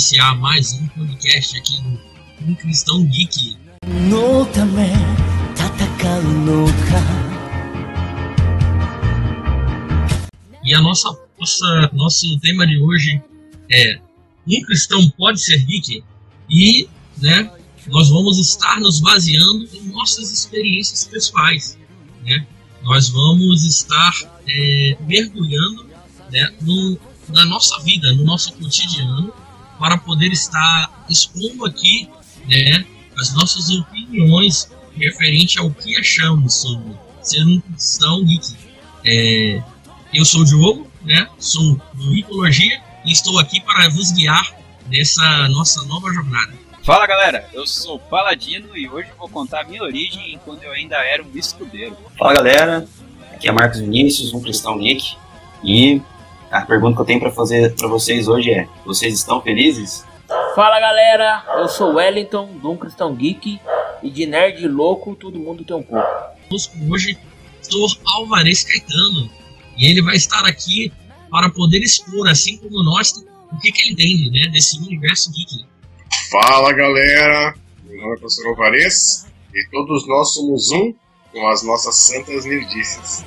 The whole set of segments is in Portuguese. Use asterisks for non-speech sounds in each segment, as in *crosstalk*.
iniciar mais um podcast aqui do Um Cristão Geek. No E a nossa, nossa nosso tema de hoje é um cristão pode ser geek e, né, nós vamos estar nos baseando em nossas experiências pessoais, né? Nós vamos estar é, mergulhando né, no, na nossa vida, no nosso cotidiano, para poder estar expondo aqui né, as nossas opiniões referente ao que achamos sobre ser um cristão geek. É, eu sou o Diogo, né, sou do Ecologia e estou aqui para vos guiar nessa nossa nova jornada. Fala galera, eu sou o Paladino e hoje vou contar a minha origem quando eu ainda era um escudeiro. Fala galera, aqui é Marcos Vinícius, um cristão geek e a pergunta que eu tenho para fazer para vocês hoje é: vocês estão felizes? Fala galera, eu sou Wellington, do Um Cristão Geek, e de nerd louco todo mundo tem um pouco. Hoje, Dr. Alvarez Caetano, e ele vai estar aqui para poder expor, assim como nós, o que, que ele entende né, desse universo geek. Fala galera, meu nome é professor Alvarez, e todos nós somos um com as nossas santas nerdices.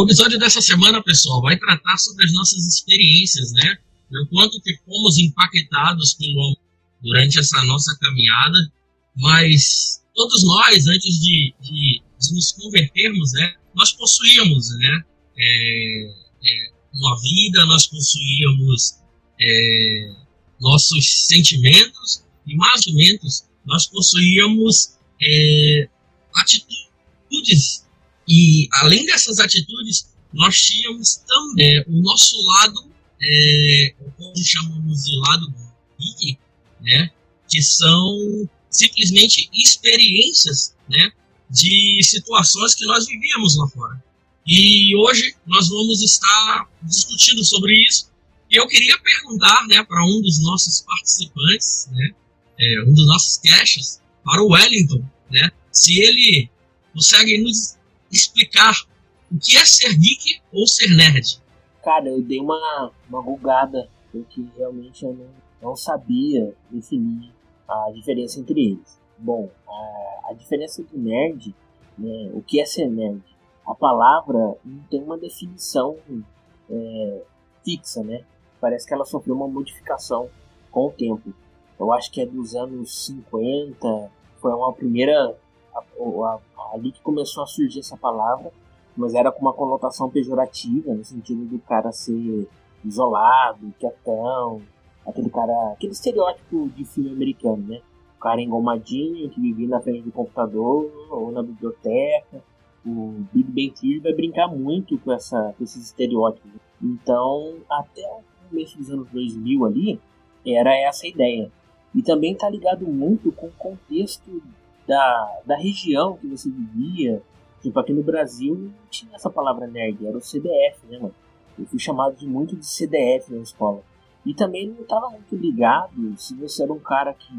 O episódio dessa semana, pessoal, vai tratar sobre as nossas experiências, né? O quanto que fomos impactados pelo durante essa nossa caminhada, mas todos nós, antes de, de, de nos convertermos, né, nós possuíamos, né, é, é, uma vida, nós possuíamos é, nossos sentimentos e mais ou menos nós possuíamos é, atitudes e além dessas atitudes, nós tínhamos também o nosso lado, é, como chamamos de lado geek, né, que são simplesmente experiências né, de situações que nós vivíamos lá fora. E hoje nós vamos estar discutindo sobre isso. E eu queria perguntar né, para um dos nossos participantes, né, é, um dos nossos caches, para o Wellington, né, se ele consegue nos explicar o que é ser geek ou ser nerd. Cara, eu dei uma, uma bugada, porque realmente eu não, não sabia definir a diferença entre eles. Bom, a, a diferença do nerd, né, o que é ser nerd? A palavra não tem uma definição é, fixa, né? Parece que ela sofreu uma modificação com o tempo. Eu acho que é dos anos 50, foi uma primeira ali que começou a surgir essa palavra, mas era com uma conotação pejorativa, no sentido do cara ser isolado, quietão, aquele cara, aquele estereótipo de filme americano, né? O cara engomadinho que vivia na frente do computador ou na biblioteca. O Big Bang Theory vai brincar muito com, essa, com esses estereótipos. Então, até o começo dos anos 2000 ali, era essa ideia. E também tá ligado muito com o contexto da, da região que você vivia. Tipo, aqui no Brasil não tinha essa palavra nerd, era o CDF, né, mano? Eu fui chamado de muito de CDF na escola. E também não estava muito ligado se você era um cara que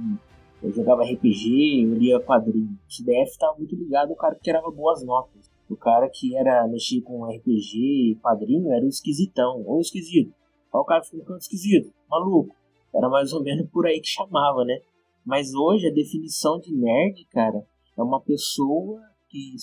jogava RPG, eu lia quadrinho. O CDF estava muito ligado ao cara que tirava boas notas. O cara que era mexer com RPG e quadrinho era o esquisitão, ou esquisito. Aí o cara ficou esquisito, maluco. Era mais ou menos por aí que chamava, né? Mas hoje a definição de nerd, cara, é uma pessoa que,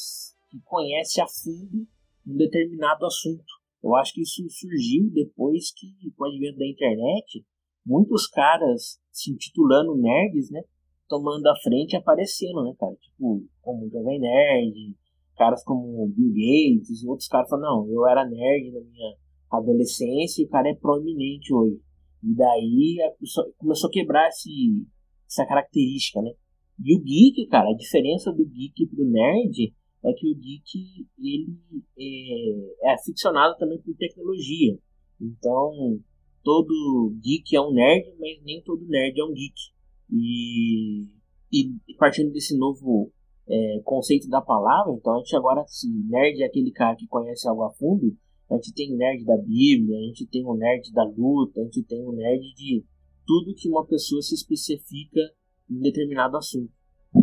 que conhece a fundo um determinado assunto. Eu acho que isso surgiu depois que, com o advento da internet, muitos caras se intitulando nerds, né? Tomando a frente e aparecendo, né, cara? Tipo, como o Jovem Nerd, caras como Bill Gates, outros caras falam, não, eu era nerd na minha adolescência e o cara é proeminente hoje. E daí começou a quebrar esse, essa característica, né? E o geek, cara, a diferença do geek pro nerd é que o geek ele é, é aficionado também por tecnologia. Então, todo geek é um nerd, mas nem todo nerd é um geek. E, e partindo desse novo é, conceito da palavra, então a gente agora, se nerd é aquele cara que conhece algo a fundo, a gente tem nerd da Bíblia, a gente tem o nerd da luta, a gente tem o nerd de tudo que uma pessoa se especifica em determinado assunto.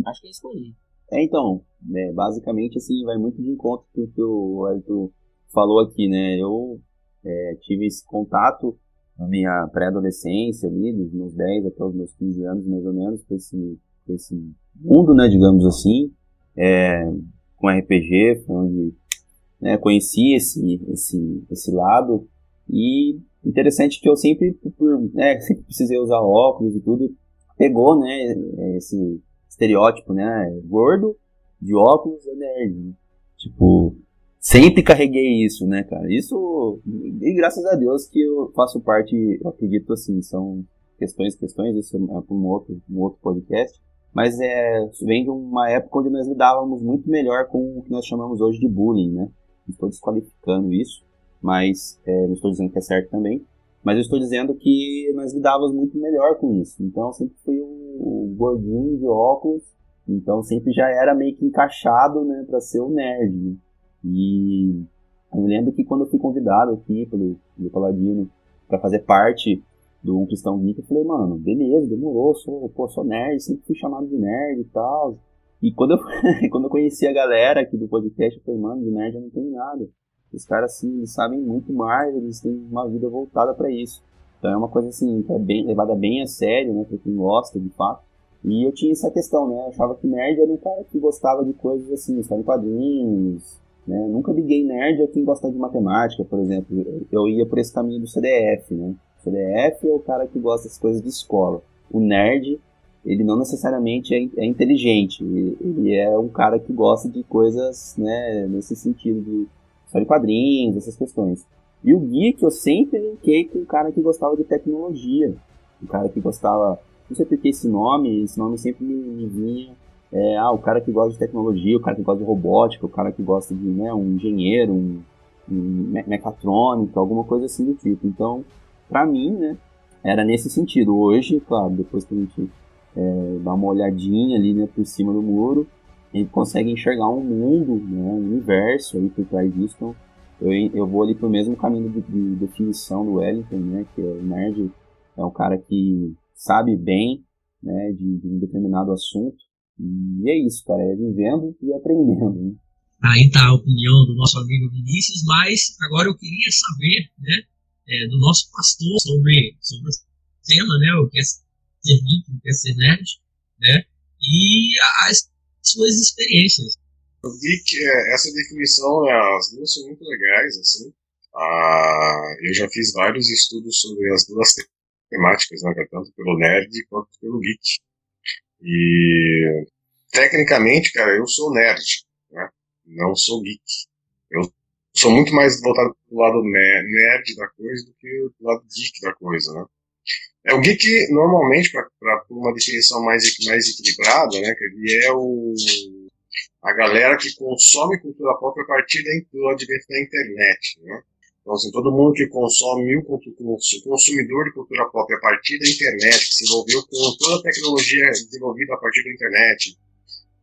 Acho que é isso aí. É, então, né, basicamente assim, vai muito de encontro com o que o Arthur falou aqui, né? Eu é, tive esse contato na minha pré-adolescência ali, dos meus 10 até os meus 15 anos, mais ou menos, com esse, com esse mundo, né, digamos assim, é, com RPG, foi onde né, conheci esse, esse, esse lado, e interessante que eu sempre, por, né, sempre precisei usar óculos e tudo, pegou, né, esse estereótipo, né, gordo, de óculos é nerd, né? tipo, sempre carreguei isso, né, cara, isso, e graças a Deus que eu faço parte, eu acredito assim, são questões, questões, isso é para um outro, um outro podcast, mas é, vem de uma época onde nós lidávamos muito melhor com o que nós chamamos hoje de bullying, né, estou desqualificando isso, mas é, não estou dizendo que é certo também, mas eu estou dizendo que nós lidávamos muito melhor com isso. Então sempre fui o, gordinho de óculos, então sempre já era meio que encaixado, né, para ser o nerd. E eu me lembro que quando eu fui convidado aqui pelo, pelo Paladino para fazer parte do Um Cristão Geek, eu falei, mano, beleza, demorou, sou, pô, sou nerd, sempre fui chamado de nerd e tal. E quando eu, *laughs* quando eu conheci a galera aqui do podcast, eu falei, mano, de nerd eu não tenho nada. Os caras, assim, sabem muito mais, eles têm uma vida voltada para isso. Então é uma coisa, assim, que é bem, levada bem a sério, né, pra quem gosta, de fato. E eu tinha essa questão, né, eu achava que nerd era um cara que gostava de coisas, assim, em quadrinhos, né. Nunca liguei nerd a quem gosta de matemática, por exemplo. Eu ia por esse caminho do CDF, né. O CDF é o cara que gosta das coisas de escola. O nerd ele não necessariamente é, é, inteligente, ele é um cara que gosta de coisas, né, nesse sentido de história de quadrinhos, essas questões. E o geek eu sempre linkei com um cara que gostava de tecnologia, um cara que gostava, não sei porque esse nome, esse nome sempre me, me vinha, é, ah, o cara que gosta de tecnologia, o cara que gosta de robótica, o cara que gosta de, né, um engenheiro, um, um mecatrônico, alguma coisa assim do tipo. Então, para mim, né, era nesse sentido. Hoje, claro, depois que a gente é, dá uma olhadinha ali né, por cima do muro, gente consegue enxergar um mundo, né, um universo aí por trás disso. Então, eu, eu vou ali pro mesmo caminho de, de definição do Wellington, né, que é o nerd é um cara que sabe bem né, de, de um determinado assunto. E é isso, cara, é vivendo e aprendendo. Né? Aí tá a opinião do nosso amigo Vinícius, mas agora eu queria saber, né, é, do nosso pastor sobre, sobre o tema, né, o que é ser geek, o que é ser nerd, né, e as suas experiências. Eu vi que é, essa definição, as duas são muito legais, assim. Ah, eu já fiz vários estudos sobre as duas temáticas, né, tanto pelo nerd quanto pelo geek. E tecnicamente, cara, eu sou nerd, né? Não sou geek. Eu sou muito mais voltado pro lado nerd da coisa do que do lado geek da coisa, né? É o geek, normalmente, para uma definição mais, mais equilibrada, né, ele é o, a galera que consome cultura pop a partir do advento da internet. Né? Então, assim, todo mundo que consome, o consumidor de cultura pop a partir da internet, que se envolveu com toda a tecnologia desenvolvida a partir da internet,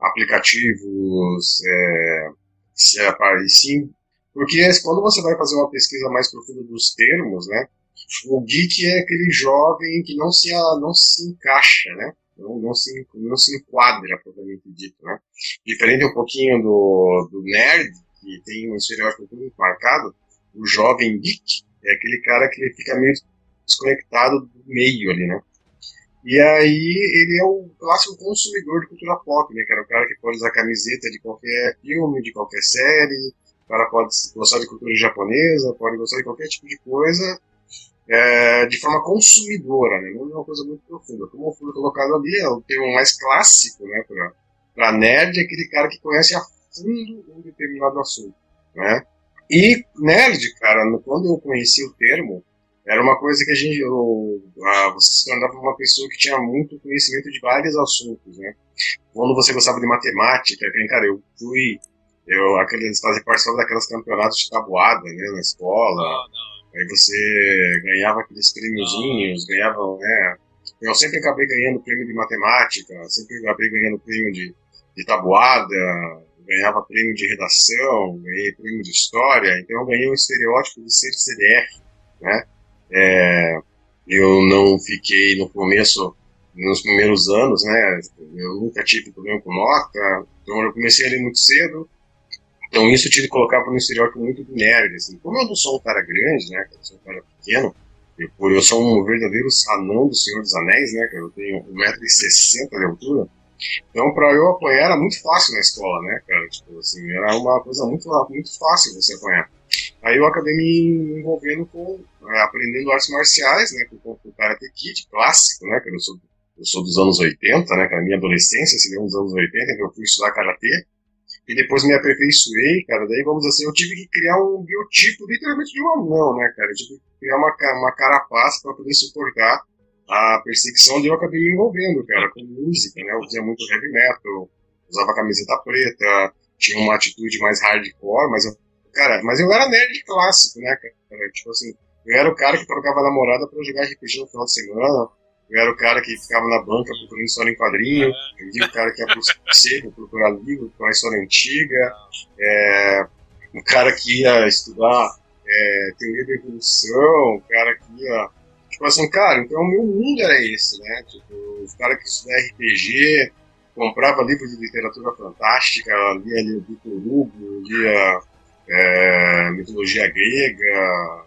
aplicativos, é, é sim, porque quando você vai fazer uma pesquisa mais profunda dos termos, né, o geek é aquele jovem que não se, não se encaixa, né? Não, não, se, não se enquadra, propriamente dito, né? Diferente um pouquinho do, do nerd, que tem um estereótipo muito marcado, o jovem geek é aquele cara que fica meio desconectado do meio ali, né? E aí ele é o clássico consumidor de cultura pop, né, cara? O cara que pode usar camiseta de qualquer filme, de qualquer série, o cara pode gostar de cultura japonesa, pode gostar de qualquer tipo de coisa, é, de forma consumidora, né? não é uma coisa muito profunda. Como foi colocado ali, é o termo mais clássico né, para nerd, é aquele cara que conhece a fundo um determinado assunto. Né? E nerd, cara, quando eu conheci o termo, era uma coisa que a gente, eu, a, você se tornava uma pessoa que tinha muito conhecimento de vários assuntos, né? Quando você gostava de matemática, cara, eu fui, eu, aqueles, fazer participar daquelas campeonatos de tabuada, né, na escola, não, não Aí você ganhava aqueles prêmiozinhos, ganhava, né? Eu sempre acabei ganhando prêmio de matemática, sempre acabei ganhando prêmio de, de tabuada, ganhava prêmio de redação, ganhei prêmio de história, então eu ganhei um estereótipo de ser CDF, né? É, eu não fiquei no começo, nos primeiros anos, né? Eu nunca tive problema com nota, então eu comecei a ler muito cedo, então isso eu tive que colocar para um estereótipo muito de nerd, assim. Como eu não sou um cara grande, né? Eu sou um cara pequeno, e por eu sou um verdadeiro anão do Senhor dos Anéis, né? Eu tenho 1,60m de altura, então, para eu apanhar era muito fácil na escola, né, cara? Tipo, assim, era uma coisa muito, muito fácil você apanhar. Aí eu acabei me envolvendo com, é, aprendendo artes marciais, né, com, o Karate Kid, clássico, né, que eu sou, eu sou dos anos 80, né, que a minha adolescência se deu nos anos 80, então eu fui estudar Karatê, e depois me aperfeiçoei, cara, daí vamos assim, eu tive que criar um biotipo literalmente de um anão, né, cara, eu tive que criar uma, uma carapaça para poder suportar a perseguição ali eu acabei me envolvendo, cara, com música, né? Eu fazia muito heavy metal, usava camiseta preta, tinha uma atitude mais hardcore, mas eu, cara, mas eu era nerd clássico, né, cara? Tipo assim, eu era o cara que trocava namorada pra jogar RPG no final de semana, eu era o cara que ficava na banca procurando história em quadrinho, eu o cara que ia pro procurar livro, procurar história antiga, é, o cara que ia estudar é, teoria da evolução, o cara que ia Tipo assim, cara, então o meu mundo era esse, né? Tipo, os caras que estudam RPG, comprava livros de literatura fantástica, lia, lia Victor Hugo, lia é, mitologia grega,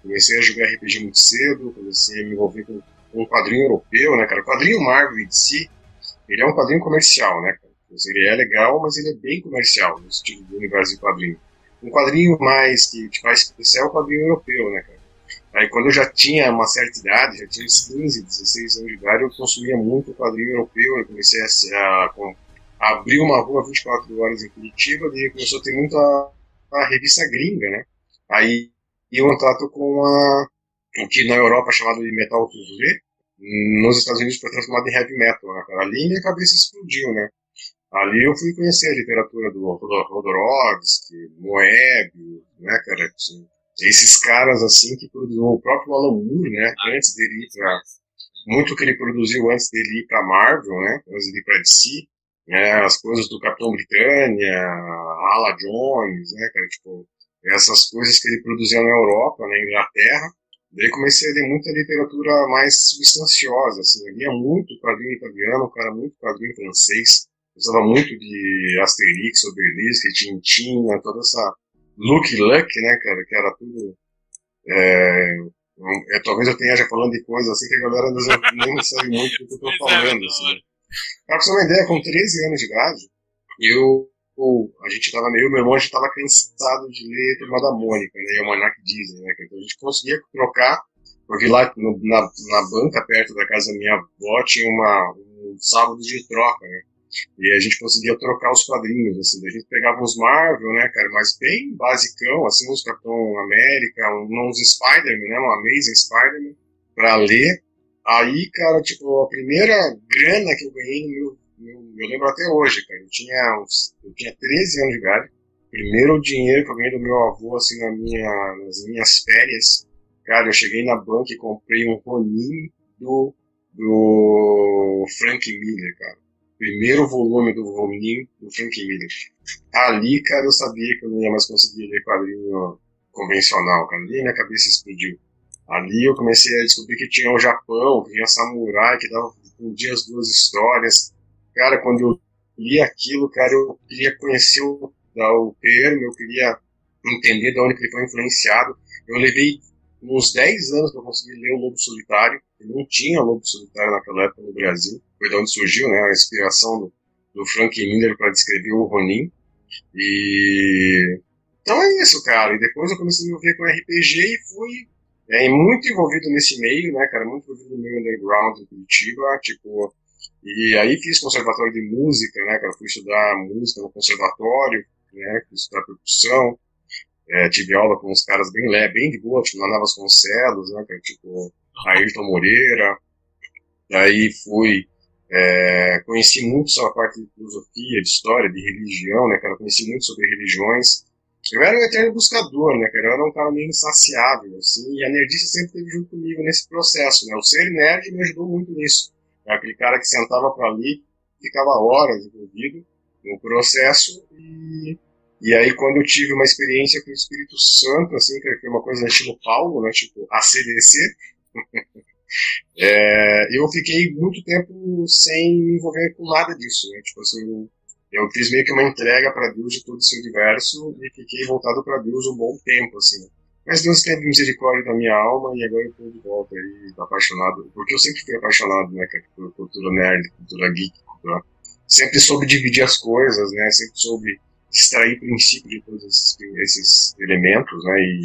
comecei a jogar RPG muito cedo, comecei a me envolver com um quadrinho europeu, né, cara? O quadrinho Marvel em si, ele é um quadrinho comercial, né, cara? Ele é legal, mas ele é bem comercial, no sentido do universo de quadrinho. Um quadrinho mais que te faz especial é o quadrinho europeu, né, cara? Aí quando eu já tinha uma certa idade, já tinha uns 15, 16 anos de idade, eu consumia muito quadrinho europeu, eu comecei a, a, abrir uma rua 24 horas em Curitiba, e começou a ter muita a revista gringa, né? Aí eu contato com a, o que na Europa é chamado de metal V, nos Estados Unidos foi transformado em heavy metal, né? Ali minha cabeça explodiu, né? Ali eu fui conhecer a literatura do Rodorovsky, Moebius, né, cara? esses caras assim que produziu o próprio Alan Moore, né, antes dele ir para muito que ele produziu antes dele ir para Marvel, né, antes dele ir para DC, né, as coisas do Capitão Britânia, Ala Jones, né, cara, tipo, essas coisas que ele produzia na Europa, na Inglaterra. Daí comecei a ler muita literatura mais substanciosa, assim, eu lia muito quadrinho italiano, cara, muito quadrinho francês, gostava muito de Asterix, Obelix, Tintin, né, toda essa Luke Luck, né, cara, que era tudo. É, é, talvez eu tenha já falando de coisas assim que a galera nem *laughs* sabe muito do que eu tô falando. Assim? Pra você ter uma ideia, com 13 anos de idade, eu, a gente tava meio, meu irmão, a gente tava cansado de ler Turma da Mônica, né, e o Almanac Disney, né, então a gente conseguia trocar, porque lá no, na, na banca perto da casa da minha avó tinha uma, um sábado de troca, né, e a gente conseguia trocar os quadrinhos, assim, a gente pegava uns Marvel, né, cara, mas bem basicão, assim, uns Capitão América, uns Spider-Man, né, um Amazing Spider-Man, pra ler. Aí, cara, tipo, a primeira grana que eu ganhei no meu, meu eu lembro até hoje, cara, eu tinha, eu tinha 13 anos de idade, primeiro dinheiro que eu ganhei do meu avô, assim, na minha, nas minhas férias, cara, eu cheguei na banca e comprei um Ronin do, do Frank Miller, cara primeiro volume do Ronin do Frank Miller. Ali, cara, eu sabia que eu não ia mais conseguir ler quadrinho convencional, cara. Ali minha cabeça explodiu. Ali eu comecei a descobrir que tinha o Japão, tinha Samurai, que dava um dia as duas histórias. Cara, quando eu li aquilo, cara, eu queria conhecer o, o termo, eu queria entender de onde ele foi influenciado. Eu levei uns 10 anos para conseguir ler o Lobo Solitário. Não tinha Lobo Solitário naquela época no Brasil foi de onde surgiu né, a inspiração do, do Frank Miller para descrever o Ronin. E então é isso, cara. E depois eu comecei a me envolver com RPG e fui é, muito envolvido nesse meio, né, cara? Muito envolvido no meio underground em Curitiba, tipo. E aí fiz conservatório de música, né, cara? Fui estudar música no conservatório, né? Fui estudar percussão. É, tive aula com uns caras bem, bem de boa, tipo, Naná Vasconcelos, né, cara? Tipo, Ayrton Moreira. Aí fui é, conheci muito sobre a parte de filosofia, de história, de religião, né, cara? Conheci muito sobre religiões. Eu era um eterno buscador, né, cara? Eu era um cara meio insaciável, assim, e a nerdice sempre esteve junto comigo nesse processo, né? O ser nerd me ajudou muito nisso. Era aquele cara que sentava para ali, ficava horas envolvido, no processo e, e aí quando eu tive uma experiência com o Espírito Santo, assim, que foi uma coisa estilo Paulo, né, tipo ACDC, *laughs* é, eu fiquei muito tempo sem me envolver com nada disso, né, tipo assim, eu, eu fiz meio que uma entrega para Deus de todo esse universo e fiquei voltado para Deus um bom tempo, assim. Mas Deus teve misericórdia da minha alma e agora eu estou de volta aí, apaixonado, porque eu sempre fui apaixonado, né, por cultura nerd, cultura geek, cultura... sempre soube dividir as coisas, né, sempre soube extrair princípio de todos esses, esses elementos, né, e,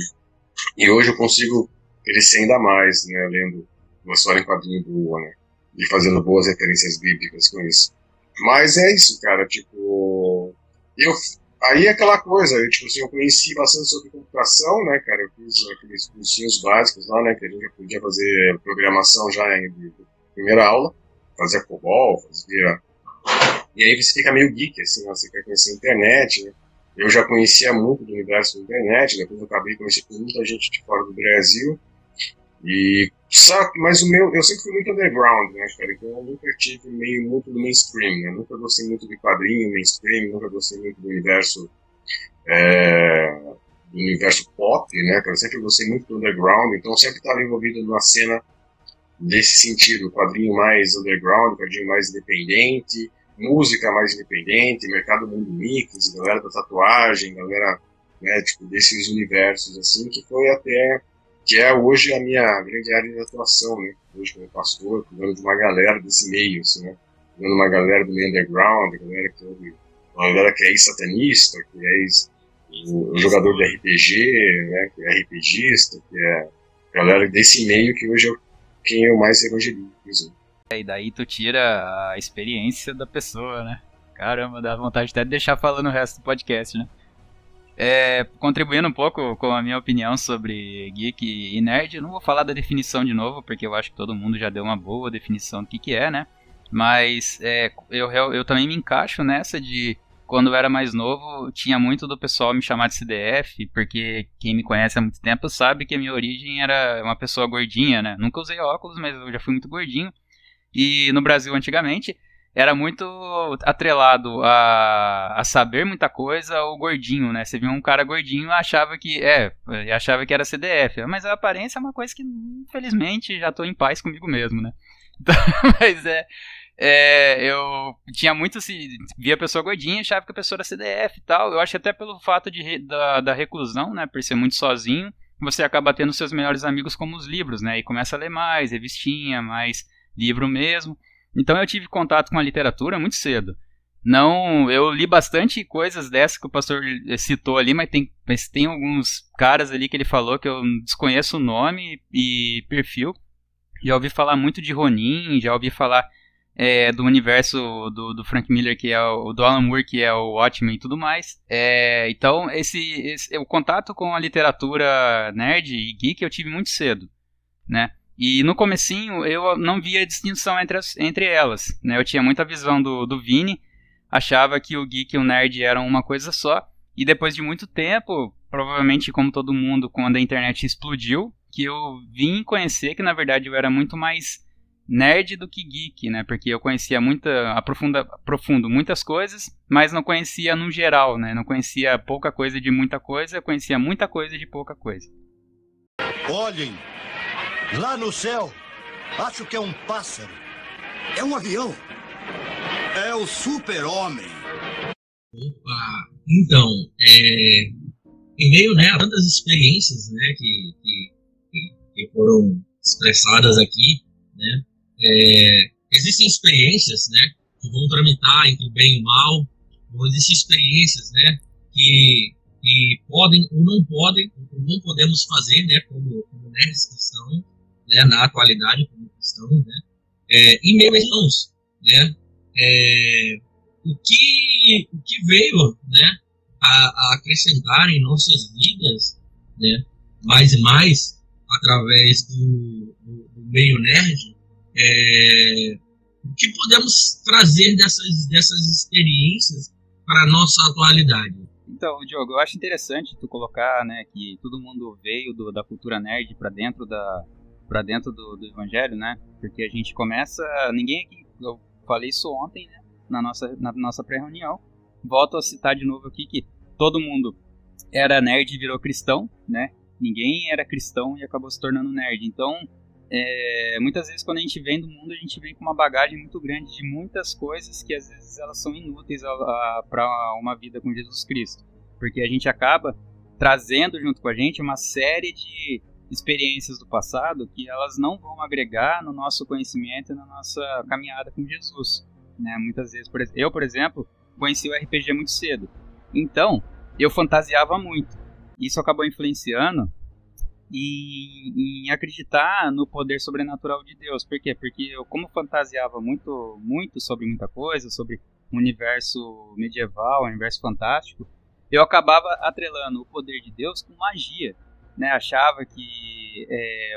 e hoje eu consigo crescer ainda mais, né, lendo uma história em quadrinho boa, né, e fazendo boas referências bíblicas com isso. Mas é isso, cara, tipo, eu Aí é aquela coisa, eu, tipo assim, eu conheci bastante sobre computação, né, cara, eu fiz aqueles cursinhos básicos lá, né, que a gente podia fazer programação já em primeira aula, fazia COBOL, fazia... E aí você fica meio geek, assim, né, você quer conhecer a internet, né, eu já conhecia muito do universo da internet, depois eu acabei conhecendo muita gente de fora do Brasil, e sabe, mas o meu, eu sempre fui muito underground, né, cara? Então eu nunca tive meio muito do mainstream, né? Nunca gostei muito de quadrinho, mainstream, nunca gostei muito do universo é, do universo pop, né, cara? Eu sempre gostei muito do underground, então eu sempre estava envolvido numa cena desse sentido, quadrinho mais underground, quadrinho mais independente, música mais independente, mercado mundo mix, galera da tatuagem, galera, né, tipo, desses universos, assim, que foi até que é hoje a minha grande área de atuação, né? Hoje como pastor, cuidando de uma galera desse meio, assim, né? Cuidando de uma galera do meio underground, galera que uma galera que é ex-satanista, que é ex, jogador de RPG, né? Que é RPGista, que é galera desse meio que hoje é quem eu mais evangelizo. É, e daí tu tira a experiência da pessoa, né? Caramba, dá vontade até de deixar falando o resto do podcast, né? É, contribuindo um pouco com a minha opinião sobre geek e nerd, eu não vou falar da definição de novo, porque eu acho que todo mundo já deu uma boa definição do que, que é, né? Mas é, eu, eu também me encaixo nessa de quando eu era mais novo, tinha muito do pessoal me chamar de CDF, porque quem me conhece há muito tempo sabe que a minha origem era uma pessoa gordinha, né? Nunca usei óculos, mas eu já fui muito gordinho. E no Brasil, antigamente, era muito atrelado a, a saber muita coisa o gordinho, né? Você viu um cara gordinho achava que é, achava que era CDF, mas a aparência é uma coisa que infelizmente já estou em paz comigo mesmo, né? *laughs* Então, mas é, é, eu tinha muito se via a pessoa gordinha achava que a pessoa era CDF e tal. Eu acho até pelo fato de da, da reclusão, né, por ser muito sozinho, você acaba tendo seus melhores amigos como os livros, né? E começa a ler mais revistinha, mais livro mesmo. Então eu tive contato com a literatura muito cedo. Não, eu li bastante coisas dessas que o pastor citou ali, mas tem, mas tem alguns caras ali que ele falou que eu desconheço o nome e perfil. Já ouvi falar muito de Ronin, já ouvi falar é, do universo do, do, Frank Miller, que é o do Alan Moore, que é o Watchmen e tudo mais. É, então, esse, esse, o contato com a literatura nerd e geek eu tive muito cedo, né? E no comecinho eu não via distinção entre, as, entre elas. Né? Eu tinha muita visão do, do Vini, achava que o geek e o nerd eram uma coisa só. E depois de muito tempo, provavelmente como todo mundo, quando a internet explodiu, que eu vim conhecer que na verdade eu era muito mais nerd do que geek, né? Porque eu conhecia muita, aprofunda, profundo muitas coisas, mas não conhecia no geral, né? Não conhecia pouca coisa de muita coisa, conhecia muita coisa de pouca coisa. Olhem, Lá no céu, acho que é um pássaro. É um avião. É o super-homem. Opa! Então, é, em meio né, a tantas experiências né, que, que, que foram expressadas aqui, né, é, existem experiências né, que vão tramitar entre o bem e o mal, ou existem experiências né, que, que podem ou não podem, ou não podemos fazer né, como, como nerds cristãos, né, na atualidade como cristão, né, é, em meio irmãos, né, é, o que o que veio, né, a, a, acrescentar em nossas vidas, né, mais e mais através do, do, do meio nerd, é, o que podemos trazer dessas dessas experiências para a nossa atualidade? Então, Diogo, eu acho interessante tu colocar, né, que todo mundo veio do, da cultura nerd para dentro da, para dentro do, do evangelho, né? Porque a gente começa, ninguém aqui, eu falei isso ontem, né? Na nossa, na nossa pré-reunião, volto a citar de novo aqui que todo mundo era nerd e virou cristão, né? Ninguém era cristão e acabou se tornando nerd. Então, é, muitas vezes quando a gente vem do mundo, a gente vem com uma bagagem muito grande de muitas coisas que às vezes elas são inúteis para uma vida com Jesus Cristo. Porque a gente acaba trazendo junto com a gente uma série de experiências do passado que elas não vão agregar no nosso conhecimento e na nossa caminhada com Jesus. Né? Muitas vezes, por, eu, por exemplo, conheci o RPG muito cedo. Então, eu fantasiava muito. Isso acabou influenciando em, em, acreditar no poder sobrenatural de Deus. Por quê? Porque eu, como fantasiava muito, muito sobre muita coisa, sobre o universo medieval, o universo fantástico, eu acabava atrelando o poder de Deus com magia. Né? Achava que, é,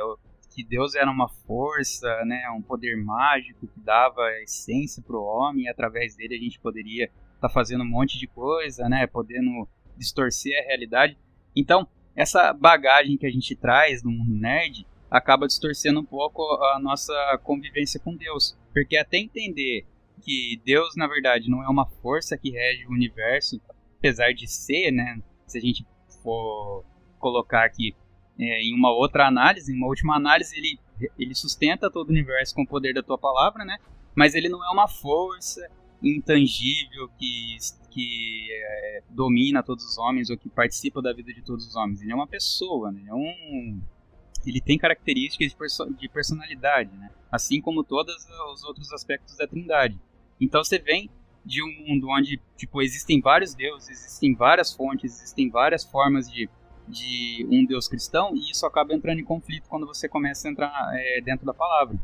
que Deus era uma força, né? um poder mágico que dava essência para o homem e através dele a gente poderia estar tá fazendo um monte de coisa, né? podendo distorcer a realidade. Então, essa bagagem que a gente traz do mundo nerd acaba distorcendo um pouco a nossa convivência com Deus. Porque até entender que Deus, na verdade, não é uma força que rege o universo, apesar de ser, né? Se a gente for colocar aqui é, em uma outra análise, em uma última análise, ele, ele sustenta todo o universo com o poder da tua palavra, né? Mas ele não é uma força intangível que que é, domina todos os homens ou que participa da vida de todos os homens. Ele é uma pessoa, né? É um, ele tem características de, perso de personalidade, né? Assim como todos os outros aspectos da Trindade. Então você vem de um mundo onde tipo existem vários deuses, existem várias fontes, existem várias formas de, de um deus cristão e isso acaba entrando em conflito quando você começa a entrar é, dentro da palavra.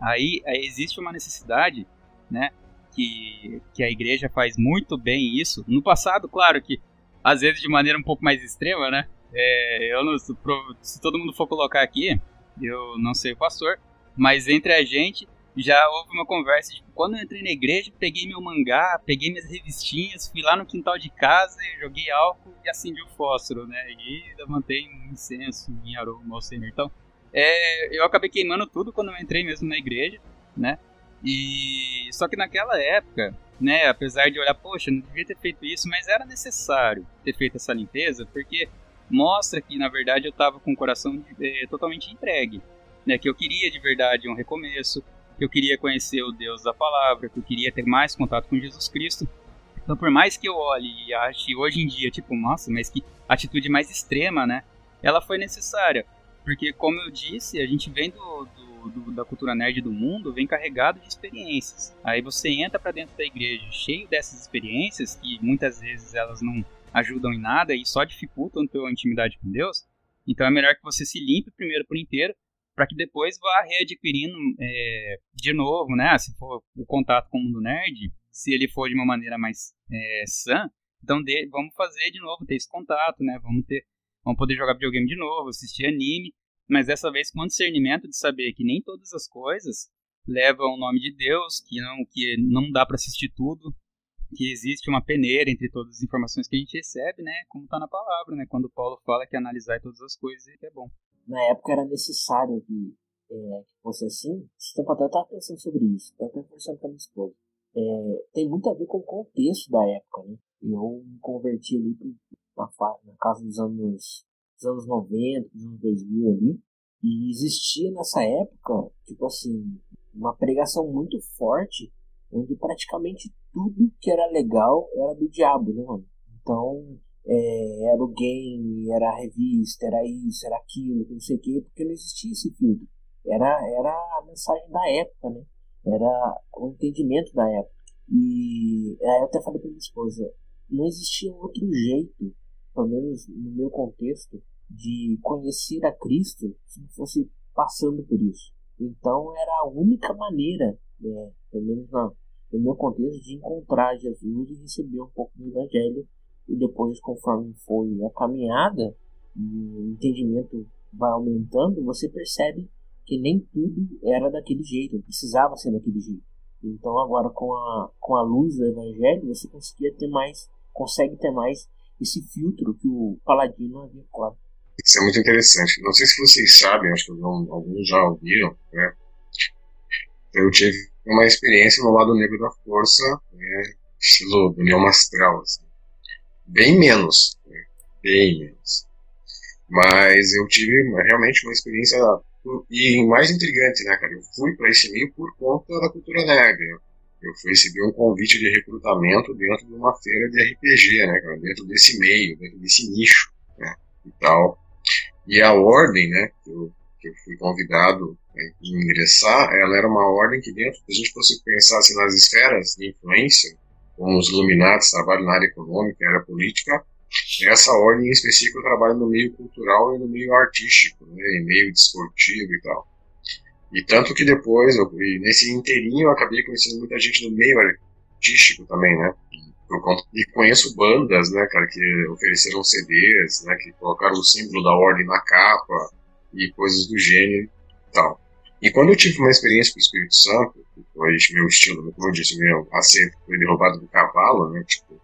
Aí, aí existe uma necessidade, né, que, que a igreja faz muito bem isso. No passado, claro que às vezes de maneira um pouco mais extrema, né? É, eu não, se todo mundo for colocar aqui, eu não sei o pastor, mas entre a gente já houve uma conversa. Tipo, quando eu entrei na igreja, peguei meu mangá, peguei minhas revistinhas, fui lá no quintal de casa, joguei álcool e acendi o fósforo, né? E levantei um incenso em aroma ao Senhor. Então, é, eu acabei queimando tudo quando eu entrei mesmo na igreja, né? E só que naquela época, né, apesar de olhar, poxa, não devia ter feito isso, mas era necessário ter feito essa limpeza, porque mostra que na verdade eu estava com o coração é, totalmente entregue, né, que eu queria de verdade um recomeço, que eu queria conhecer o Deus da palavra, que eu queria ter mais contato com Jesus Cristo. Então, por mais que eu olhe e ache hoje em dia, tipo, nossa, mas que atitude mais extrema, né? Ela foi necessária. Porque, como eu disse, a gente vem do, do do, da cultura nerd do mundo vem carregado de experiências. Aí você entra para dentro da igreja cheio dessas experiências, que muitas vezes elas não ajudam em nada e só dificultam a tua intimidade com Deus. Então é melhor que você se limpe primeiro por inteiro, para que depois vá readquirindo é, de novo, né? Se for o contato com o mundo nerd, se ele for de uma maneira mais é, sã, então de, vamos fazer de novo, ter esse contato, né? Vamos ter, vamos poder jogar videogame de novo, assistir anime, mas dessa vez com o discernimento de saber que nem todas as coisas levam o nome de Deus, que não, que não dá para assistir tudo, que existe uma peneira entre todas as informações que a gente recebe, né? Como está na palavra, né? Quando Paulo fala que analisar todas as coisas é é bom. Na época era necessário que, é, que fosse assim. Esse tempo até estava pensando sobre isso, estava até conversando com a minha esposa. É, tem muito a ver com o contexto da época, né? Eu me converti ali na, na casa dos anos dos anos 90, dos anos 2000 ali. E existia nessa época, tipo assim, uma pregação muito forte, onde praticamente tudo que era legal era do diabo, né, mano? Então, é, era o game, era a revista, era isso, era aquilo, não sei o quê, porque não existia esse filtro. Era, era a mensagem da época, né? Era o entendimento da época. E aí eu até falei pra minha esposa, não existia outro jeito pelo menos no meu contexto, de conhecer a Cristo se não fosse passando por isso. Então era a única maneira, né, pelo menos no meu contexto, de encontrar Jesus e receber um pouco do Evangelho. E depois, conforme foi a caminhada o entendimento vai aumentando, você percebe que nem tudo era daquele jeito, precisava ser daquele jeito. Então agora com a, com a luz do Evangelho você conseguia ter mais, consegue ter mais esse filtro que o Paladino havia colocado. Isso é muito interessante. Não sei se vocês sabem, acho que alguns já ouviram, né? Eu tive uma experiência no lado negro da força, né? estilo União Astral, assim. Bem menos, né? bem menos. Mas eu tive realmente uma experiência e mais intrigante, né, cara? Eu fui para esse meio por conta da cultura nerd. Né? Eu fui receber um convite de recrutamento dentro de uma feira de RPG, né, cara? Dentro desse meio, dentro desse nicho, né? E tal. E a ordem, né, que eu, que eu fui convidado né, a ingressar, ela era uma ordem que dentro, se a gente fosse pensar assim, nas esferas de influência, como os Illuminati trabalham na área econômica, área política, essa ordem em específico trabalha no meio cultural e no meio artístico, né, em meio desportivo e tal. E tanto que depois, eu, nesse inteirinho, eu acabei conhecendo muita gente no meio artístico também, né? E conheço bandas, né, cara, que ofereceram CDs, né, que colocaram o símbolo da ordem na capa e coisas do gênero e tal. E quando eu tive uma experiência com o Espírito Santo, foi meu estilo, como eu disse, meu acerto foi derrubado do cavalo, né, tipo,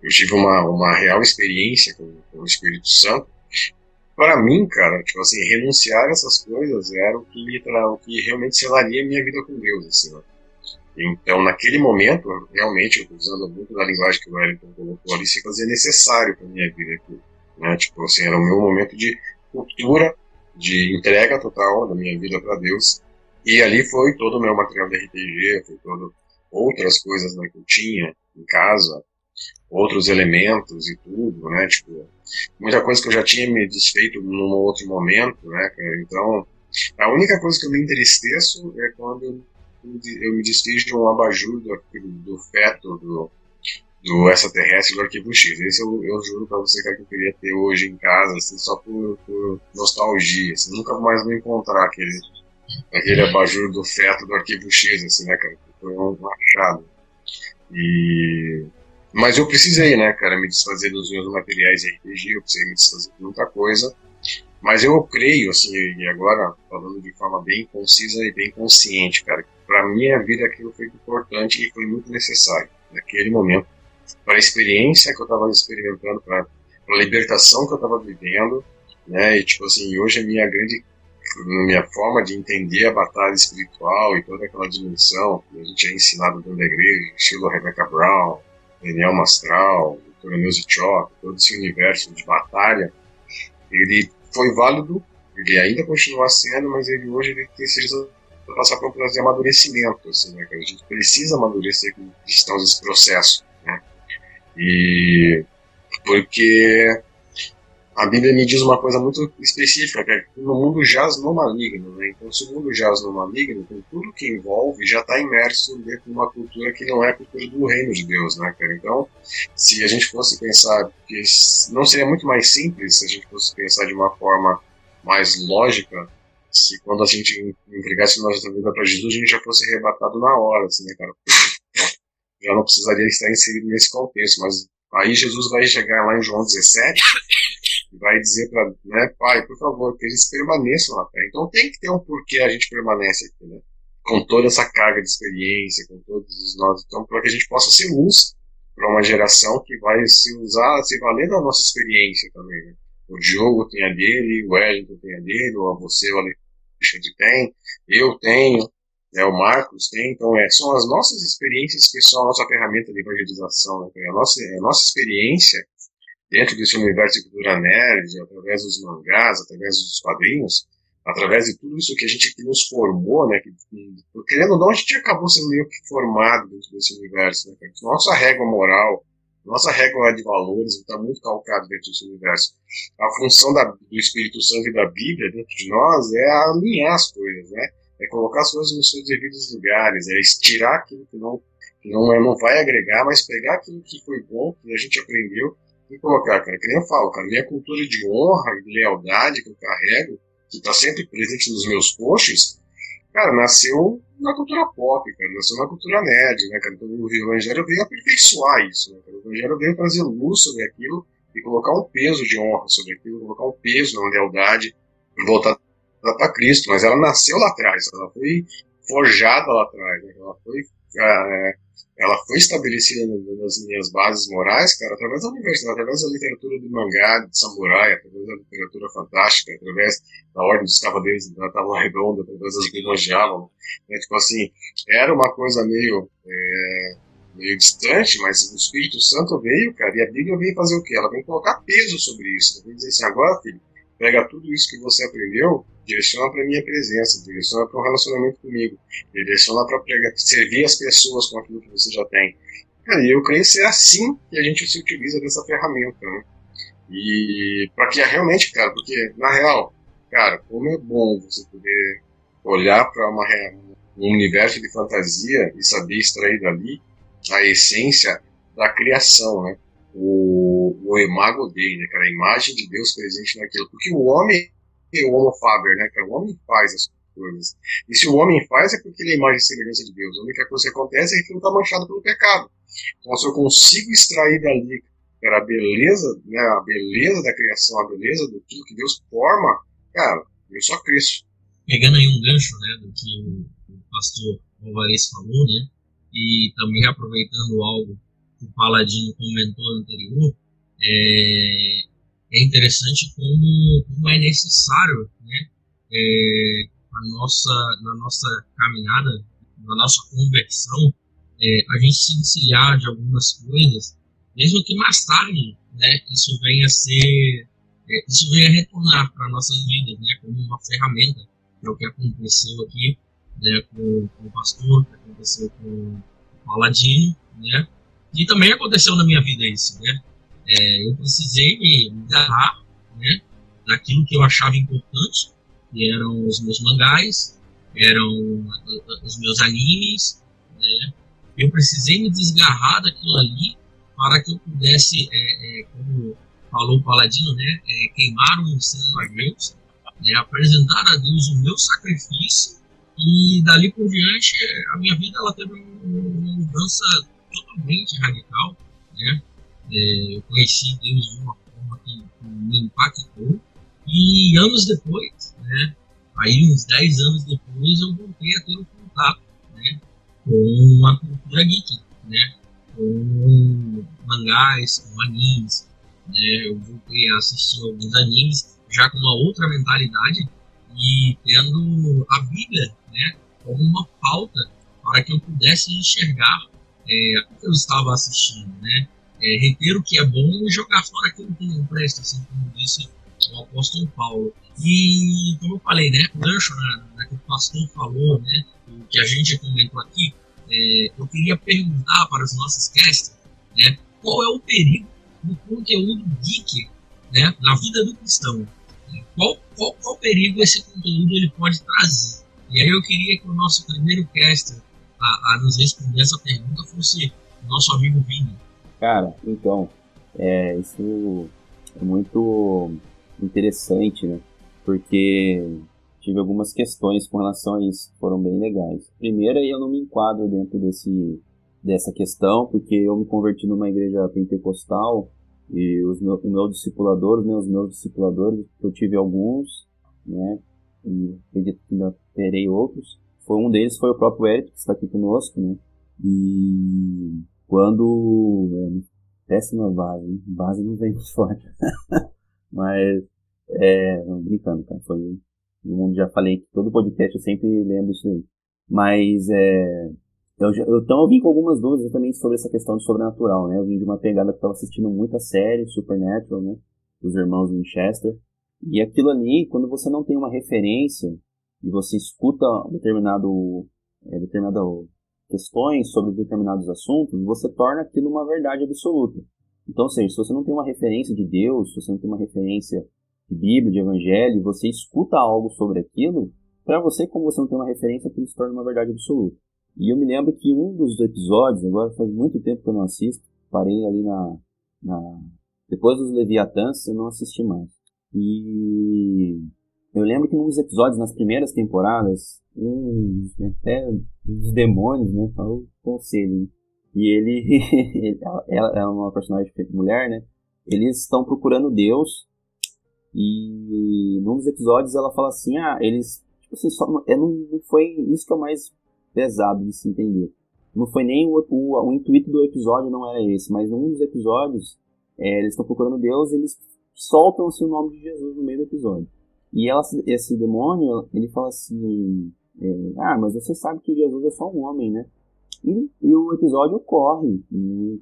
eu tive uma, uma real experiência com, com o Espírito Santo. Para mim, cara, tipo assim, renunciar a essas coisas era o que, me, o que realmente selaria a minha vida com Deus, assim, né? Então, naquele momento, realmente, usando muito da linguagem que o Wellington colocou ali, se fazia necessário para minha vida aqui. Né? Tipo assim, era o meu momento de ruptura, de entrega total da minha vida para Deus. E ali foi todo o meu material de RPG, foi todo outras coisas né, que eu tinha em casa, outros elementos e tudo, né? Tipo, muita coisa que eu já tinha me desfeito num outro momento, né, Então, a única coisa que eu me entristeço é quando eu me desfiz de um abajur do, do feto do, do extraterrestre do Arquivo X. Esse eu, eu juro pra você que eu queria ter hoje em casa, assim, só por, por nostalgia. Assim, nunca mais vou encontrar aquele, aquele abajur do feto do Arquivo X, assim, né, cara? Foi um achado. E mas eu precisei, né, cara, me desfazer dos meus materiais de RPG, eu precisei me desfazer de muita coisa. Mas eu creio, assim, e agora falando de forma bem concisa e bem consciente, cara, que para minha vida aquilo foi importante e foi muito necessário naquele momento, para a experiência que eu estava experimentando, para a libertação que eu estava vivendo, né, e tipo assim, hoje a minha grande minha forma de entender a batalha espiritual e toda aquela dimensão que a gente é ensinado dentro da igreja, estilo Rebecca Brown, Daniel Mastral, Coronel Zichok, todo esse universo de batalha, ele foi válido, ele ainda continua sendo, mas ele hoje ele precisa passar por um processo de amadurecimento, assim, né, a gente precisa amadurecer com estamos nesse processo, e porque a Bíblia me diz uma coisa muito específica, que é que no mundo jaz no maligno, né? Então, se o mundo jaz no maligno, então tudo que envolve já está imerso dentro de uma cultura que não é a cultura do reino de Deus, né, cara? Então, se a gente fosse pensar que não seria muito mais simples se a gente fosse pensar de uma forma mais lógica, se quando a gente entregasse nossa vida para Jesus, a gente já fosse arrebatado na hora, assim, né, cara? Já não precisaria estar inserido nesse contexto, mas aí Jesus vai chegar lá em João 17 vai dizer para, né, pai, por favor, que eles permaneçam na fé. Então tem que ter um porquê a gente permanece aqui, né? Com toda essa carga de experiência, com todos os nós, então para que a gente possa ser luz para uma geração que vai se usar, se valer da nossa experiência também, né? O Diogo tem a dele, o Wellington tem a dele, ou você, o Alexandre tem, eu tenho, né, o Marcos tem, então é, são as nossas experiências que são a nossa ferramenta de evangelização, né? a nossa, a nossa experiência dentro desse universo de cultura nerd, através dos mangás, através dos quadrinhos, através de tudo isso que a gente que nos formou, né, que, querendo ou não, a gente acabou sendo meio que formado dentro desse universo, né, nossa régua moral, nossa régua de valores está muito calcada dentro desse universo. A função da, do Espírito Santo e da Bíblia dentro de nós é alinhar as coisas, né, é colocar as coisas nos seus devidos lugares, é estirar aquilo que não que não, é, não vai agregar, mas pegar aquilo que foi bom, que a gente aprendeu, e colocar, cara, que nem eu falo, cara, minha cultura de honra de lealdade que eu carrego, que está sempre presente nos meus posts, cara, nasceu na cultura pop, cara, nasceu na cultura nerd, né, cara, então o Evangelho veio aperfeiçoar isso, né, cara, o Evangelho veio trazer luz sobre aquilo e colocar um peso de honra sobre aquilo, colocar um peso na lealdade voltada para Cristo, mas ela nasceu lá atrás, ela foi forjada lá atrás, né, ela foi é, ela foi estabelecida nas minhas bases morais, cara, através da universidade, através da literatura do mangá, de samurai, através da literatura fantástica, através da ordem dos cavaleiros da Tábua Redonda, através das de Avalon. Né? Tipo assim, era uma coisa meio é, meio distante, mas o Espírito Santo veio, cara, e a Bíblia veio fazer o quê? Ela vem colocar peso sobre isso. Ela vem dizer assim, agora, filho, pega tudo isso que você aprendeu, direciona para minha presença, direciona para um relacionamento comigo, direciona para servir as pessoas com aquilo que você já tem. Cara, eu creio ser assim que a gente se utiliza dessa ferramenta, né? E para que realmente, cara, porque na real, cara, como é bom você poder olhar para um universo de fantasia e saber extrair dali a essência da criação, né? O, o imago dele, né, cara? A imagem de Deus presente naquilo. Porque o homem é o homo faber, né, cara? O homem faz as coisas. E se o homem faz, é porque ele é imagem e semelhança de Deus. A única coisa que acontece é que aquilo está manchado pelo pecado. Então, se eu consigo extrair dali cara, a beleza, né, a beleza da criação, a beleza do que Deus forma, cara, eu só cresço. Pegando aí um gancho, né, do que o pastor Alvarez falou, né, e também aproveitando algo que o Paladino comentou anterior, é, é interessante como, como é necessário, né, é, a nossa, na nossa caminhada, na nossa conversão, é, a gente se desviar de algumas coisas, mesmo que mais tarde, né, isso venha a ser, é, isso venha a retornar para nossas vidas, né, como uma ferramenta, que é o que aconteceu aqui, né, com, com o pastor, que aconteceu com o Paladino, né, e também aconteceu na minha vida isso, né, é, eu precisei me agarrar, né, daquilo que eu achava importante, que eram os meus mangás, eram os meus animes, né, eu precisei me desgarrar daquilo ali para que eu pudesse, é, é, como falou o Paladino, né, é, queimar um incêndio a Deus, né, apresentar a Deus o meu sacrifício e dali por diante a minha vida ela teve uma mudança totalmente radical, né? É, eu conheci Deus de uma forma que, me impactou e anos depois, né? Aí uns 10 anos depois eu voltei a ter um contato, né? Com a cultura geek, né? Com mangás, com animes, né? Eu voltei a assistir alguns animes já com uma outra mentalidade e tendo a Bíblia, né? Como uma pauta para que eu pudesse enxergar é, o que eu estava assistindo, né? É, reter o que é bom e jogar fora aquilo que não presta, assim como disse o apóstolo Paulo. E, como eu falei, né, gancho né, né, que o pastor falou, né, o que a gente comentou aqui, é, eu queria perguntar para os nossos casters, né, qual é o perigo do conteúdo geek né, na vida do cristão? Qual, qual, qual perigo esse conteúdo ele pode trazer? E aí eu queria que o nosso primeiro caster a, a nos responder essa pergunta fosse o nosso amigo Vini. Cara, então, é, isso é muito interessante, né? Porque tive algumas questões com relação a isso, foram bem legais. Primeiro, eu não me enquadro dentro desse, dessa questão, porque eu me converti numa igreja pentecostal e os meus, o meu discipulador, né, os meus discipuladores, eu tive alguns, né, e acredito que ainda terei outros. Foi um deles foi o próprio Eric, que está aqui conosco, né, e quando... É, péssima base, base não vem *laughs* muito forte. Mas, é, não, brincando, cara, foi... Eu já falei que todo podcast eu sempre lembro isso aí. Mas, é, eu, eu, então eu vim com algumas dúvidas também sobre essa questão de sobrenatural, né? Eu vim de uma pegada que estava assistindo muita série, Supernatural, né? Dos irmãos Winchester. E aquilo ali, quando você não tem uma referência e você escuta determinado, é, determinado questões sobre determinados assuntos, você torna aquilo uma verdade absoluta. Então, ou seja, se você não tem uma referência de Deus, se você não tem uma referência de Bíblia, de Evangelho, você escuta algo sobre aquilo, para você, como você não tem uma referência, aquilo se torna uma verdade absoluta. E eu me lembro que um dos episódios, agora faz muito tempo que eu não assisto, parei ali na. na depois dos Leviatãs, eu não assisti mais. E eu lembro que num dos episódios, nas primeiras temporadas, um, até os demônios, né? Falou o conselho. Né? E ele, *laughs* ela é uma personagem mulher, né? Eles estão procurando Deus. E num dos episódios ela fala assim: ah, eles. Tipo assim, só, é, não, não foi isso que é o mais pesado de se entender. Não foi nem o, o, o intuito do episódio, não era esse, mas num dos episódios, é, eles estão procurando Deus eles soltam-se o nome de Jesus no meio do episódio. E ela, esse demônio, ele fala assim: é, Ah, mas você sabe que Jesus é só um homem, né? E, e o episódio corre. E,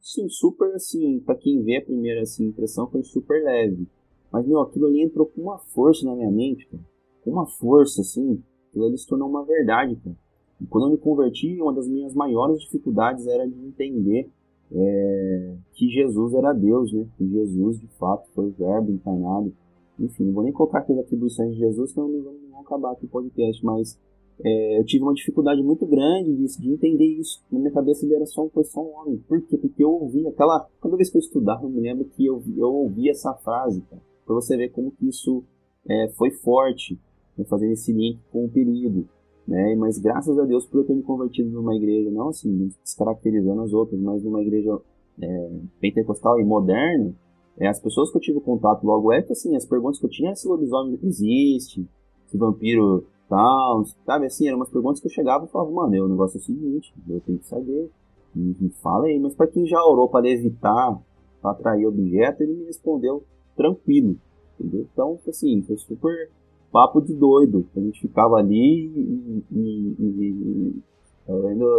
sim, super assim, pra quem vê a primeira assim, impressão, foi super leve. Mas, meu, aquilo ali entrou com uma força na minha mente, cara. Com uma força, assim, aquilo ali se tornou uma verdade, cara. E quando eu me converti, uma das minhas maiores dificuldades era de entender é, que Jesus era Deus, né? Que Jesus, de fato, foi o verbo encarnado. Enfim, não vou nem colocar aqui as atribuições de Jesus, senão não vamos acabar aqui o podcast, mas é, eu tive uma dificuldade muito grande de, de entender isso. Na minha cabeça ele era só, foi só um homem. Por quê? Porque eu ouvi aquela. Toda vez que eu estudava, eu me lembro que eu, eu ouvi essa frase, cara. Pra você ver como que isso é, foi forte, né, fazendo esse link com o período. Né? Mas graças a Deus por eu ter me convertido numa igreja, não assim, descaracterizando as outras, mas numa igreja é, pentecostal e moderna, é, as pessoas que eu tive contato logo é que assim, as perguntas que eu tinha se o lobisomem existe, se vampiro tal, sabe assim, eram umas perguntas que eu chegava e falava, mano, o negócio é o seguinte, eu tenho que saber, me fala aí, mas para quem já orou para evitar, para atrair objeto, ele me respondeu tranquilo, entendeu? Então, assim, foi super papo de doido. A gente ficava ali e. e, e,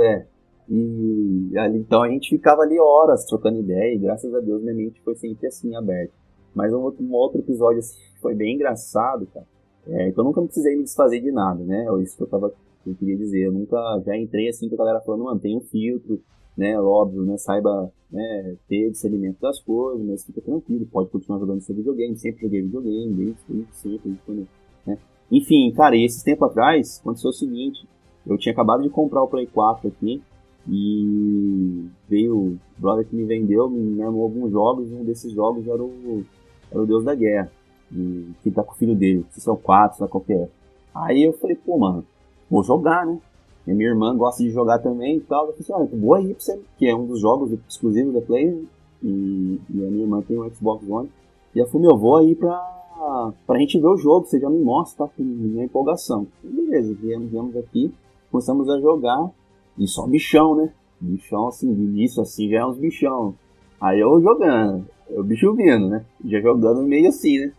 é, e então a gente ficava ali horas trocando ideia e graças a Deus minha mente foi sempre assim aberta. Mas um outro, um outro episódio assim, foi bem engraçado, cara. É, então nunca precisei me desfazer de nada, né? É isso que eu tava eu queria dizer. Eu nunca já entrei assim com a galera falando, mano, tem um filtro, né? Óbvio, né? Saiba né, ter discernimento das coisas, mas fica tranquilo, pode continuar jogando seu videogame, sempre joguei videogame, desde sempre, desde quando né? Enfim, cara, e esses tempos atrás aconteceu o seguinte: eu tinha acabado de comprar o Play 4 aqui e veio o brother que me vendeu, me armou alguns jogos e um desses jogos era o, era o Deus da Guerra, e, que tá com o filho dele, se são quatro, sei lá qual é. Aí eu falei, pô, mano, vou jogar, né? E minha irmã gosta de jogar também e tal. Eu falei assim, olha, vou aí pra você, que é um dos jogos exclusivos da Play, e, e a minha irmã tem um Xbox One. E eu falei, meu, vou aí pra, pra gente ver o jogo, você já me mostra, tá? Minha empolgação. E beleza, viemos, viemos aqui, começamos a jogar, e só bichão, né? Bichão assim, de início assim, já é uns bichão. Aí eu jogando, o bicho vindo, né? Já jogando meio assim, né?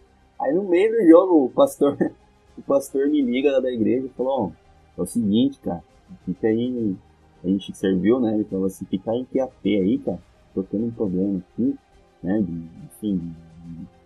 Aí no meio do jogo, o pastor, *laughs* o pastor me liga da igreja e falou, é o seguinte, cara, fica aí, a gente serviu, né? Ele falou assim, fica em QAP aí, cara, tô tendo um problema aqui, né? De, enfim,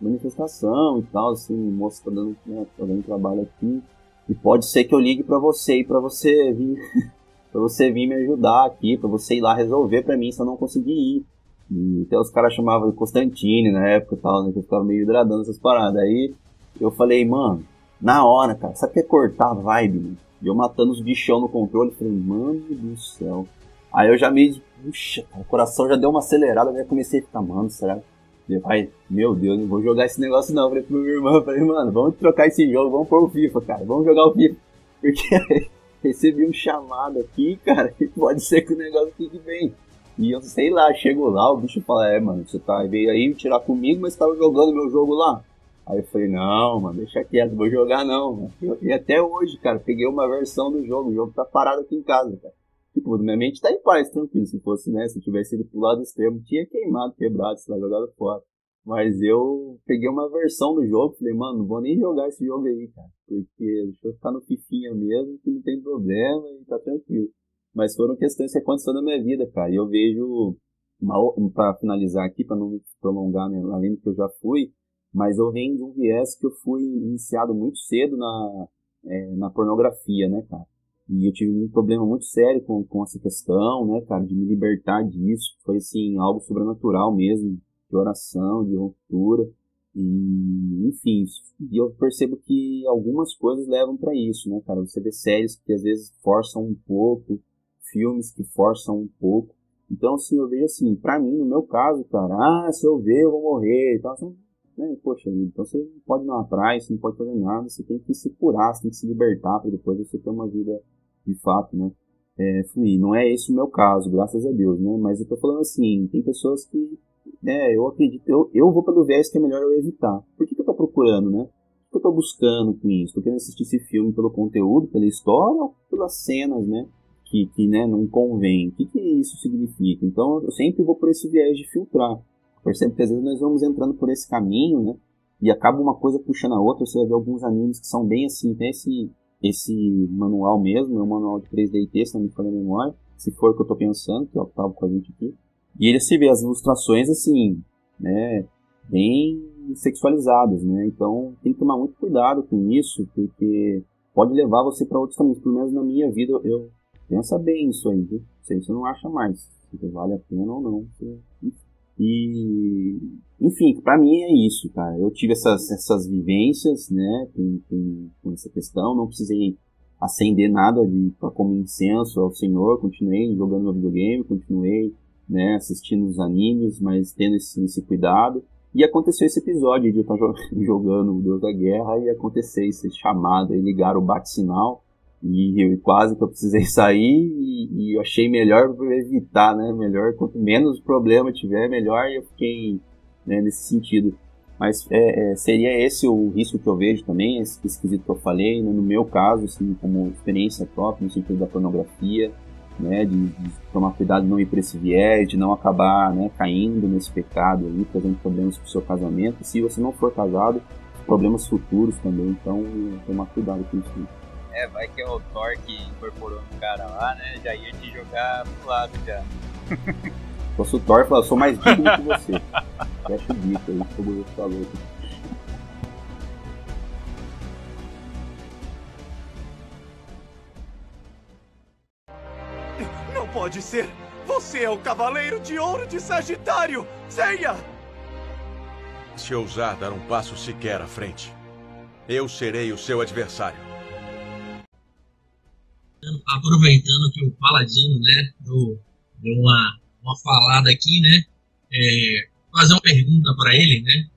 manifestação e tal, assim, o moço tá dando, né, tá dando trabalho aqui. E pode ser que eu ligue para você e para você vir *laughs* para você vir me ajudar aqui, para você ir lá resolver para mim se eu não conseguir ir. E até os caras chamavam de Constantine na época e tal, né, que eu ficava meio hidradando essas paradas. Aí eu falei, mano, na hora, cara, sabe o que é cortar a vibe, mano? E eu matando os bichão no controle, falei, mano do céu. Aí eu já me, puxa, o coração já deu uma acelerada, já comecei a ficar, mano, será meu pai, meu Deus, não vou jogar esse negócio não. falei pro meu irmão, falei, mano, vamos trocar esse jogo, vamos pôr o FIFA, cara, vamos jogar o FIFA. Porque *laughs* recebi um chamado aqui, cara, e pode ser que o negócio fique bem. E eu sei lá, chego lá, o bicho fala, é, mano, você tá, veio aí tirar comigo, mas tava jogando meu jogo lá. Aí eu falei, não, mano, deixa quieto, vou jogar não. E até hoje, cara, peguei uma versão do jogo, o jogo tá parado aqui em casa, cara. Tipo, minha mente tá em paz, tranquilo. Se fosse, né, se tivesse ido pro lado extremo, tinha queimado, quebrado, sei lá, jogado fora. Mas eu peguei uma versão do jogo, falei, mano, não vou nem jogar esse jogo aí, cara. Porque deixa eu ficar no fifinha mesmo, que não tem problema e tá tranquilo. Mas foram questões que aconteceram na minha vida, cara. E eu vejo, uma, pra finalizar aqui, pra não me prolongar, né, além do que eu já fui, mas eu venho de um viés que eu fui iniciado muito cedo na, é, na pornografia, né, cara? E eu tive um problema muito sério com, com essa questão, né, cara, de me libertar disso. Foi, assim, algo sobrenatural mesmo, de oração, de ruptura. E, enfim, e eu percebo que algumas coisas levam para isso, né, cara? Você vê séries que às vezes forçam um pouco, filmes que forçam um pouco. Então, assim, eu vejo assim, pra mim, no meu caso, cara, ah, se eu ver, eu vou morrer e tal. Assim, né, poxa vida, então você não pode ir na praia, você não pode fazer nada, você tem que se curar, você tem que se libertar para depois você ter uma vida de fato, né, é, fluir. Não é esse o meu caso, graças a Deus, né? Mas eu tô falando assim, tem pessoas que, né, eu acredito, eu, eu vou pelo viés que é melhor eu evitar. Por que, que eu tô procurando, né? O que eu tô buscando com isso? Tô querendo assistir esse filme pelo conteúdo, pela história ou pelas cenas, né? Que, que né, não convém. O que, que isso significa? Então eu sempre vou por esse viés de filtrar. Percebe que às vezes nós vamos entrando por esse caminho, né? E acaba uma coisa puxando a outra. Você vai ver alguns animes que são bem assim, tem esse esse manual mesmo, é um manual de 3D e se não me falha a memória, se for o que eu tô pensando, que é o que com a gente aqui. E ele se vê as ilustrações assim, né, bem sexualizadas, né? Então tem que tomar muito cuidado com isso, porque pode levar você para outros caminhos. Pelo menos na minha vida, eu pensa bem isso aí, viu? Você não acha mais, se vale a pena ou não. E, enfim, para mim é isso, cara. Eu tive essas, essas vivências, né, com, com, com essa questão. Não precisei acender nada de para como incenso ao Senhor. Continuei jogando no videogame, continuei, né, assistindo os animes, mas tendo esse, esse cuidado. E aconteceu esse episódio de eu estar *laughs* jogando o Deus da Guerra e acontecer esse chamado e ligar o bate-sinal. E eu, quase que eu precisei *laughs* sair e, e eu achei melhor evitar, né? Melhor, quanto menos problema tiver, melhor. Eu fiquei né, nesse sentido. Mas é, é, seria esse o risco que eu vejo também, esse esquisito que eu falei, né? no meu caso, assim, como experiência própria, no sentido da pornografia, né, de, de, tomar cuidado de não ir para esse viés, de não acabar né, caindo nesse pecado aí, trazendo problemas para o seu casamento. Se você não for casado, problemas futuros também, então tomar cuidado com isso. É, vai que é o Thor que incorporou no cara lá, né? Já ia te jogar pro lado já. Se *laughs* fosse o Thor, eu sou mais digno que você. Fecha o bico aí, como você falou. pode ser! Você é o Cavaleiro de Ouro de Sagitário! Ceia! Se ousar dar um passo sequer à frente, eu serei o seu adversário. Aproveitando que o Paladino, né, deu, deu uma, uma falada aqui, né, é, fazer uma pergunta para ele, né,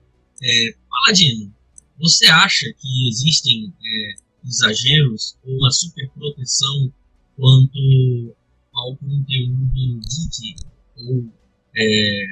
é, Paladino, você acha que existem é, exageros ou uma superproteção quanto ao conteúdo geek ou é,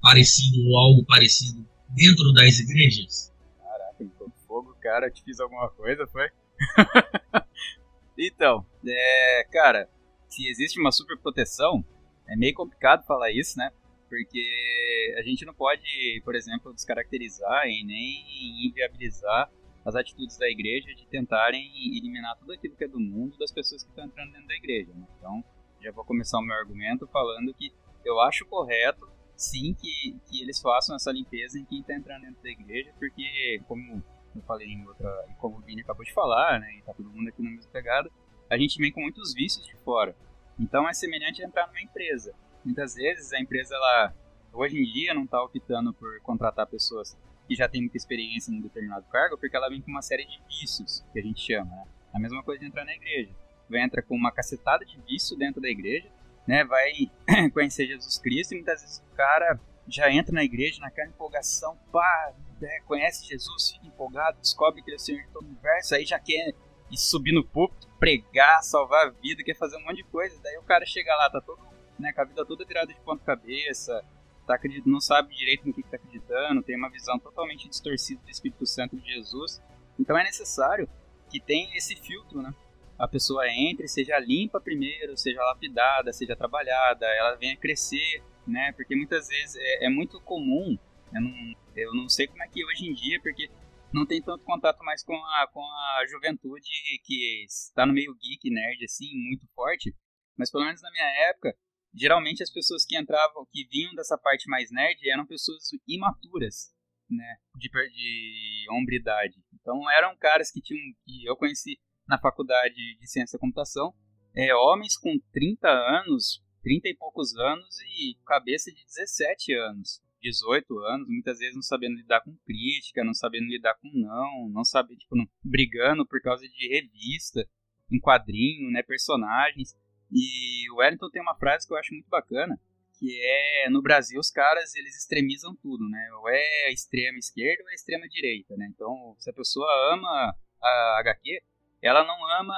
parecido ou algo parecido dentro das igrejas? Caraca, me fogo, cara, te fiz alguma coisa, foi? *laughs* então, é, cara, se existe uma super proteção, é meio complicado falar isso, né? Porque a gente não pode, por exemplo, descaracterizar e nem inviabilizar as atitudes da igreja de tentarem eliminar tudo aquilo que é do mundo das pessoas que estão entrando dentro da igreja. Né? Então, já vou começar o meu argumento falando que eu acho correto, sim, que, que eles façam essa limpeza em quem está entrando dentro da igreja, porque, como eu falei em outra, e como o Vini acabou de falar, né, e tá todo mundo aqui na mesma pegada, a gente vem com muitos vícios de fora. Então é semelhante a entrar numa empresa. Muitas vezes a empresa, ela, hoje em dia, não está optando por contratar pessoas que já têm muita experiência em um determinado cargo, porque ela vem com uma série de vícios, que a gente chama, né? A mesma coisa de entrar na igreja entra com uma cacetada de vício dentro da igreja, né? Vai *clears throat* conhecer Jesus Cristo e muitas vezes o cara já entra na igreja naquela empolgação, pá, né? conhece Jesus, fica empolgado, descobre que ele é o Senhor de todo o universo, aí já quer ir subir no púlpito, pregar, salvar a vida, quer fazer um monte de coisa. Daí o cara chega lá, tá todo, né, com a vida toda virada de ponta cabeça, tá acreditando, não sabe direito no que, está acreditando, tem uma visão totalmente distorcida do Espírito Santo de Jesus. Então é necessário que tenha esse filtro, né? a pessoa entre, seja limpa primeiro, seja lapidada, seja trabalhada, ela venha crescer, né? Porque muitas vezes é, é muito comum, eu não, eu não sei como é que hoje em dia, porque não tem tanto contato mais com a, com a juventude que está no meio geek, nerd, assim, muito forte, mas pelo menos na minha época, geralmente as pessoas que entravam, que vinham dessa parte mais nerd, eram pessoas imaturas, né, de, de hombridade. Então eram caras que tinham, que eu conheci na faculdade de ciência da computação, é, homens com 30 anos, 30 e poucos anos e cabeça de 17 anos, 18 anos, muitas vezes não sabendo lidar com crítica, não sabendo lidar com não, não sabendo, tipo, não, brigando por causa de revista, em quadrinho, né, personagens. E o Wellington tem uma frase que eu acho muito bacana, que é no Brasil os caras eles extremizam tudo, né? Ou é a extrema esquerda ou é a extrema direita, né? Então, se a pessoa ama a HQ, ela não ama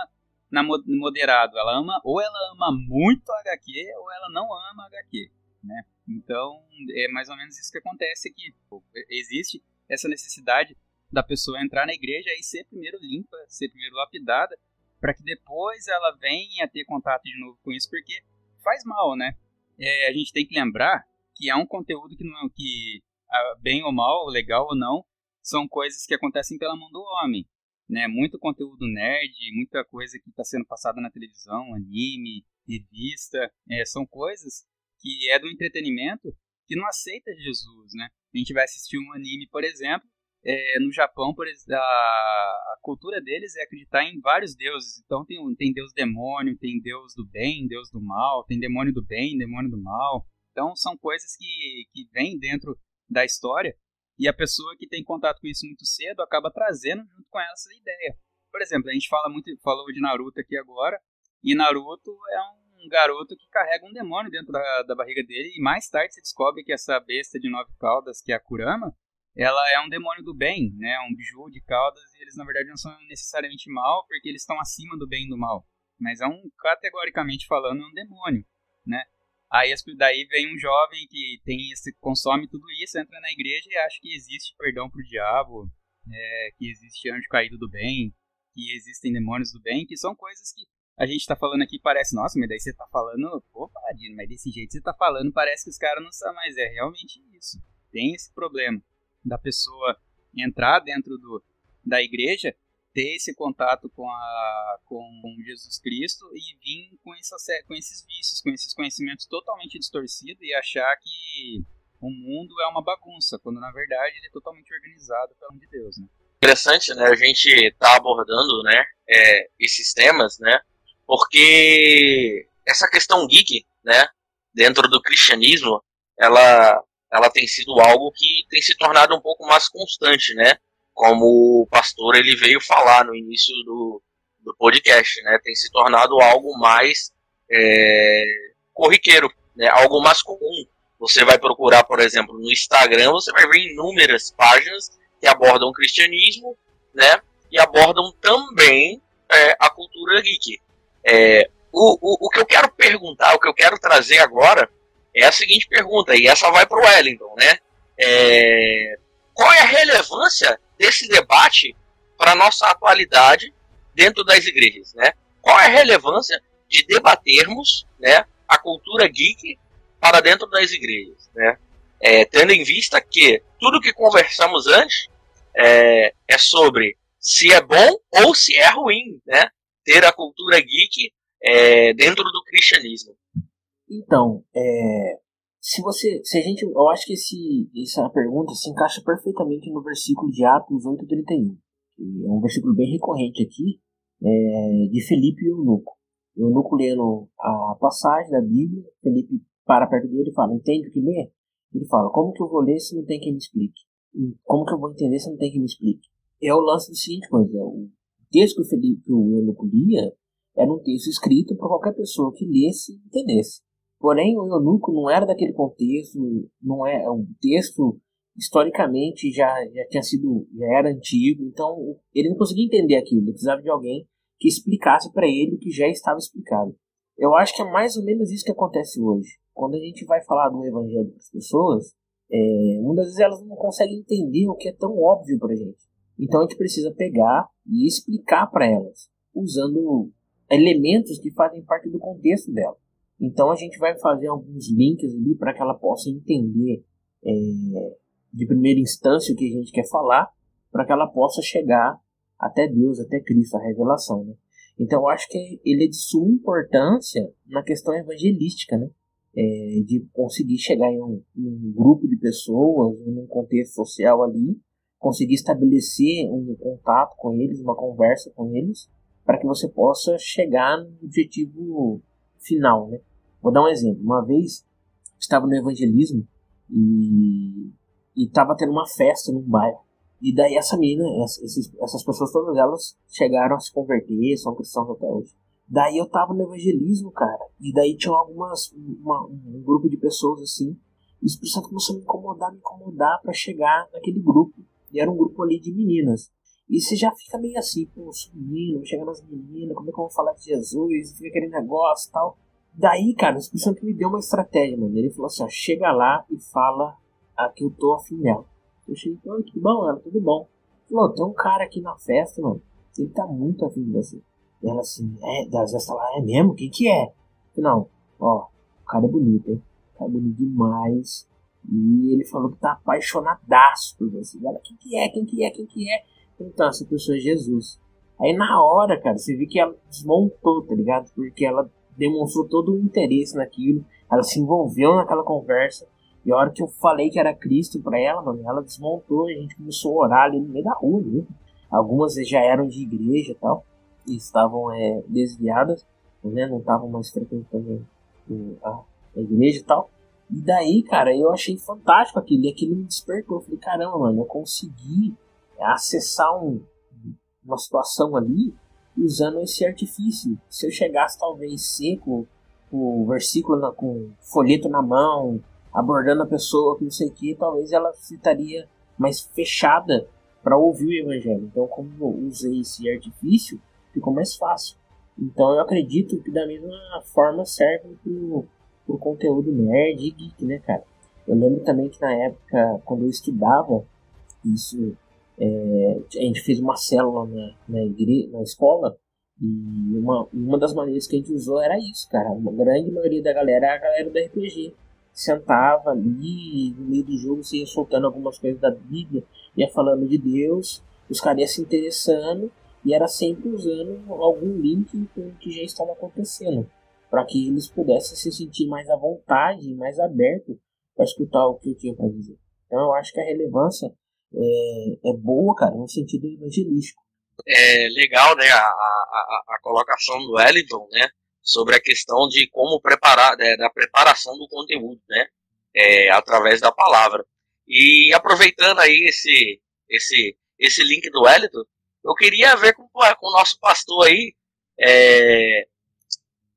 na moderado, ela ama ou ela ama muito HQ ou ela não ama HQ, né? Então é mais ou menos isso que acontece aqui. Existe essa necessidade da pessoa entrar na igreja e ser primeiro limpa, ser primeiro lapidada, para que depois ela venha ter contato de novo com isso, porque faz mal, né? É, a gente tem que lembrar que é um conteúdo que não que bem ou mal, legal ou não, são coisas que acontecem pela mão do homem. né? Muito conteúdo nerd, muita coisa que está sendo passada na televisão, anime, revista, é, são coisas que é do entretenimento que não aceita Jesus, né? A gente vai assistir um anime, por exemplo, é, no Japão, por a, a, cultura deles é acreditar em vários deuses. Então tem, tem deus demônio, tem deus do bem, deus do mal, tem demônio do bem, demônio do mal. Então são coisas que, que vêm dentro da história e a pessoa que tem contato com isso muito cedo acaba trazendo junto com ela essa ideia. Por exemplo, a gente fala muito, falou de Naruto aqui agora, e Naruto é um garoto que carrega um demônio dentro da, da barriga dele, e mais tarde se descobre que essa besta de nove caudas, que é a Kurama, ela é um demônio do bem, né? Um biju de caudas, e eles na verdade não são necessariamente mal, porque eles estão acima do bem e do mal. Mas é um, categoricamente falando, um demônio, né? Aí daí vem um jovem que tem esse, consome tudo isso, entra na igreja e acha que existe perdão pro diabo, é, que existe anjo caído do bem, que existem demônios do bem, que são coisas que a gente tá falando aqui, parece, nossa, mas daí você tá falando, pô, Paladino, mas desse jeito você tá falando, parece que os caras não sabem, mas é realmente isso. Tem esse problema da pessoa entrar dentro do, da igreja ter esse contato com, a, com, Jesus Cristo e vir com, essa, com esses vícios, com esses conhecimentos totalmente distorcidos e achar que o mundo é uma bagunça, quando na verdade ele é totalmente organizado pelo de Deus, né? Interessante, né? A gente tá abordando, né, é, esses temas, né? Porque essa questão geek, né, dentro do cristianismo, ela ela tem sido algo que tem se tornado um pouco mais constante, né? como o pastor ele veio falar no início do, do podcast, né? Tem se tornado algo mais é, corriqueiro, né? Algo mais comum. Você vai procurar, por exemplo, no Instagram, você vai ver inúmeras páginas que abordam o cristianismo, né? E abordam também é, a cultura geek. É, o, o, o que eu quero perguntar, o que eu quero trazer agora é a seguinte pergunta, e essa vai para o Wellington, né? É, qual é a relevância desse debate para a nossa atualidade dentro das igrejas, né? Qual é a relevância de debatermos, né, a cultura geek para dentro das igrejas, né? É, tendo em vista que tudo que conversamos antes é, é, sobre se é bom ou se é ruim, né? Ter a cultura geek é, dentro do cristianismo. Então, é, se você, se a gente, eu acho que esse, essa pergunta se encaixa perfeitamente no versículo de Atos 8:31. É um versículo bem recorrente aqui, é, de Felipe e Eunuco. Eunuco lendo a passagem da Bíblia, Felipe para perto dele e fala: "Entende o que lê?" Ele fala: "Como que eu vou ler se não tem quem me explique? Como que eu vou entender se não tem quem me explique?" É o lance do seguinte coisa: o texto que o Felipe, Eunuco lia, era um texto escrito para qualquer pessoa que lesse e entendesse. Porém, o eunuco não era daquele contexto, não é, é um texto historicamente já, já tinha sido, já era antigo, então ele não conseguia entender aquilo, ele precisava de alguém que explicasse para ele o que já estava explicado. Eu acho que é mais ou menos isso que acontece hoje. Quando a gente vai falar do evangelho para as pessoas, é, muitas vezes elas não conseguem entender o que é tão óbvio para a gente. Então a gente precisa pegar e explicar para elas, usando elementos que fazem parte do contexto dela. Então a gente vai fazer alguns links ali para que ela possa entender é, de primeira instância o que a gente quer falar, para que ela possa chegar até Deus, até Cristo, a revelação. Né? Então eu acho que ele é de suma importância na questão evangelística, né? É, de conseguir chegar em um, um, grupo de pessoas, em um contexto social ali, conseguir estabelecer um contato com eles, uma conversa com eles, para que você possa chegar no objetivo final, né? Vou dar um exemplo. Uma vez estava no evangelismo e estava tendo uma festa num bairro. E daí essa menina, essas, essas pessoas todas elas chegaram a se converter, são cristãos até hoje. Daí eu tava no evangelismo, cara. E daí tinha algumas, uma, um grupo de pessoas assim. E o Espírito Santo começou a me incomodar, me incomodar para chegar naquele grupo. E era um grupo ali de meninas. E você já fica meio assim, pô, sou menino, chegando as meninas, como é que eu vou falar de Jesus? Fica aquele negócio e tal. Daí, cara, o Espírito Santo me deu uma estratégia, mano. Ele falou assim, ó, chega lá e fala que eu tô afim dela. Eu cheguei, oi, tudo bom, mano? Tudo bom. Falou, tem um cara aqui na festa, mano. Ele tá muito afim de você. E ela assim, é, das essa lá, é mesmo? Quem que é? Não, ó, o cara é bonito, hein? O cara é bonito demais. E ele falou que tá apaixonadaço por você. Ela, quem que é? Quem que é? Quem que é? Então, essa pessoa é Jesus. Aí na hora, cara, você vê que ela desmontou, tá ligado? Porque ela demonstrou todo o interesse naquilo, ela se envolveu naquela conversa. E a hora que eu falei que era Cristo pra ela, mano, ela desmontou a gente começou a orar ali no meio da rua, né? Algumas já eram de igreja e tal, e estavam é, desviadas, né? Não estavam mais frequentando a igreja e tal. E daí, cara, eu achei fantástico aquilo, e aquilo me despertou. Eu falei, caramba, mano, eu consegui acessar um, uma situação ali usando esse artifício. Se eu chegasse talvez seco, com o versículo na, com folheto na mão, abordando a pessoa, não sei o que, talvez ela estaria mais fechada para ouvir o evangelho. Então, como eu usei esse artifício, ficou mais fácil. Então, eu acredito que da mesma forma serve pro, pro conteúdo nerd e geek, né, cara? Eu lembro também que na época, quando eu estudava, isso é, a gente fez uma célula na, na, igre, na escola e uma, uma das maneiras que a gente usou era isso, cara. Uma grande maioria da galera era a galera do RPG. Sentava ali, no meio do jogo, você ia soltando algumas coisas da Bíblia, ia falando de Deus, os caras iam se interessando e era sempre usando algum link com o que já estava acontecendo, para que eles pudessem se sentir mais à vontade, mais aberto para escutar o que eu tinha para dizer. Então eu acho que a relevância é, é boa, cara, no sentido evangelístico. É legal, né, a, a, a colocação do Wellington, né, sobre a questão de como preparar, né, da preparação do conteúdo, né, é, através da palavra. E aproveitando aí esse, esse, esse link do Wellington, eu queria ver com, com o nosso pastor aí, é,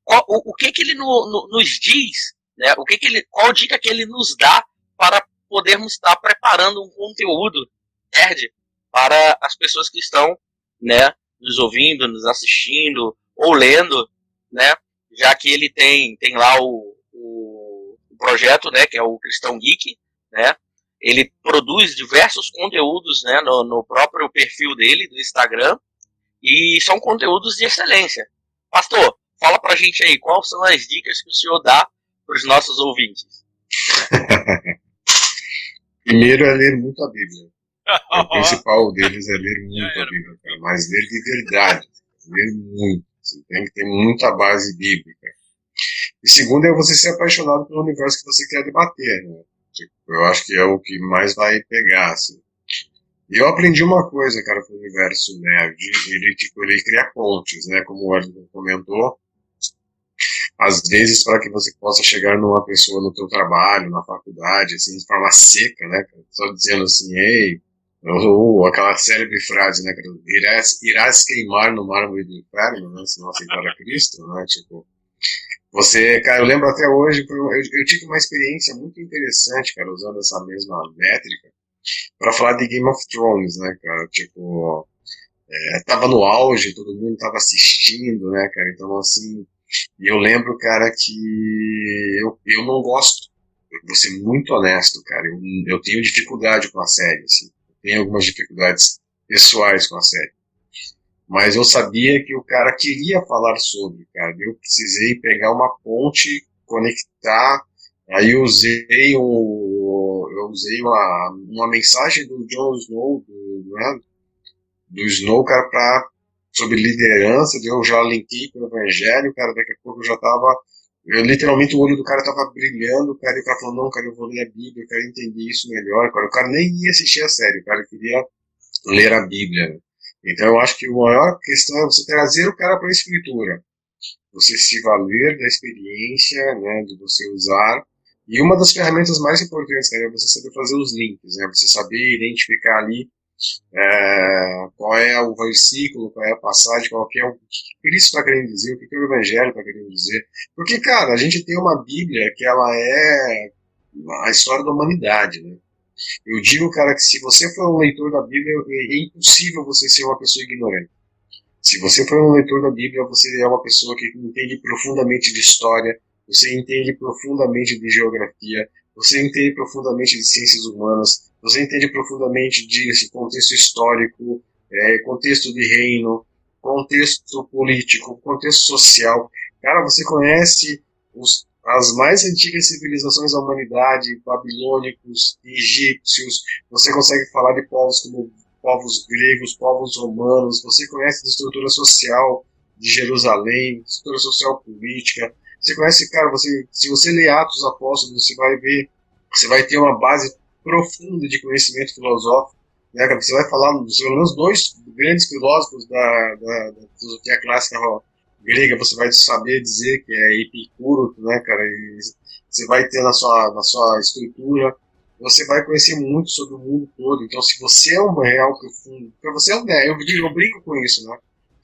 qual, o, o, que que ele no, no, nos diz, né, o que que ele, qual dica que ele nos dá para podermos estar preparando um conteúdo nerd para as pessoas que estão, né, nos ouvindo, nos assistindo ou lendo, né, já que ele tem, tem lá o, o, o projeto, né, que é o Cristão Geek, né, ele produz diversos conteúdos, né, no, no próprio perfil dele, do Instagram, e são conteúdos de excelência. Pastor, fala pra gente aí, quais são as dicas que o senhor dá para os nossos ouvintes? *laughs* Primeiro é ler muito a Bíblia. *laughs* o principal deles é ler muito a Bíblia, cara. mas ler de verdade. Ler muito. Você tem que ter muita base bíblica. E segundo é você ser apaixonado pelo universo que você quer debater. Né? Tipo, eu acho que é o que mais vai pegar. Assim. E eu aprendi uma coisa, cara, com o universo nerd. Ele, tipo, ele cria pontes, né? Como o Wellington comentou às vezes para que você possa chegar numa pessoa no teu trabalho, na faculdade, assim, de forma seca, né, só dizendo assim, ei, ou aquela célebre frase, né, irás, irás queimar no mármore do inferno, né, se não aceitar a Cristo, né, tipo, você, cara, eu lembro até hoje, eu, eu tive uma experiência muito interessante, cara, usando essa mesma métrica, para falar de Game of Thrones, né, cara, tipo, é, tava no auge, todo mundo tava assistindo, né, cara, então, assim, e eu lembro, cara, que eu, eu não gosto. Eu vou ser muito honesto, cara. Eu, eu tenho dificuldade com a série, assim. Eu tenho algumas dificuldades pessoais com a série. Mas eu sabia que o cara queria falar sobre, cara. Eu precisei pegar uma ponte, conectar. Aí eu usei o, eu usei uma, uma mensagem do Jon Snow, do, né, do Snow, cara, para sobre liderança, eu já linkei com o evangelho, cara, daqui a pouco eu já tava, eu, literalmente o olho do cara tava brilhando, cara, e o cara falou, não, cara, eu vou ler a Bíblia, eu quero entender isso melhor, cara, o cara nem ia assistir a série, o cara queria ler a Bíblia, né? Então eu acho que a maior questão é você trazer o cara para a escritura, você se valer da experiência, né, de você usar, e uma das ferramentas mais importantes, cara, é você saber fazer os links, né, você saber identificar ali é, qual é o versículo, qual é a passagem, qual é o que Cristo está querendo dizer, o que, que o Evangelho está querendo dizer. Porque, cara, a gente tem uma Bíblia que ela é a história da humanidade, né? Eu digo, cara, que se você for um leitor da Bíblia, é impossível você ser uma pessoa ignorante. Se você for um leitor da Bíblia, você é uma pessoa que entende profundamente de história, você entende profundamente de geografia, você entende profundamente de ciências humanas, você entende profundamente de contexto histórico, é, contexto de reino, contexto político, contexto social. Cara, você conhece os, as mais antigas civilizações da humanidade, babilônicos, egípcios, você consegue falar de povos como povos gregos, povos romanos, você conhece a estrutura social de Jerusalém, estrutura social política, você conhece, cara, você, se você ler Atos Apóstolos, você vai ver, você vai ter uma base profunda de conhecimento filosófico, né, você vai falar, pelo menos dois grandes filósofos da, da, da filosofia clássica grega, você vai saber dizer que é Epicuro, né, cara, e você vai ter na sua, na sua estrutura, você vai conhecer muito sobre o mundo todo. Então, se você é um real profundo, porque você é um nerd, eu, digo, eu brinco com isso, né?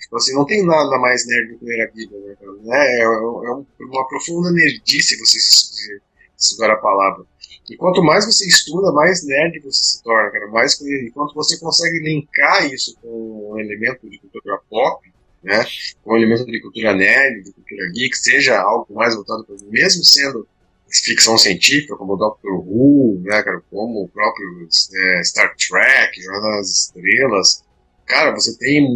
Tipo assim, não tem nada mais nerd do que ler a Bíblia, né, cara? É, é, é uma profunda nerdice você estudar a palavra. E quanto mais você estuda, mais nerd você se torna, cara. Mais quanto você consegue linkar isso com um elemento de cultura pop, né? Com um elemento de cultura nerd, de cultura geek, seja algo mais voltado para mesmo sendo ficção científica, como o Doctor Who, né, cara, como o próprio é, Star Trek, Jornada das Estrelas. Cara, você tem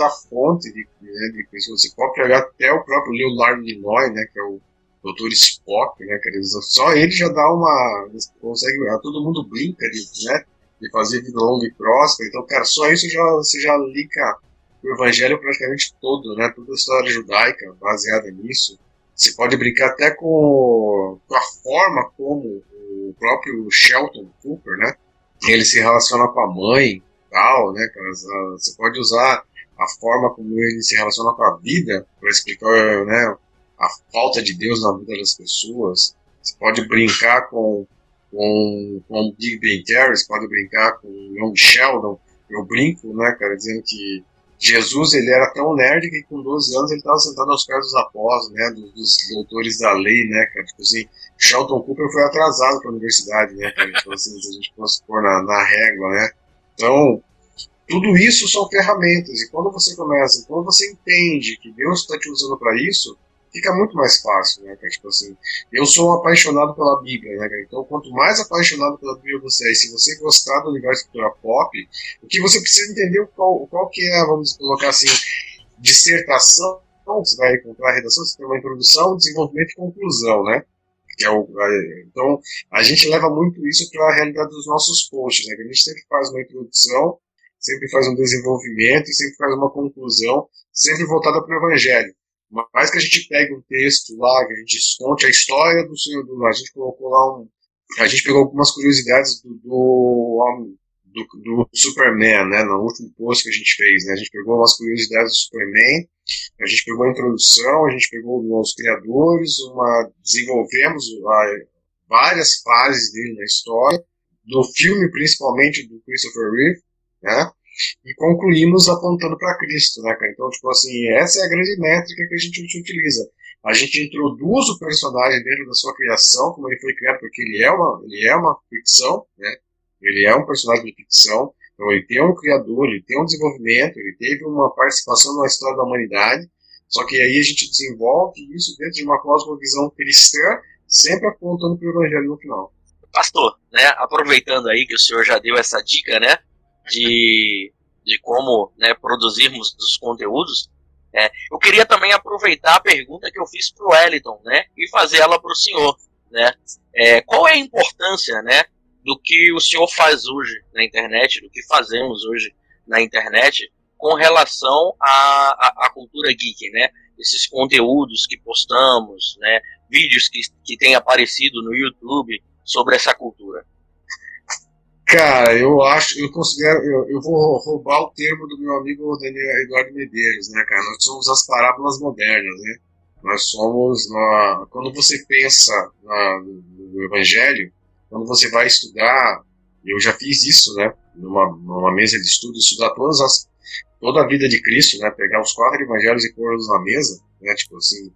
muita fonte de, né, de pessoas. Você pode pegar até o próprio Leonardo Nimoy, né, que é o Dr. Spock, né, cara, só ele já dá uma, consegue, todo mundo brinca de, né, de fazer vida longa e próspera, então, cara, só isso já, você já liga o evangelho praticamente todo, né, toda a história judaica baseada nisso, você pode brincar até com, com a forma como o próprio Shelton Cooper, né? Ele se relaciona com a mãe, tal, né? Você pode usar a forma como ele se relaciona com a vida para explicar, né? A falta de Deus na vida das pessoas. Você pode brincar com com, com Big Ben Terry, você pode brincar com Young Sheldon. Eu brinco, né, cara, dizendo que Jesus ele era tão nerd que com 12 anos ele estava sentado aos pés dos apóstolos, né, dos, dos, doutores da lei, né, cara, tipo assim, Sheldon Cooper foi atrasado para a universidade, né, cara, então assim, se a gente fosse pôr na, na régua, né, então, tudo isso são ferramentas, e quando você começa, quando você entende que Deus está te usando para isso, fica muito mais fácil, né? Tipo assim, eu sou apaixonado pela Bíblia, né? Então, quanto mais apaixonado pela Bíblia você é, e se você gostar do universo cultura pop, o que você precisa entender qual, qual que é, vamos colocar assim, dissertação, você vai encontrar a redação, você tem uma introdução, desenvolvimento e conclusão, né? Que é o, então, a gente leva muito isso para a realidade dos nossos posts, né? A gente sempre faz uma introdução, sempre faz um desenvolvimento sempre faz uma conclusão, sempre voltada para o Evangelho mais que a gente pegue um texto lá, que a gente conte a história do Senhor do a gente colocou lá um. A gente pegou algumas curiosidades do, do, do, do Superman, né? No último post que a gente fez, né? A gente pegou umas curiosidades do Superman, a gente pegou a introdução, a gente pegou os criadores, uma, desenvolvemos a, várias fases dele na história, do filme principalmente do Christopher Reeve, né? e concluímos apontando para Cristo, né, cara? Então, tipo assim, essa é a grande métrica que a gente utiliza. A gente introduz o personagem dentro da sua criação, como ele foi criado, porque ele é uma, ele é uma ficção, né? Ele é um personagem de ficção, então ele tem um criador, ele tem um desenvolvimento, ele teve uma participação na história da humanidade, só que aí a gente desenvolve isso dentro de uma cosmovisão cristã, sempre apontando para o evangelho no final. Pastor, né, aproveitando aí que o senhor já deu essa dica, né, de, de como né, produzirmos os conteúdos, é, eu queria também aproveitar a pergunta que eu fiz para o Wellington né, e fazer ela para o senhor. Né? É, qual é a importância né, do que o senhor faz hoje na internet, do que fazemos hoje na internet com relação à, à, cultura geek, né? Esses conteúdos que postamos, né? Vídeos que, que têm aparecido no YouTube sobre essa cultura. Cara, eu acho, eu considero, eu, eu, vou roubar o termo do meu amigo Daniel Eduardo Medeiros, né, cara? Nós somos as parábolas modernas, né? Nós somos, na, quando você pensa na, no Evangelho, quando você vai estudar, eu já fiz isso, né? Numa, numa mesa de estudo, estudar todas as, toda a vida de Cristo, né? Pegar os quatro Evangelhos e pôr-los na mesa, né? Tipo assim,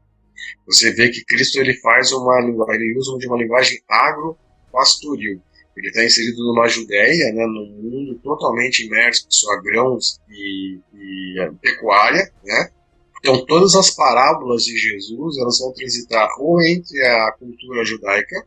você vê que Cristo ele faz uma ele usa uma linguagem agro-pastoril ele está inserido numa Judéia, né, num mundo totalmente imerso a grãos e, e pecuária, né? Então, todas as parábolas de Jesus, elas vão transitar ou entre a cultura judaica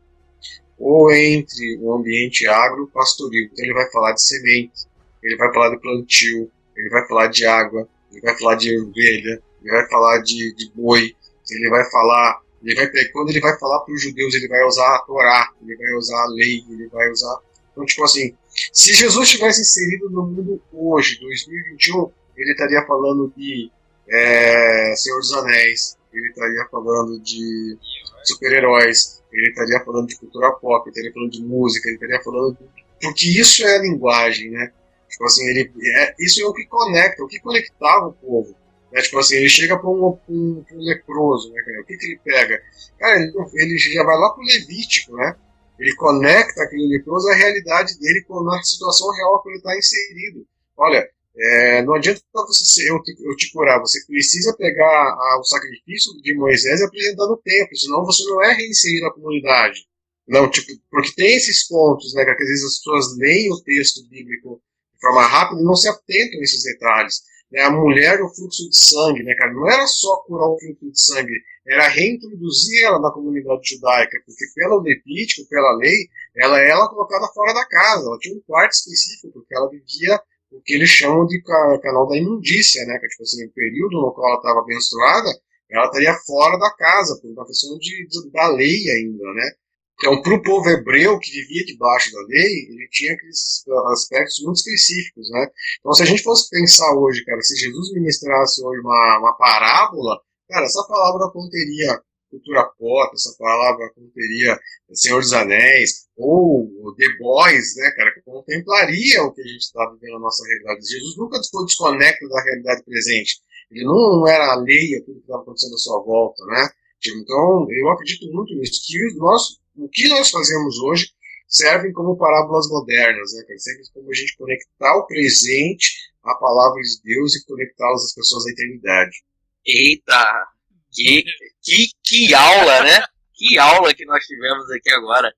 ou entre o ambiente agro-pastoril. Então, ele vai falar de semente, ele vai falar de plantio, ele vai falar de água, ele vai falar de ovelha, ele vai falar de, de boi, ele vai falar ele vai, quando ele vai falar para os judeus, ele vai usar a Torá, ele vai usar a lei, ele vai usar Então, tipo assim, se Jesus tivesse inserido no mundo hoje, 2021, ele estaria falando de é, Senhor dos Anéis, ele estaria falando de super-heróis, ele estaria falando de cultura pop, ele estaria falando de música, ele estaria falando. De... Porque isso é a linguagem, né? Tipo assim, ele, é, isso é o que conecta, o que conectava o povo. Né? Tipo assim, ele chega para um, um, um, leproso, né, O que, que ele pega? Cara, ele, ele já vai lá pro Levítico, né? Ele conecta aquele leproso à realidade dele na situação real que ele está inserido. Olha, é, não adianta você eu, te, eu te curar, você precisa pegar a, o sacrifício de Moisés e apresentar no templo, senão você não é reinserido na comunidade. Não, tipo, porque tem esses pontos, né, que às vezes as pessoas leem o texto bíblico de forma rápida e não se atentam a esses detalhes. Né, a mulher do fluxo de sangue, né, cara, não era só curar o fluxo de sangue, era reintroduzir ela na comunidade judaica, porque pelo Levítico, pela lei, ela era colocada fora da casa, ela tinha um quarto específico, porque ela vivia o que eles chamam de canal da imundícia, né? Que é, tipo assim, o período no qual ela estava menstruada, ela estaria fora da casa, por uma questão de, de da lei ainda, né? Então, para o povo hebreu que vivia debaixo da lei, ele tinha aqueles aspectos muito específicos, né? Então, se a gente fosse pensar hoje, cara, se Jesus ministrasse hoje uma, uma parábola, cara, essa palavra conteria cultura pop, essa palavra conteria Senhor dos Anéis, ou The Boys, né, cara, que contemplaria o que a gente está vivendo na nossa realidade. Jesus nunca ficou desconecta da realidade presente. Ele não, não era alheio a tudo que estava acontecendo à sua volta, né? Tipo, então, eu acredito muito nisso, que nós, o que nós fazemos hoje servem como parábolas modernas, né, cara? Sempre como a gente conectar o presente à palavra de Deus e conectá-las às pessoas da eternidade. Eita! Que, que, que aula, né? Que aula que nós tivemos aqui agora.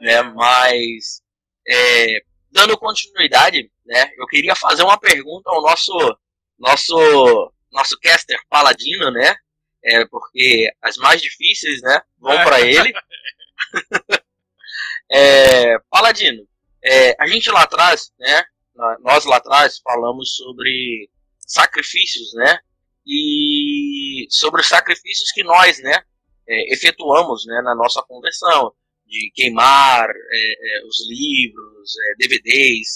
Né? Mas, é, dando continuidade, né? Eu queria fazer uma pergunta ao nosso, nosso, nosso caster paladino, né? É, porque as mais difíceis, né? Vão para ele. *laughs* *laughs* é, paladino, é, a gente lá atrás, né? Nós lá atrás falamos sobre sacrifícios, né? e sobre os sacrifícios que nós, né, é, efetuamos, né, na nossa conversão, de queimar é, é, os livros, é, DVDs,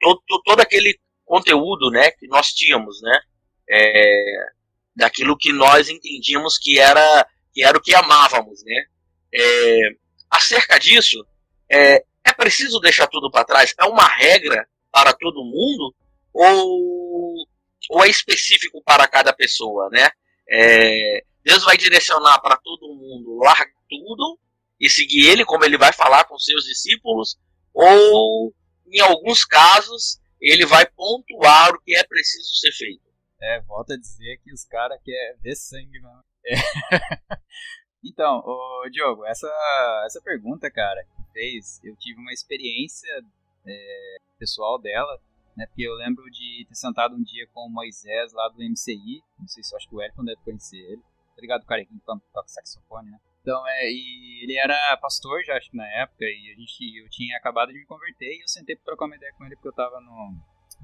todo, todo aquele conteúdo, né, que nós tínhamos, né, daquilo que nós entendíamos que era que era o que amávamos, né. Acerca disso, é preciso deixar tudo para trás? É uma regra para todo mundo ou ou é específico para cada pessoa, né? É, Deus vai direcionar para todo mundo, larga tudo e seguir ele, como ele vai falar com seus discípulos, ou em alguns casos ele vai pontuar o que é preciso ser feito. É, volta a dizer que os caras querem ver sangue, mano. É. *laughs* então, ô, Diogo, essa, essa pergunta, cara, que fez, eu tive uma experiência é, pessoal dela né? Porque eu lembro de ter sentado um dia com o Moisés lá do MCI, não sei se eu acho que o Elton deve conhecer ele, tá ligado? O cara que toca saxofone, né? Então, é, e ele era pastor já, acho que na época, e a gente, eu tinha acabado de me converter e eu sentei pra trocar uma ideia com ele porque eu tava no,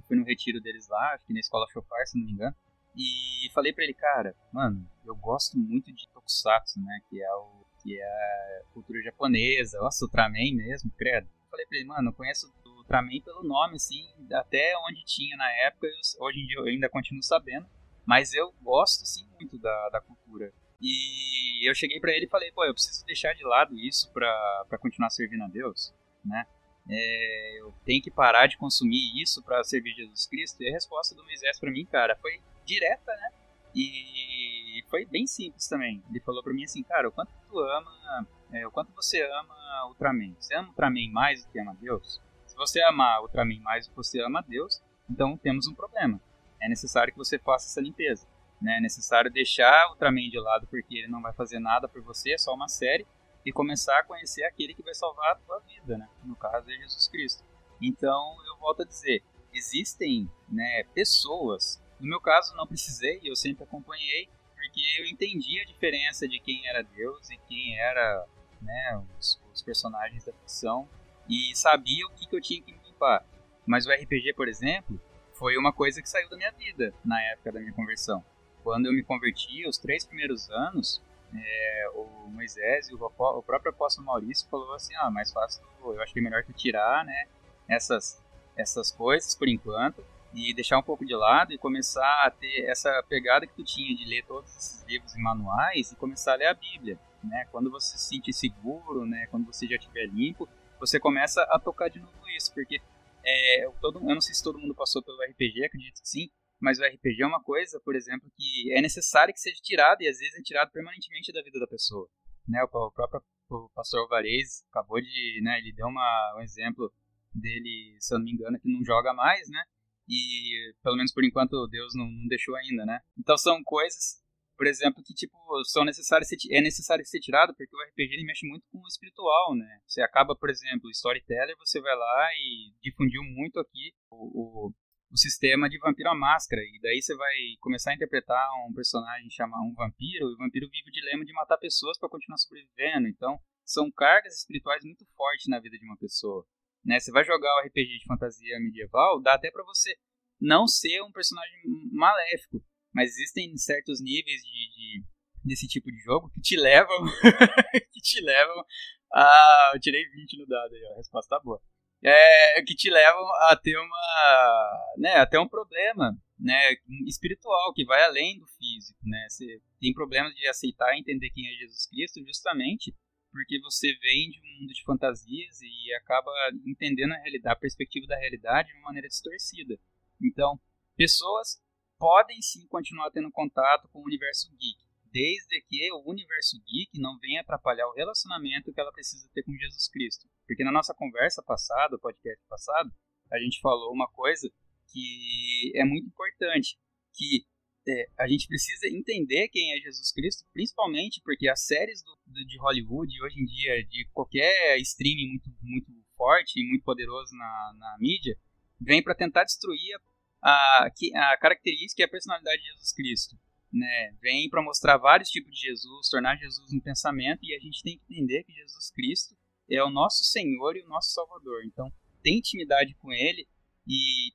fui no retiro deles lá, acho que na escola Chopar, se não me engano. E falei pra ele, cara, mano, eu gosto muito de Tokusatsu, né, que é o que é a cultura japonesa, nossa, Ultraman mesmo, credo. falei pra ele, mano, eu conheço Ultraman pelo nome, assim, até onde tinha na época, eu, hoje em dia eu ainda continuo sabendo, mas eu gosto, sim, muito da, da cultura. E eu cheguei para ele e falei, pô, eu preciso deixar de lado isso para continuar servindo a Deus, né? É, eu tenho que parar de consumir isso para servir Jesus Cristo. E a resposta do Moisés para mim, cara, foi direta, né? E foi bem simples também. Ele falou para mim assim, cara, o quanto tu ama, é, o quanto você ama Ultraman. Você ama Ultraman mais do que ama Deus? Se você amar Ultraman mais do que você ama Deus, então temos um problema. É necessário que você faça essa limpeza. Né? É necessário deixar o Ultraman de lado porque ele não vai fazer nada por você, é só uma série, e começar a conhecer aquele que vai salvar a tua vida, né? no caso é Jesus Cristo. Então, eu volto a dizer, existem né, pessoas, no meu caso não precisei, eu sempre acompanhei, porque eu entendi a diferença de quem era Deus e quem era né, os, os personagens da ficção e sabia o que, que eu tinha que limpar. Mas o RPG, por exemplo, foi uma coisa que saiu da minha vida na época da minha conversão. Quando eu me converti, os três primeiros anos, é, o Moisés e o, o, próprio apóstolo Maurício falou assim, ah, mais fácil, eu acho que é melhor tu tirar, né, essas, essas coisas por enquanto e deixar um pouco de lado e começar a ter essa pegada que tu tinha de ler todos esses livros e manuais e começar a ler a Bíblia, né, quando você se sentir seguro, né, quando você já estiver limpo, você começa a tocar de novo isso, porque é, todo, eu não sei se todo mundo passou pelo RPG, acredito que sim, mas o RPG é uma coisa, por exemplo, que é necessário que seja tirado e às vezes é tirado permanentemente da vida da pessoa. Né? O, o próprio o pastor Alvarez acabou de, né, ele deu uma, um exemplo dele, se eu não me engano, que não joga mais, né? E pelo menos por enquanto Deus não, não deixou ainda, né? Então são coisas por exemplo, que tipo são necessários ser, é necessário ser tirado porque o RPG ele mexe muito com o espiritual, né? Você acaba, por exemplo, storyteller, você vai lá e difundiu muito aqui o, o, o sistema de vampiro à máscara e daí você vai começar a interpretar um personagem chamar um vampiro e o vampiro vive o dilema de matar pessoas para continuar sobrevivendo. Então são cargas espirituais muito fortes na vida de uma pessoa. Né? Você vai jogar o RPG de fantasia medieval, dá até para você não ser um personagem maléfico, mas existem certos níveis de, de desse tipo de jogo que te levam *laughs* que te levam a eu tirei 20 no dado aí, a resposta tá boa. É, que te levam a ter uma, né, a ter um problema, né, espiritual que vai além do físico, né? Você tem problemas de aceitar e entender quem é Jesus Cristo justamente porque você vem de um mundo de fantasias e acaba entendendo a realidade, a perspectiva da realidade de uma maneira distorcida. Então, pessoas podem sim continuar tendo contato com o universo geek, desde que o universo geek não venha atrapalhar o relacionamento que ela precisa ter com Jesus Cristo. Porque na nossa conversa passada, podcast passado, a gente falou uma coisa que é muito importante, que é, a gente precisa entender quem é Jesus Cristo, principalmente porque as séries do, do, de Hollywood, hoje em dia, de qualquer streaming muito, muito forte e muito poderoso na, na mídia, vem para tentar destruir a a, a característica e a personalidade de Jesus Cristo. Né? Vem para mostrar vários tipos de Jesus, tornar Jesus um pensamento, e a gente tem que entender que Jesus Cristo é o nosso Senhor e o nosso Salvador. Então, tem intimidade com Ele e,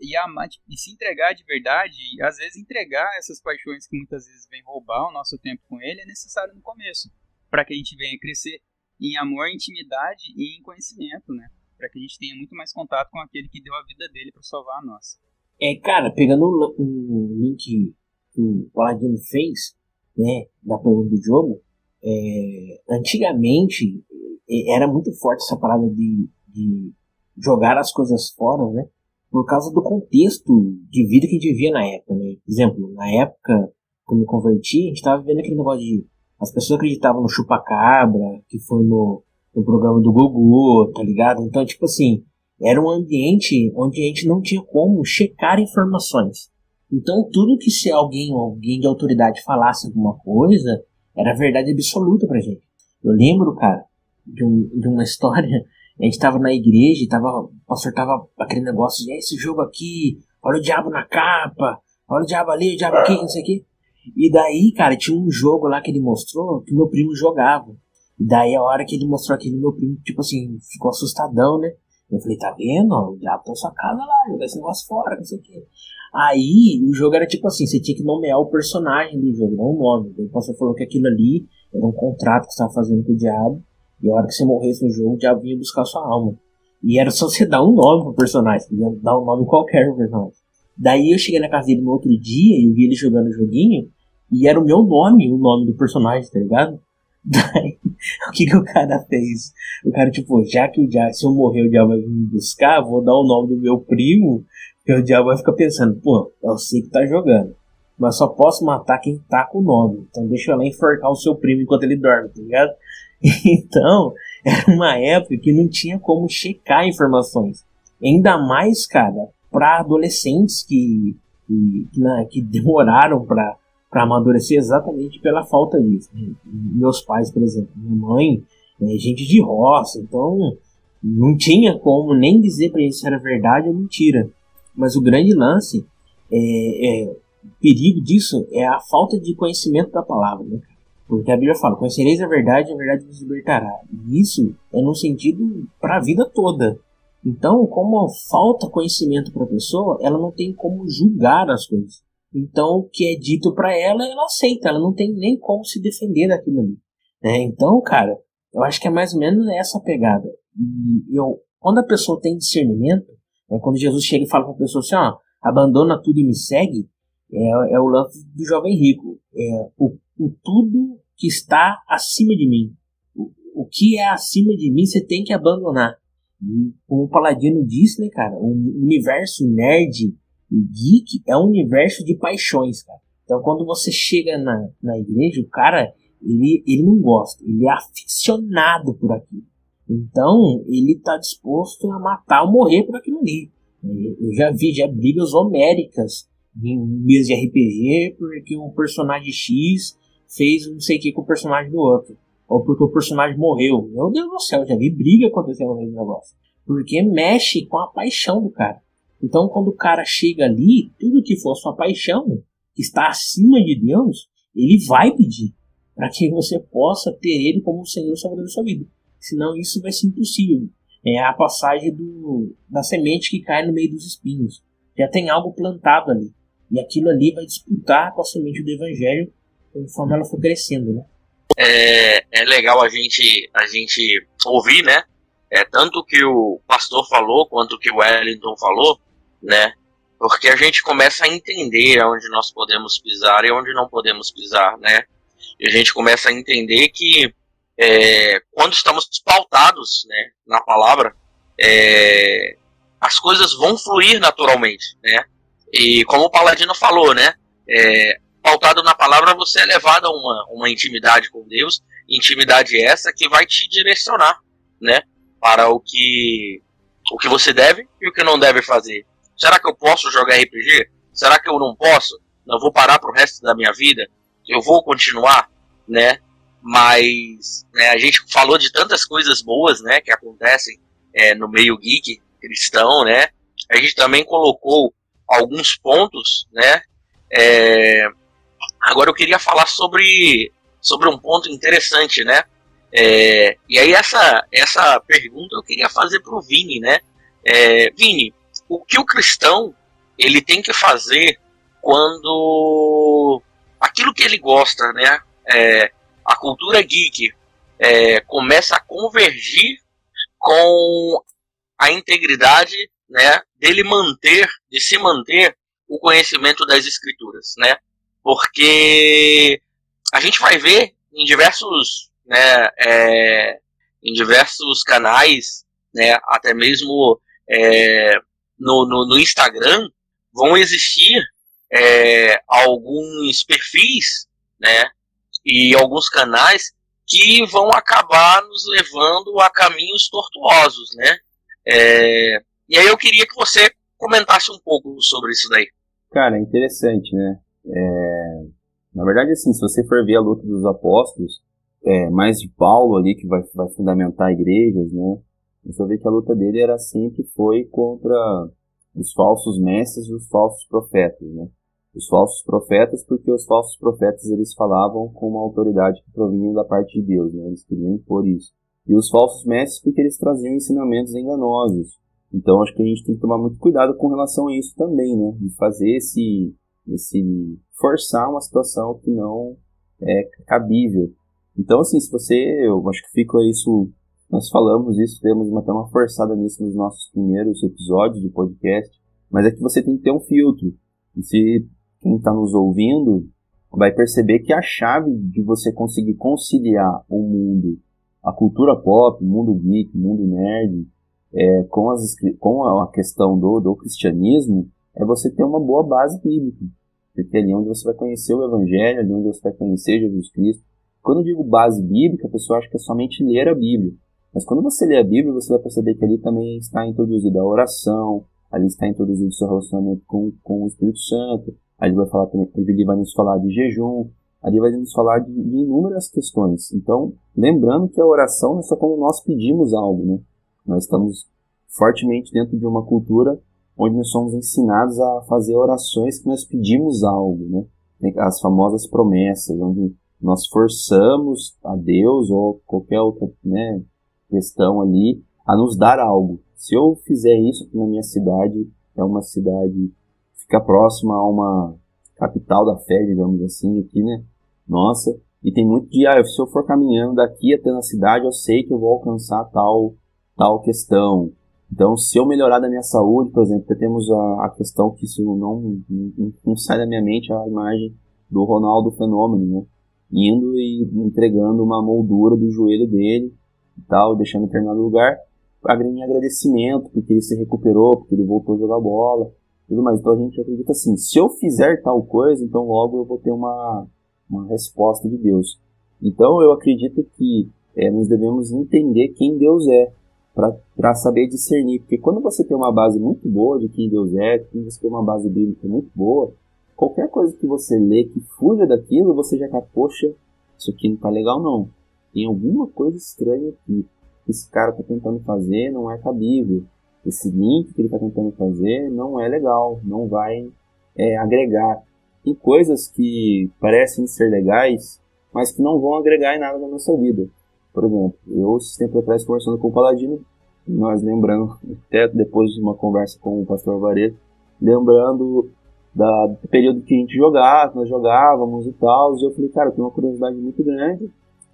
e, amar, e se entregar de verdade, e às vezes entregar essas paixões que muitas vezes vêm roubar o nosso tempo com Ele, é necessário no começo, para que a gente venha crescer em amor, intimidade e em conhecimento, né? para que a gente tenha muito mais contato com aquele que deu a vida dele para salvar a nossa. É, cara, pegando o link que o Paladino fez, né, da pergunta do jogo, é, antigamente é, era muito forte essa parada de, de jogar as coisas fora, né, por causa do contexto de vida que a gente vivia na época, né. Por exemplo, na época que eu me converti, a gente tava vivendo aquele negócio de as pessoas acreditavam no chupacabra, que foi no no programa do Gugu, tá ligado? Então, tipo assim, era um ambiente onde a gente não tinha como checar informações. Então, tudo que se alguém, alguém de autoridade falasse alguma coisa, era verdade absoluta pra gente. Eu lembro, cara, de, um, de uma *laughs* história. A gente tava na igreja e tava, o pastor tava aquele negócio de esse jogo aqui, olha o diabo na capa, olha o diabo ali, o diabo aqui, não sei o quê. E daí, cara, tinha um jogo lá que ele mostrou que meu primo jogava. E daí a hora que ele mostrou aquilo, meu primo, tipo assim, ficou assustadão, né? Eu falei, tá vendo? O diabo tá na sua casa lá, jogar esse negócio fora, não sei o quê. Aí o jogo era tipo assim, você tinha que nomear o personagem do jogo, não o nome. Então, o pastor falou que aquilo ali era um contrato que você estava fazendo com o diabo. E a hora que você morresse no jogo, o diabo vinha buscar sua alma. E era só você dar um nome pro personagem, podia dar um nome qualquer pro personagem. Daí eu cheguei na casa dele no outro dia e vi ele jogando o joguinho, e era o meu nome, o nome do personagem, tá ligado? *laughs* Daí, o que, que o cara fez? O cara, tipo, já que o diabo, se eu morrer, o diabo vai me buscar, vou dar o nome do meu primo, porque o diabo vai ficar pensando, pô, eu sei que tá jogando. Mas só posso matar quem tá com o nome. Então deixa eu lá enforcar o seu primo enquanto ele dorme, tá ligado? *laughs* Então, era uma época que não tinha como checar informações. Ainda mais, cara, para adolescentes que, que, que, né, demoraram para para amadurecer exatamente pela falta disso. Meus pais, por exemplo, minha mãe é gente de roça, então não tinha como nem dizer para eles se era verdade ou mentira. Mas o grande lance, é, é, o perigo disso é a falta de conhecimento da palavra. Né? Porque a Bíblia fala: conhecereis a verdade, a verdade vos libertará. E isso é no sentido para a vida toda. Então, como falta conhecimento para a pessoa, ela não tem como julgar as coisas. Então, o que é dito para ela, ela aceita, ela não tem nem como se defender daquilo ali. Né? Então, cara, eu acho que é mais ou menos essa pegada. E eu, quando a pessoa tem discernimento, né, quando Jesus chega e fala para a pessoa assim, ó, abandona tudo e me segue, é, é o lance do jovem rico. É o, o tudo que está acima de mim. O, o que é acima de mim você tem que abandonar. E como o Paladino disse, né, cara, o universo nerd e geek é um universo de paixões, cara. Então quando você chega na, na igreja, o cara, ele, ele não gosta, ele é aficionado por aquilo. Então ele está disposto a matar ou morrer por aquilo ali. Eu já vi já brigas homéricas em mesa de RPG porque o personagem X fez não sei o que com o personagem do outro. Ou porque o personagem morreu. Meu Deus do céu, já vi briga acontecendo nesse negócio. Porque mexe com a paixão do cara. Então, quando o cara chega ali, tudo que for sua paixão, que está acima de Deus, ele vai pedir para que você possa ter ele como o Senhor Salvador da sua vida. Senão, isso vai ser impossível. É a passagem do, da semente que cai no meio dos espinhos. Já tem algo plantado ali. E aquilo ali vai disputar com a semente do Evangelho conforme ela for crescendo, né? É, é legal a gente, a gente ouvir, né? É, tanto que o pastor falou, quanto que o Wellington falou, né? Porque a gente começa a entender onde nós podemos pisar e onde não podemos pisar, né? E a gente começa a entender que é, quando estamos pautados né, na palavra, é, as coisas vão fluir naturalmente, né? E como o Paladino falou, né? É, pautado na palavra, você é levado a uma, uma intimidade com Deus, intimidade essa que vai te direcionar, né? Para o que, o que você deve e o que não deve fazer. Será que eu posso jogar RPG? Será que eu não posso? Não vou parar pro resto da minha vida? Eu vou continuar, né? Mas né, a gente falou de tantas coisas boas, né, que acontecem é, no meio geek cristão, né? A gente também colocou alguns pontos, né? É, agora eu queria falar sobre sobre um ponto interessante, né? É, e aí essa essa pergunta eu queria fazer para o Vini, né? É, Vini, o que o cristão ele tem que fazer quando aquilo que ele gosta, né? É, a cultura geek é, começa a convergir com a integridade, né? Dele manter, de se manter o conhecimento das escrituras, né? Porque a gente vai ver em diversos, né? É, em diversos canais, né? Até mesmo é, no, no, no Instagram, vão existir é, alguns perfis, né, e alguns canais que vão acabar nos levando a caminhos tortuosos, né? É, e aí eu queria que você comentasse um pouco sobre isso daí. Cara, é interessante, né? É, na verdade, assim, se você for ver a luta dos apóstolos, é, mais de Paulo ali, que vai, vai fundamentar igrejas, né? Você vê que a luta dele era sempre foi contra os falsos mestres e os falsos profetas, né? Os falsos profetas, porque os falsos profetas eles falavam com uma autoridade que provinha da parte de Deus, né? Eles queriam impor isso. E os falsos mestres, porque eles traziam ensinamentos enganosos. Então, acho que a gente tem que tomar muito cuidado com relação a isso também, né? De fazer esse, esse forçar uma situação que não é cabível. Então, assim, se você, eu acho que fica isso nós falamos isso, temos até uma forçada nisso nos nossos primeiros episódios do podcast, mas é que você tem que ter um filtro. E se quem está nos ouvindo vai perceber que a chave de você conseguir conciliar o mundo, a cultura pop, o mundo geek, o mundo nerd, é, com, as, com a questão do, do cristianismo, é você ter uma boa base bíblica. Porque é ali onde você vai conhecer o Evangelho, ali onde você vai conhecer Jesus Cristo. Quando eu digo base bíblica, a pessoa acha que é somente ler a Bíblia. Mas quando você lê a Bíblia, você vai perceber que ali também está introduzida a oração, ali está introduzido o seu relacionamento com, com o Espírito Santo, ali vai falar também, ele vai nos falar de jejum, ali vai nos falar de, de inúmeras questões. Então, lembrando que a oração não é só quando nós pedimos algo, né? Nós estamos fortemente dentro de uma cultura onde nós somos ensinados a fazer orações que nós pedimos algo, né? As famosas promessas, onde nós forçamos a Deus ou qualquer outra, né, questão ali a nos dar algo. Se eu fizer isso na minha cidade, é uma cidade fica próxima a uma capital da fé, digamos assim, aqui, né? Nossa, e tem muito de, ah, se eu for caminhando daqui até na cidade, eu sei que eu vou alcançar tal, tal questão. Então, se eu melhorar da minha saúde, por exemplo, temos a, a questão que isso não, não, não, sai da minha mente a imagem do Ronaldo Fenômeno, né? Indo e entregando uma moldura do joelho dele e tal, deixando em determinado lugar, em agradecimento, porque ele se recuperou, porque ele voltou a jogar bola, tudo mais. Então a gente acredita assim, se eu fizer tal coisa, então logo eu vou ter uma, uma resposta de Deus. Então eu acredito que é, nós devemos entender quem Deus é, para saber discernir. Porque quando você tem uma base muito boa de quem Deus é, quando você tem uma base bíblica muito boa, qualquer coisa que você lê que fuja daquilo, você já fica, poxa, isso aqui não tá legal não. Tem alguma coisa estranha aqui. Esse cara tá tentando fazer não é cabível. Esse link que ele tá tentando fazer não é legal, não vai é, agregar. Tem coisas que parecem ser legais, mas que não vão agregar em nada na nossa vida. Por exemplo, eu, esse tempo atrás, conversando com o Paladino, nós lembrando, até depois de uma conversa com o pastor Vareto, lembrando da, do período que a gente jogava, nós jogávamos e tal, e eu falei, cara, eu tenho uma curiosidade muito grande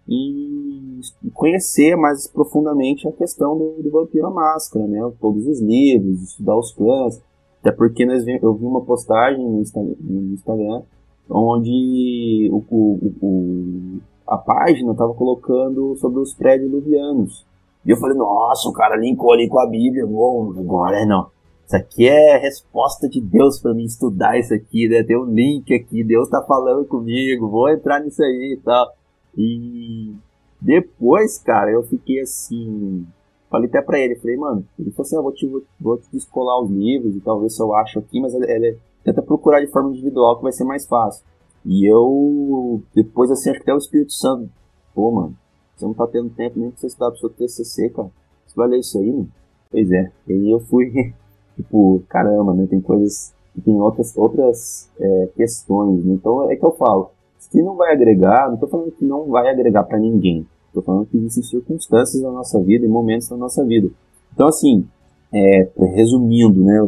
em conhecer mais profundamente a questão do, do Vampiro à Máscara, né? Todos os livros, estudar os clãs, até porque nós, eu vi uma postagem no Instagram, no Instagram onde o, o, o a página estava colocando sobre os pré-diluvianos. E eu falei, nossa, o cara linkou ali com a Bíblia. Bom, agora não. Isso aqui é resposta de Deus para mim estudar isso aqui, né? Tem um link aqui, Deus está falando comigo, vou entrar nisso aí e tal. E depois, cara, eu fiquei assim. Falei até pra ele, falei, mano, ele falou assim, ah, vou te, vou te descolar os livros e talvez se eu acho aqui, mas ele, ele tenta procurar de forma individual que vai ser mais fácil. E eu, depois assim, acho que até o Espírito Santo, pô, mano, você não tá tendo tempo nem pra você estudar pro seu TCC, cara. Você vai ler isso aí, mano? Pois é. E aí eu fui, *laughs* tipo, caramba, né? Tem coisas, tem outras, outras é, questões, né? Então é que eu falo, se não vai agregar, não tô falando que não vai agregar para ninguém. Tô falando que existem circunstâncias na nossa vida e momentos na nossa vida. Então, assim, é, resumindo, né,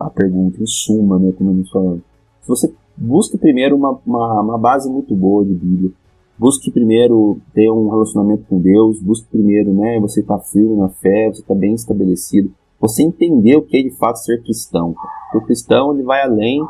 a pergunta em suma, né, como eu me falando. Se você busque primeiro uma, uma, uma, base muito boa de Bíblia. Busque primeiro ter um relacionamento com Deus. Busque primeiro, né? Você tá firme na fé, você está bem estabelecido. Você entender o que é de fato ser cristão. O cristão ele vai além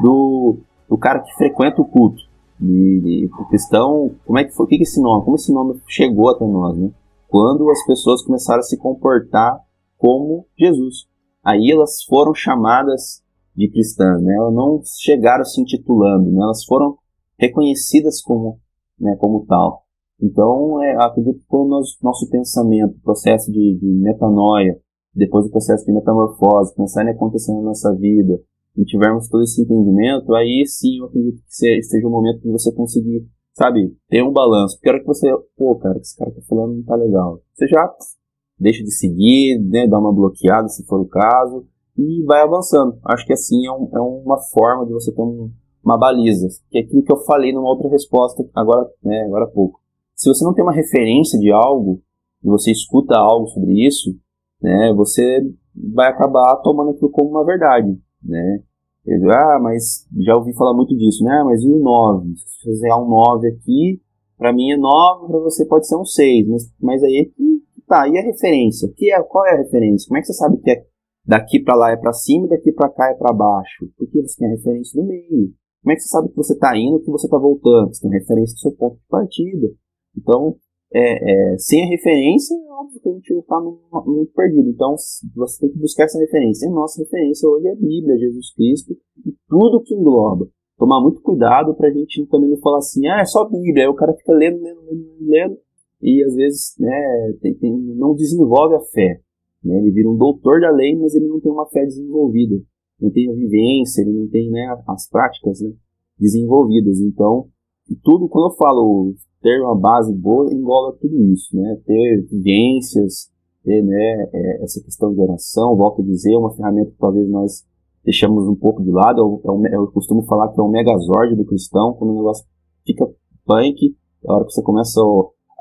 do, do cara que frequenta o culto. E, e o cristão, como é que foi? O que é esse nome? Como esse nome chegou até nós, né? Quando as pessoas começaram a se comportar como Jesus. Aí elas foram chamadas de cristãs, né? Elas não chegaram se intitulando, né? Elas foram reconhecidas como, né, como tal. Então, é, acredito que o nosso, nosso pensamento, processo de, de metanoia, depois do processo de metamorfose, começarem a acontecer na nossa vida, e tivermos todo esse entendimento, aí sim eu acredito que seja o momento de você conseguir, sabe, ter um balanço. Porque a hora que você, pô, cara, esse cara tá falando não tá legal. Você já deixa de seguir, né, dá uma bloqueada se for o caso, e vai avançando. Acho que assim é, um, é uma forma de você ter um, uma baliza, que é aquilo que eu falei numa outra resposta agora, né, agora há pouco. Se você não tem uma referência de algo, e você escuta algo sobre isso, né, você vai acabar tomando aquilo como uma verdade, né. Eu, ah, mas já ouvi falar muito disso, né, mas e o 9? Se você fizer um 9 aqui, para mim é 9, para você pode ser um 6, mas, mas aí é tá, e a referência? Que é, qual é a referência? Como é que você sabe que é daqui para lá é para cima, daqui para cá é para baixo, porque você tem a referência no meio. Como é que você sabe que você está indo, que você está voltando? Você tem referência do seu ponto de partida. Então, é, é, sem a referência, é óbvio que a gente está muito perdido. Então, você tem que buscar essa referência. E a nossa referência hoje é a Bíblia, Jesus Cristo e tudo que engloba. Tomar muito cuidado para a gente também não falar assim, ah, é só Bíblia. Aí o cara fica lendo, lendo, lendo, lendo e às vezes né, tem, tem, não desenvolve a fé. Né? Ele vira um doutor da lei, mas ele não tem uma fé desenvolvida, não tem a vivência, ele não tem né, as práticas né, desenvolvidas. Então, tudo, quando eu falo ter uma base boa, engloba tudo isso, né? Ter vivências, ter né, é, essa questão de oração, volto a dizer, uma ferramenta que talvez nós deixamos um pouco de lado. Eu, eu, eu costumo falar que é o megazord do cristão, quando o negócio fica punk, a hora que você começa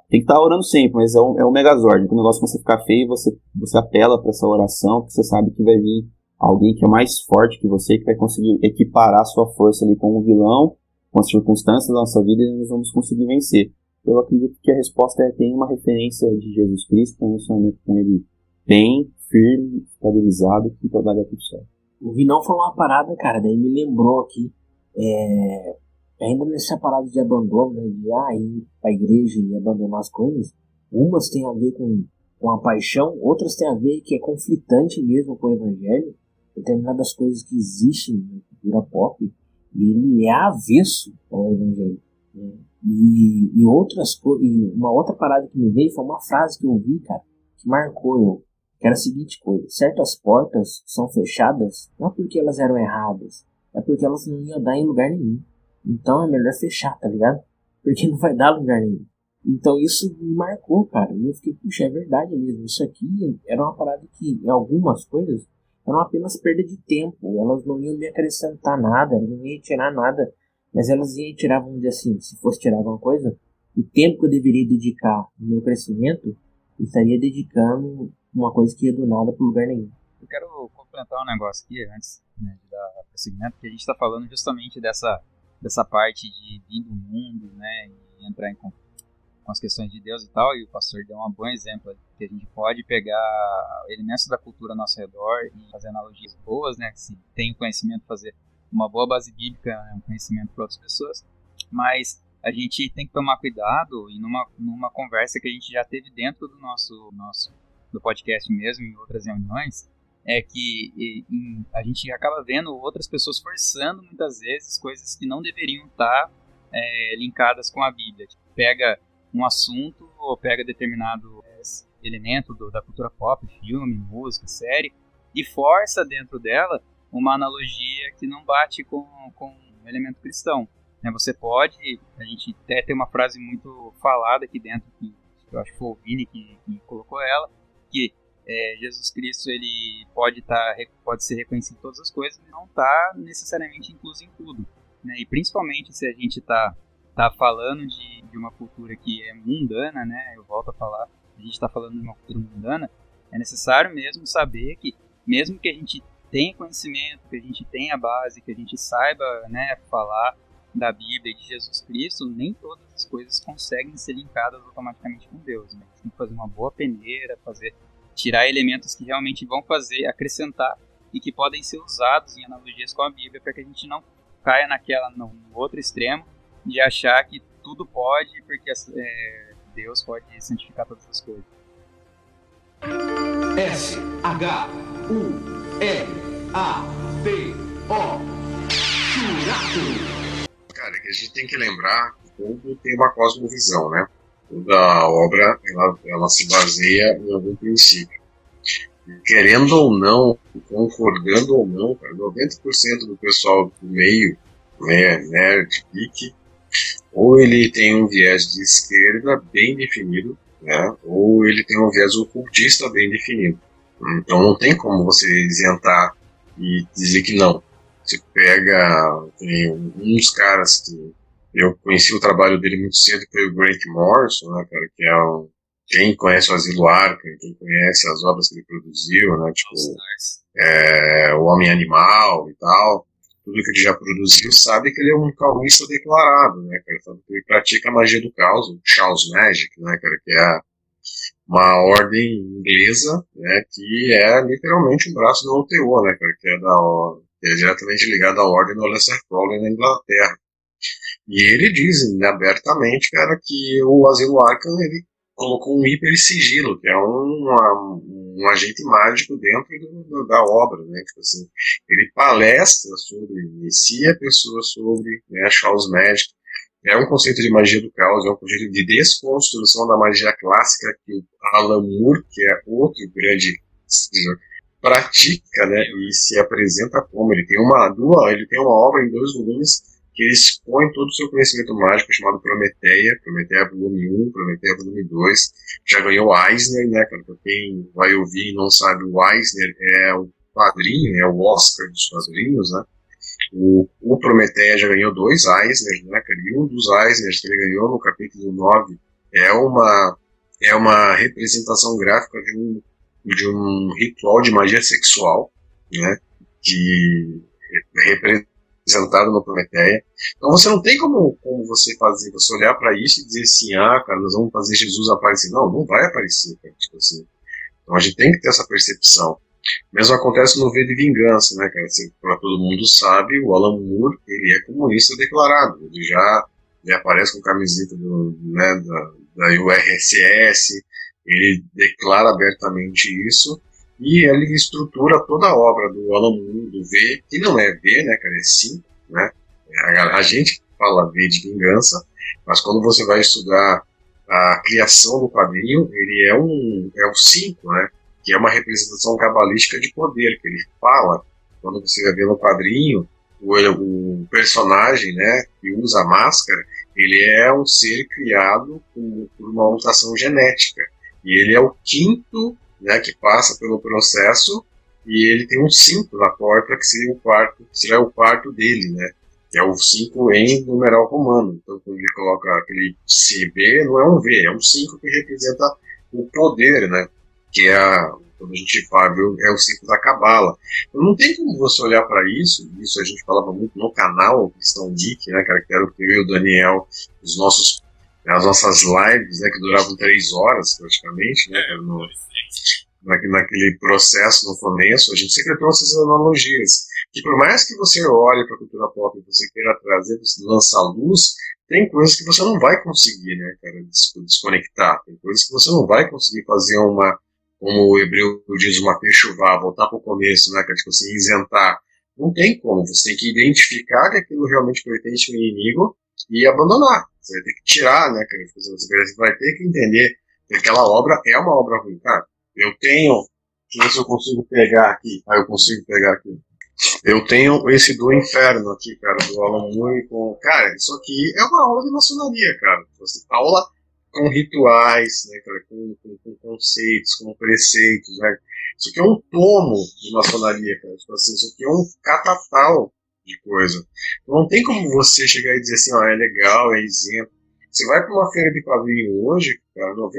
tem que estar tá orando sempre, mas é um, é um megazord. Quando o negócio começa a ficar feio, você, você apela para essa oração, porque você sabe que vai vir alguém que é mais forte que você, que vai conseguir equiparar a sua força ali com o vilão, com as circunstâncias da nossa vida e nós vamos conseguir vencer. Eu acredito que a resposta é tem uma referência de Jesus Cristo, um relacionamento com ele bem firme, estabilizado, que dar tudo certo. O Vinão falou uma parada, cara, daí me lembrou aqui, é, ainda nessa parada de abandono, né, de ah, ir pra igreja e abandonar as coisas, umas têm a ver com, com a paixão, outras têm a ver que é conflitante mesmo com o evangelho, determinadas coisas que existem na cultura pop, e ele é avesso ao evangelho. Né? E, e outras e uma outra parada que me veio foi uma frase que eu ouvi, cara, que marcou eu. Que era a seguinte coisa: certas portas são fechadas não porque elas eram erradas, é porque elas não iam dar em lugar nenhum. Então é melhor fechar, tá ligado? Porque não vai dar lugar nenhum. Então isso me marcou, cara. E eu fiquei, puxa, é verdade mesmo. Isso aqui era uma parada que, em algumas coisas, eram apenas perda de tempo. Elas não iam me acrescentar nada, não iam tirar nada. Mas elas iam tirar, vamos dizer assim, se fosse tirar alguma coisa, o tempo que eu deveria dedicar no meu crescimento, eu estaria dedicando uma coisa que ia do nada para lugar nenhum. Eu quero complementar um negócio aqui antes né, de dar prosseguimento, que a gente está falando justamente dessa, dessa parte de vir do mundo, né, e entrar em conflito com as questões de Deus e tal, e o pastor deu um bom exemplo que a gente pode pegar elementos da cultura ao nosso redor e fazer analogias boas, né? Se tem conhecimento, fazer uma boa base bíblica, é um conhecimento para outras pessoas, mas a gente tem que tomar cuidado e numa, numa conversa que a gente já teve dentro do nosso, nosso do podcast mesmo, em outras reuniões, é que e, a gente acaba vendo outras pessoas forçando muitas vezes coisas que não deveriam estar é, linkadas com a Bíblia. Tipo, pega um assunto ou pega determinado é, elemento do, da cultura pop, filme, música, série, e força dentro dela uma analogia que não bate com, com um elemento cristão. Né? Você pode, a gente até tem uma frase muito falada aqui dentro, que eu acho que foi o Vini que, que colocou ela, que é, Jesus Cristo ele pode, tá, pode ser reconhecido em todas as coisas, mas não está necessariamente incluso em tudo. Né? E principalmente se a gente está tá falando de, de uma cultura que é mundana, né? Eu volto a falar, a gente está falando de uma cultura mundana, é necessário mesmo saber que, mesmo que a gente tenha conhecimento, que a gente tenha base, que a gente saiba, né, falar da Bíblia e de Jesus Cristo, nem todas as coisas conseguem ser linkadas automaticamente com Deus. Né? Tem que fazer uma boa peneira, fazer tirar elementos que realmente vão fazer acrescentar e que podem ser usados em analogias com a Bíblia para que a gente não caia naquela no outro extremo de achar que tudo pode, porque é, Deus pode santificar todas as coisas. S H U L A T O Churato. Cara, que a gente tem que lembrar que tudo tem uma cosmovisão, né? Toda obra ela, ela se baseia em algum princípio. Querendo ou não, concordando ou não, cara, 90% do pessoal do meio, né, nerd, geek, ou ele tem um viés de esquerda bem definido, né, ou ele tem um viés ocultista bem definido. Então não tem como você isentar e dizer que não. Você pega tem uns caras que eu conheci o trabalho dele muito cedo, que foi o Grant Morrison, né, cara, que é um quem conhece o Asilo Arkham, quem conhece as obras que ele produziu, né, tipo é, o Homem Animal e tal, tudo que já produziu, sabe que ele é um calvista declarado, né, cara? Que ele pratica a magia do caos, o Chaos Magic, né, cara? Que é uma ordem inglesa, né, que é literalmente um braço do OTO, né, cara? Que é, da, que é diretamente ligado à ordem do Aleister Crowley na Inglaterra. E ele diz né, abertamente, cara, que o Asilo Arkham, ele colocou um hiper sigilo, que é um, um agente mágico dentro do, da obra, né? Tipo assim, ele palestra sobre, inicia pessoas sobre né, Charles Magic. É um conceito de magia do caos, é um conceito de desconstrução da magia clássica que o Alan Moore, que é outro grande pratica, né, e se apresenta como ele tem uma duas, ele tem uma obra em dois volumes que ele expõe todo o seu conhecimento mágico chamado Prometeia, Prometeia volume 1, Prometeia volume 2, já ganhou Eisner, né, pra quem vai ouvir e não sabe, o Eisner é o padrinho, é o Oscar dos quadrinhos, né, o, o Prometeia já ganhou dois Eisner, né, e um dos Eisners que ele ganhou no capítulo 9 é uma, é uma representação gráfica de um, de um ritual de magia sexual, né, que é representado no Prometeia. Então você não tem como, como você fazer, você olhar para isso e dizer assim, ah, cara, nós vamos fazer Jesus aparecer. Não, não vai aparecer, cara, tipo assim. Então a gente tem que ter essa percepção. Mesmo acontece no V de Vingança, né, cara? Assim, para todo mundo sabe, o Alan Moore, ele é comunista declarado. Ele já ele aparece com camiseta do, né, da, da URSS, ele declara abertamente isso, e ele estrutura toda a obra do Alan Moore, do V, que não é V, né, cara, é 5, né? A, a gente fala V de Vingança, mas quando você vai estudar a criação do quadrinho, ele é um é o 5, né? que é uma representação cabalística de poder, que ele fala, quando você vai ver no quadrinho, o, o personagem, né, que usa a máscara, ele é um ser criado por, por uma mutação genética, e ele é o quinto, né, que passa pelo processo, e ele tem um 5 na porta, que seria o quarto, seria o quarto dele, né, que é o 5 em numeral romano. Então, quando ele coloca aquele CB, não é um V, é um 5 que representa o poder, né? que é a, quando a gente fala, é o ciclo da cabala. Então, não tem como você olhar para isso, isso a gente falava muito no canal Cristão Geek, né, que era o que eu e o Daniel, os nossos, as nossas lives, né, que duravam três horas praticamente, né, no, naquele processo no começo, a gente sempre trouxe essas analogias, que por mais que você olhe para a cultura pop e você queira trazer, você lançar luz, tem coisas que você não vai conseguir, né, cara, desconectar, tem coisas que você não vai conseguir fazer uma como o hebreu diz, uma fechuvá, voltar para o começo, né, é tipo assim, isentar. Não tem como, você tem que identificar que aquilo realmente pertence ao inimigo e abandonar. Você vai ter que tirar, né, cara, você vai ter que entender que aquela obra é uma obra ruim. Cara, eu tenho, deixa eu ver se eu consigo pegar aqui, ah, eu consigo pegar aqui. Eu tenho esse do inferno aqui, cara, do Alan Moore com. Cara, isso aqui é uma aula de maçonaria, cara. Você, aula com rituais, né, cara, com, com, com, conceitos, com preceitos, né? Isso aqui é um tomo de maçonaria, cara. Tipo assim, isso aqui é um catatal de coisa. Não tem como você chegar e dizer assim, ó, é legal, é isento. Você vai para uma feira de quadrinho hoje, cara, 90%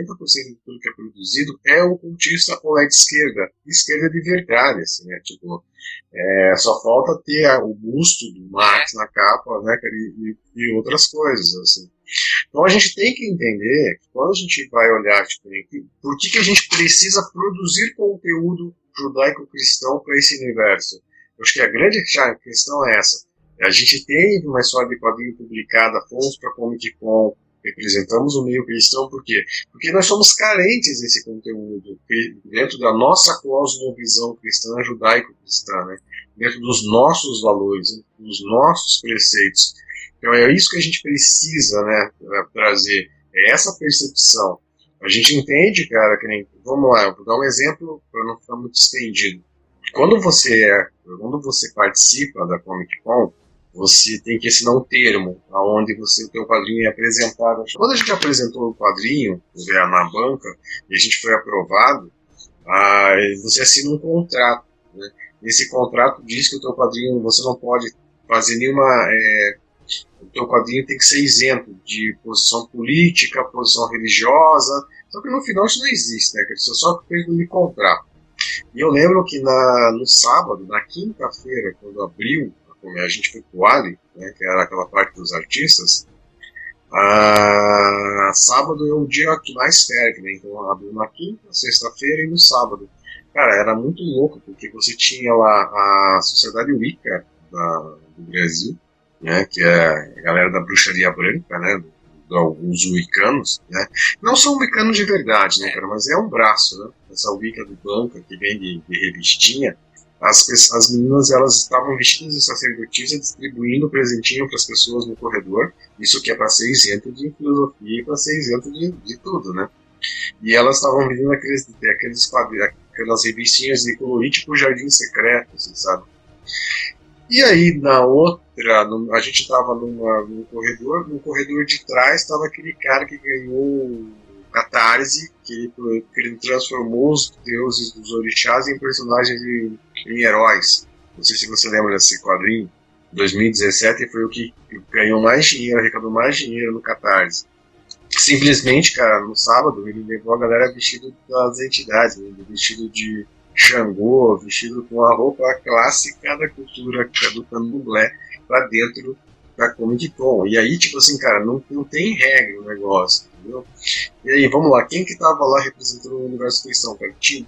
de tudo que é produzido é o cultista ou é de esquerda. Esquerda de verdade, assim, né? Tipo, é, só falta ter o busto do Marx na capa, né, cara, e, e outras coisas, assim. Então a gente tem que entender que quando a gente vai olhar tipo, por que, que a gente precisa produzir conteúdo judaico-cristão para esse universo. Eu acho que a grande questão é essa. A gente teve uma história de quadrinho publicada, fomos para Comic Con, representamos o meio cristão, por quê? Porque nós somos carentes desse conteúdo dentro da nossa cosmovisão cristã, judaico-cristã, né? dentro dos nossos valores, dos nossos preceitos. Então é isso que a gente precisa né, trazer, é essa percepção. A gente entende, cara, que nem, vamos lá, eu vou dar um exemplo para não ficar muito estendido. Quando você é, quando você participa da Comic Con, você tem que assinar um termo aonde você o teu quadrinho é apresentado. Quando a gente apresentou o quadrinho na banca e a gente foi aprovado, ah, você assina um contrato. Né? Nesse contrato diz que o teu quadrinho você não pode fazer nenhuma é, o teu quadrinho tem que ser isento de posição política, posição religiosa, só que no final isso não existe, né? É só feito de contrato. E eu lembro que na, no sábado, na quinta-feira, quando abriu, a gente foi pro Ali, né, que era aquela parte dos artistas, a, sábado é o dia que mais ferve, né? Então abriu na quinta, sexta-feira e no sábado. Cara, era muito louco, porque você tinha lá a Sociedade Wicca do Brasil, né, que é a galera da bruxaria branca, né, alguns wicanos, né, não são wicanos de verdade, né, cara, mas é um braço, né, essa wicca do banca que vem de, de revistinha, as, as meninas elas estavam vestidas de sacerdotisa distribuindo presentinho para as pessoas no corredor, isso que é para ser isento de filosofia e para ser isento de, de tudo, né, e elas estavam vendendo aqueles, aqueles aquelas revistinhas de colorite tipo Jardim Secreto, assim, sabe, e aí, na outra, a gente estava num corredor, no corredor de trás estava aquele cara que ganhou Catarse, que ele, que ele transformou os deuses dos orixás em personagens em, em heróis. Não sei se você lembra desse quadrinho. 2017 foi o que ganhou mais dinheiro, arrecadou mais dinheiro no Catarse. Simplesmente, cara, no sábado ele levou a galera vestido das entidades, né, vestido de Xangô, vestido com a roupa clássica da cultura do candomblé pra dentro da Comic Con. E aí, tipo assim, cara, não, não tem regra o negócio, entendeu? E aí, vamos lá, quem que tava lá representando o universo da ficção, cara? Tinha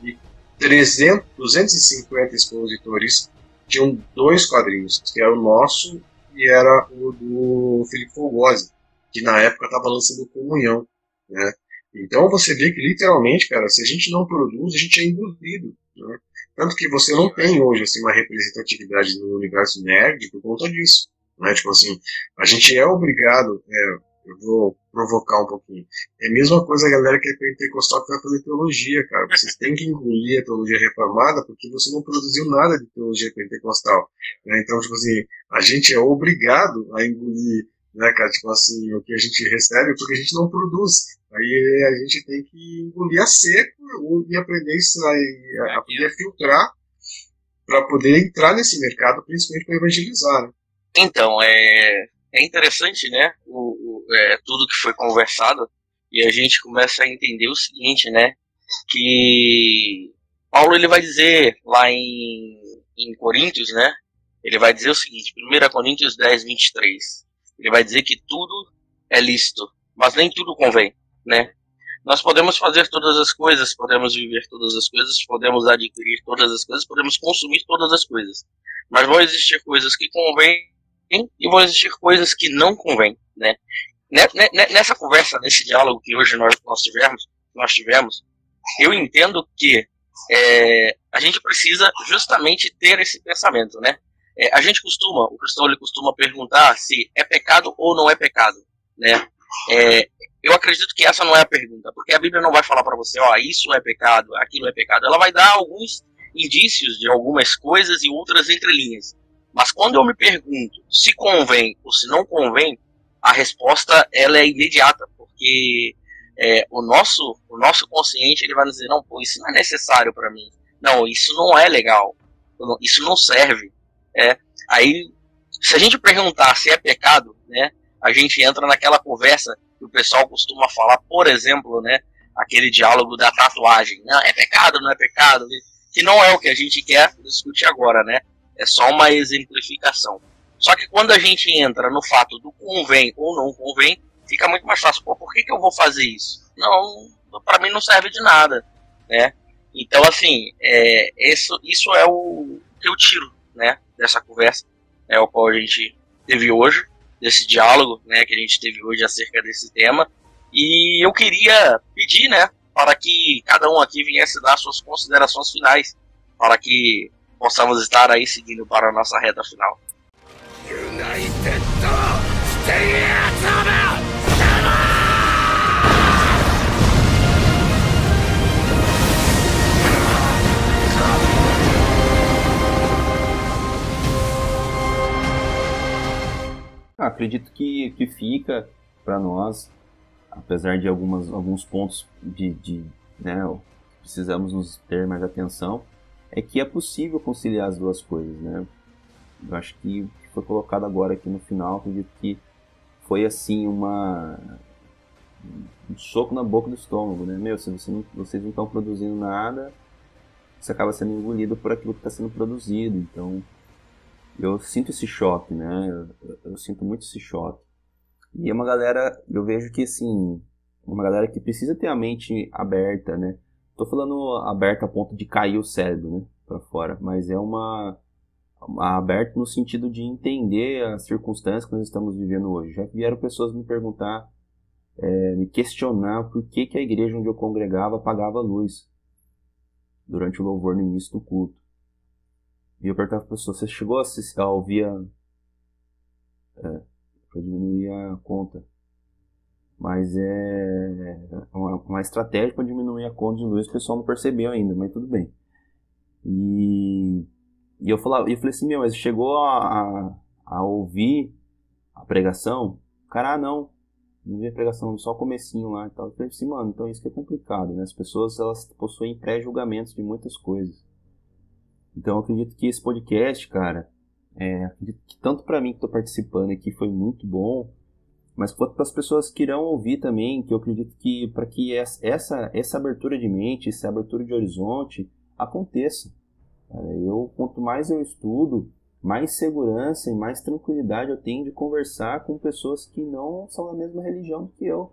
300, 250 expositores, tinham dois quadrinhos, que era o nosso e era o do Felipe Fogosi, que na época estava lançando Comunhão, né? Então você vê que literalmente, cara, se a gente não produz, a gente é engolido, né? Tanto que você não tem hoje assim, uma representatividade no universo nerd por conta disso. Né? Tipo assim, a gente é obrigado, é, eu vou provocar um pouquinho. É a mesma coisa a galera que é pentecostal que vai fazer teologia, cara. Vocês têm que engolir a teologia reformada porque você não produziu nada de teologia pentecostal. Né? Então, tipo assim, a gente é obrigado a engolir, né, cara, tipo assim, o que a gente recebe porque a gente não produz. Aí a gente tem que engolir a seco e aprender aí, a, aprender filtrar para poder entrar nesse mercado, principalmente para evangelizar. Né? Então, é, é interessante, né, o, o é, tudo que foi conversado, e a gente começa a entender o seguinte, né, que Paulo ele vai dizer lá em, em Coríntios, né, ele vai dizer o seguinte, 1 Coríntios 10, 23, ele vai dizer que tudo é lícito, mas nem tudo convém, né, nós podemos fazer todas as coisas, podemos viver todas as coisas, podemos adquirir todas as coisas, podemos consumir todas as coisas, mas vão existir coisas que convêm e vão existir coisas que não convêm, né? Nessa conversa, nesse diálogo que hoje nós, nós tivemos, nós tivemos, eu entendo que é, a gente precisa justamente ter esse pensamento, né? É, a gente costuma, o cristão ele costuma perguntar se é pecado ou não é pecado, né? É, eu acredito que essa não é a pergunta, porque a Bíblia não vai falar para você, ó, isso é pecado, aquilo é pecado. Ela vai dar alguns indícios de algumas coisas e outras entrelinhas. Mas quando eu me pergunto se convém ou se não convém, a resposta ela é imediata, porque é, o nosso o nosso consciente ele vai dizer não, pô, isso não é necessário para mim, não, isso não é legal, isso não serve. É, aí, se a gente perguntar se é pecado, né, a gente entra naquela conversa que o pessoal costuma falar, por exemplo, né, aquele diálogo da tatuagem, é pecado, não é pecado, que não é o que a gente quer discutir agora, né? É só uma exemplificação. Só que quando a gente entra no fato do convém ou não convém, fica muito mais fácil. Pô, por que, que eu vou fazer isso? Não, para mim não serve de nada, né? Então, assim, é, isso, isso é o que eu tiro, né, dessa conversa, é o qual a gente teve hoje, desse diálogo, né, que a gente teve hoje acerca desse tema. E eu queria pedir, né, para que cada um aqui viesse dar suas considerações finais, para que possamos estar aí seguindo para a nossa reta final. Acredito que, que fica para nós, apesar de algumas, alguns pontos de, de né, precisamos nos ter mais atenção, é que é possível conciliar as duas coisas, né? Eu acho que foi colocado agora aqui no final, acredito que foi assim uma um soco na boca do estômago, né? Meu, se você não, vocês não estão produzindo nada, você acaba sendo engolido por aquilo que está sendo produzido. Então, eu sinto esse choque, né? Eu, eu, sinto muito esse choque. E é uma galera, eu vejo que assim, uma galera que precisa ter a mente aberta, né? Tô falando aberta a ponto de cair o cérebro, né? Pra fora. Mas é uma, uma aberto no sentido de entender as circunstâncias que nós estamos vivendo hoje. Já vieram pessoas me perguntar, é, me questionar por que, que a igreja onde eu congregava apagava a luz durante o louvor no início do culto. E eu perguntava para a pessoa, você chegou a, assistir, a ouvir a... É, para diminuir a conta. Mas é uma, uma estratégia para diminuir a conta de luz que o pessoal não percebeu ainda, mas tudo bem. E, e eu, falava, eu falei assim, meu, mas chegou a, a, a ouvir a pregação? Cara, ah, não, não vi a pregação, só o comecinho lá e tal. Eu falei assim, mano, então isso que é complicado, né? As pessoas, elas possuem pré-julgamentos de muitas coisas. Então eu acredito que esse podcast, cara, é, acredito que tanto para mim que estou participando aqui foi muito bom, mas quanto para as pessoas que irão ouvir também, que eu acredito que para que essa, essa abertura de mente, essa abertura de horizonte, aconteça. Eu, quanto mais eu estudo, mais segurança e mais tranquilidade eu tenho de conversar com pessoas que não são da mesma religião que eu.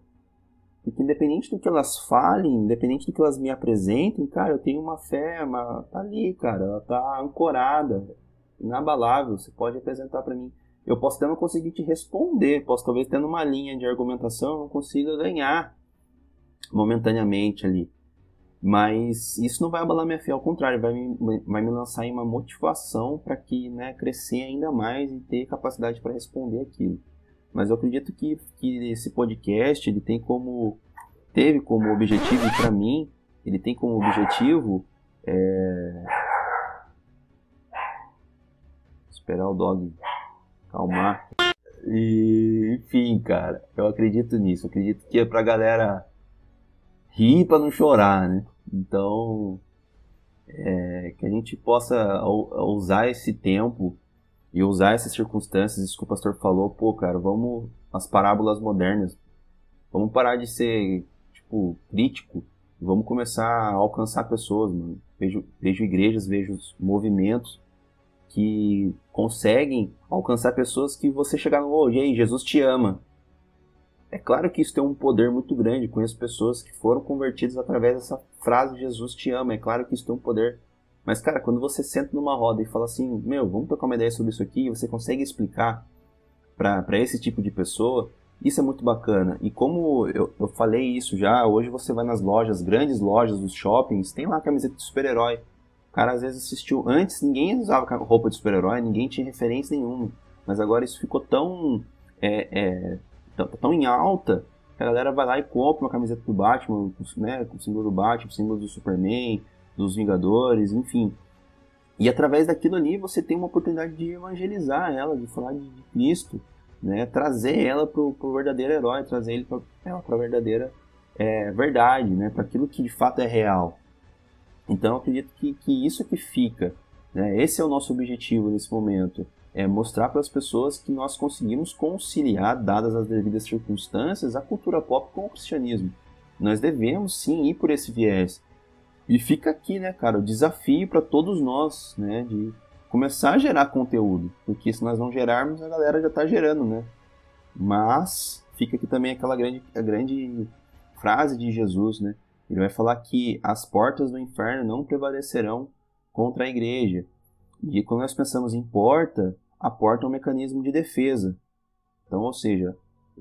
Porque independente do que elas falem, independente do que elas me apresentem, cara, eu tenho uma fé, uma, tá ali, cara, ela tá ancorada, inabalável, você pode apresentar para mim. Eu posso até não conseguir te responder, posso talvez tendo uma linha de argumentação, não consiga ganhar momentaneamente ali. Mas isso não vai abalar minha fé, ao contrário, vai me, vai me lançar em uma motivação para que né, crescer ainda mais e ter capacidade para responder aquilo. Mas eu acredito que, que esse podcast ele tem como teve como objetivo para mim ele tem como objetivo é... esperar o dog calmar e enfim cara eu acredito nisso. Eu acredito que é pra galera rir para não chorar né? Então, é, que a gente possa usar esse tempo e usar essas circunstâncias, isso que o pastor falou, pô, cara, vamos as parábolas modernas, vamos parar de ser, tipo, crítico, vamos começar a alcançar pessoas, mano. Vejo, vejo igrejas, vejo movimentos que conseguem alcançar pessoas que você chegar no, oh, e aí, Jesus te ama. É claro que isso tem um poder muito grande. Conheço pessoas que foram convertidas através dessa frase Jesus te ama. É claro que isso tem um poder. Mas, cara, quando você senta numa roda e fala assim, meu, vamos trocar uma ideia sobre isso aqui, você consegue explicar para esse tipo de pessoa, isso é muito bacana. E como eu, eu falei isso já, hoje você vai nas lojas, grandes lojas dos shoppings, tem lá a camiseta de super-herói. O cara às vezes assistiu. Antes ninguém usava roupa de super-herói, ninguém tinha referência nenhuma. Mas agora isso ficou tão é, é, tão, tão em alta que a galera vai lá e compra uma camiseta do Batman, né, com o símbolo do Batman, o símbolo do Superman, dos Vingadores, enfim. E através daquilo ali você tem uma oportunidade de evangelizar ela, de falar de Cristo, né, trazer ela para o verdadeiro herói, trazer ele para a verdadeira é, verdade, né, para aquilo que de fato é real. Então eu acredito que, que isso que fica, né, esse é o nosso objetivo nesse momento, é mostrar para as pessoas que nós conseguimos conciliar, dadas as devidas circunstâncias, a cultura pop com o cristianismo. Nós devemos sim ir por esse viés. E fica aqui, né, cara, o desafio para todos nós, né, de começar a gerar conteúdo, porque se nós não gerarmos, a galera já está gerando, né? Mas fica aqui também aquela grande, a grande frase de Jesus, né? Ele vai falar que as portas do inferno não prevalecerão contra a igreja. E quando nós pensamos em porta, a porta é um mecanismo de defesa. Então, ou seja,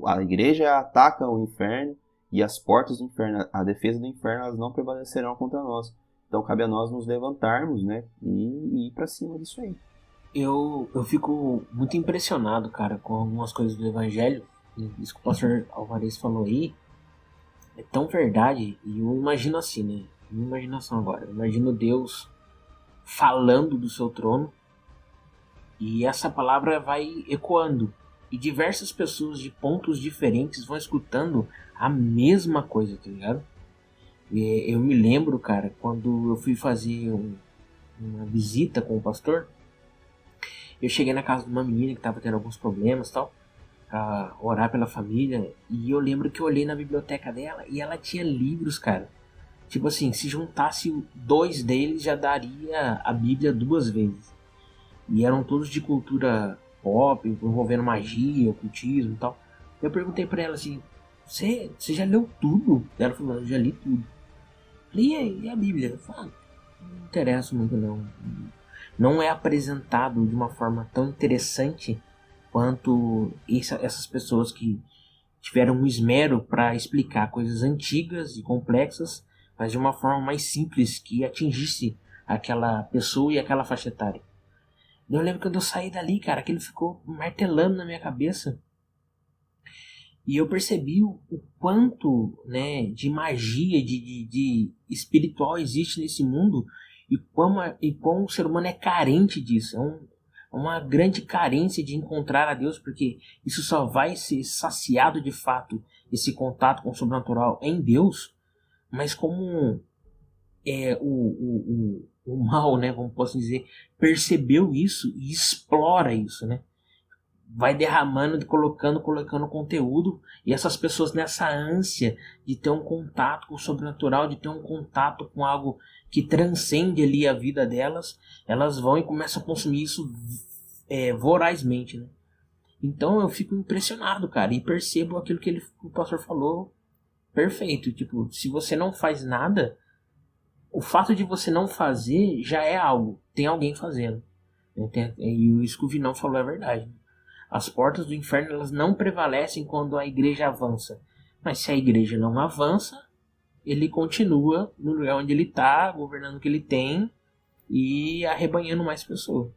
a igreja ataca o inferno e as portas do inferno, a defesa do inferno, elas não prevalecerão contra nós. Então, cabe a nós nos levantarmos, né, e, e ir para cima disso aí. Eu, eu fico muito impressionado, cara, com algumas coisas do evangelho. Isso que o pastor Alvarez falou aí é tão verdade. E eu imagino assim, né? Minha imaginação agora. Eu imagino Deus falando do seu trono e essa palavra vai ecoando. E diversas pessoas de pontos diferentes vão escutando a mesma coisa, tá ligado? E eu me lembro, cara, quando eu fui fazer um, uma visita com o pastor, eu cheguei na casa de uma menina que tava tendo alguns problemas tal, pra orar pela família, e eu lembro que eu olhei na biblioteca dela e ela tinha livros, cara. Tipo assim, se juntasse dois deles já daria a Bíblia duas vezes. E eram todos de cultura pop, envolvendo magia, ocultismo e tal. Eu perguntei para ela assim: você, já leu tudo? Ela falou: Eu já li tudo. Falei, e a Bíblia? Eu falei, ah, não interessa muito não. Não é apresentado de uma forma tão interessante quanto essa, essas pessoas que tiveram um esmero para explicar coisas antigas e complexas, mas de uma forma mais simples que atingisse aquela pessoa e aquela faixa etária. Eu lembro quando eu saí dali, cara, aquilo ficou martelando na minha cabeça. E eu percebi o, quanto né, de magia, de, de, de, espiritual existe nesse mundo e como, e como o ser humano é carente disso. É um, é uma grande carência de encontrar a Deus, porque isso só vai ser saciado de fato, esse contato com o sobrenatural em Deus, mas como é, o, o, o, o mal, né, como posso dizer, percebeu isso e explora isso, né? vai derramando, colocando, colocando conteúdo, e essas pessoas nessa ânsia de ter um contato com o sobrenatural, de ter um contato com algo que transcende ali a vida delas, elas vão e começam a consumir isso é, vorazmente, né? Então eu fico impressionado, cara, e percebo aquilo que ele, o pastor falou perfeito. Tipo, se você não faz nada, o fato de você não fazer já é algo. Tem alguém fazendo. E isso que o Vinão falou é verdade. As portas do inferno elas não prevalecem quando a igreja avança. Mas se a igreja não avança, ele continua no lugar onde ele está, governando o que ele tem e arrebanhando mais pessoas.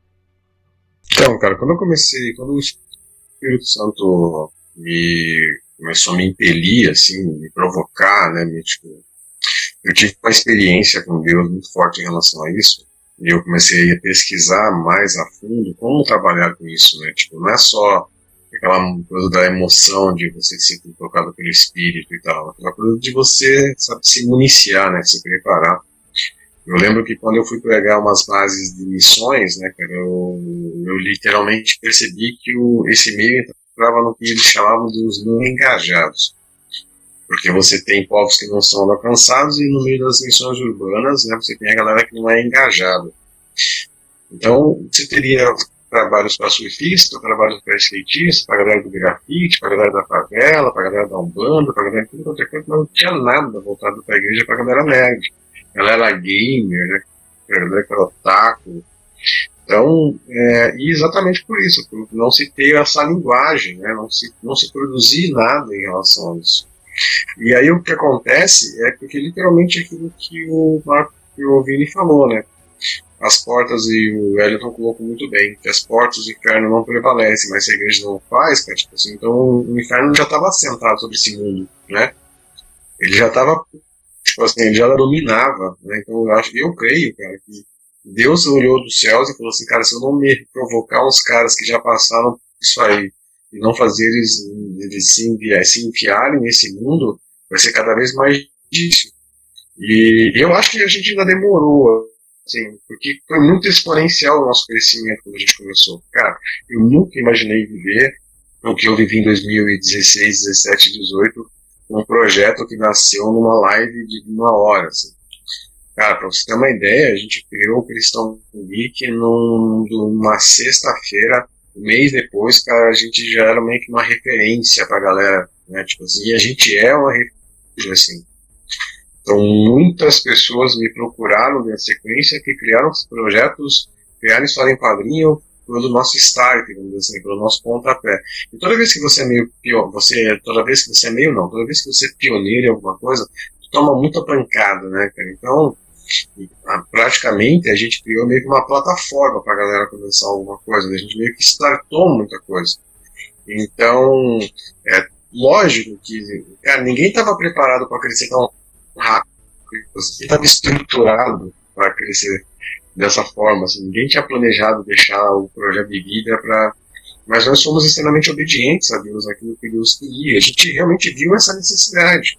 Então, cara, quando eu comecei, quando o Espírito Santo me começou a me impelir, assim, me provocar, né, me, tipo, eu tive uma experiência com Deus muito forte em relação a isso, e eu comecei a pesquisar mais a fundo como trabalhar com isso, né, tipo, não é só aquela coisa da emoção de você ser tocado pelo Espírito e tal, aquela coisa de você, sabe, se municiar, né, se preparar. Eu lembro que quando eu fui pegar umas bases de missões, né, cara, eu, eu literalmente percebi que o, esse meio entrava no que eles chamavam dos não engajados. Porque você tem povos que não são alcançados e no meio das missões urbanas, né, você tem a galera que não é engajada. Então, você teria trabalhos para surfista, trabalhos para skatista, para a galera do grafite, para a galera da favela, para a galera da Umbanda, para a galera de tudo quanto é coisa, não tinha nada voltado para a igreja, para a galera nerd ela era gamer, né? Ela era otaku. Então, é, e exatamente por isso, por não se ter essa linguagem, né? não, se, não se produzir nada em relação a isso. E aí o que acontece é porque literalmente aquilo que o Marco que Vini falou, né? As portas, e o Wellington colocou muito bem, que as portas do inferno não prevalecem, mas se a igreja não faz, cara, tipo assim, então o inferno já estava assentado sobre esse mundo, né? Ele já estava tipo assim, ele já dominava, né? Então eu acho, eu creio, cara, que Deus olhou dos céus e falou assim, cara, se eu não me provocar uns caras que já passaram isso aí e não fazer eles, eles se, enviar, se enfiarem nesse mundo, vai ser cada vez mais difícil. E eu acho que a gente ainda demorou, assim, porque foi muito exponencial o nosso crescimento quando a gente começou. Cara, eu nunca imaginei viver o que eu vivi em 2016, 17, 18, um projeto que nasceu numa live de uma hora. Assim. Cara, pra você ter uma ideia, a gente criou o Cristão Geek num, numa sexta-feira, um mês depois, cara, a gente já era meio que uma referência pra galera, né? Tipo assim, e a gente é uma referência, assim. Então, muitas pessoas me procuraram na sequência que criaram projetos, criaram história em quadrinho, pelo nosso start, assim, pelo nosso pontapé. E toda vez que você é meio pior, você, toda vez que você é meio não, toda vez que você é pioneiro em alguma coisa, toma muita pancada, né, cara? Então, praticamente a gente criou meio que uma plataforma para a galera começar alguma coisa, né? a gente meio que startou muita coisa. Então, é lógico que, cara, ninguém estava preparado para crescer tão rápido, ninguém estava estruturado para crescer dessa forma. Assim, ninguém tinha planejado deixar o projeto de vida para. Mas nós somos extremamente obedientes a Deus naquilo que Deus queria. A gente realmente viu essa necessidade.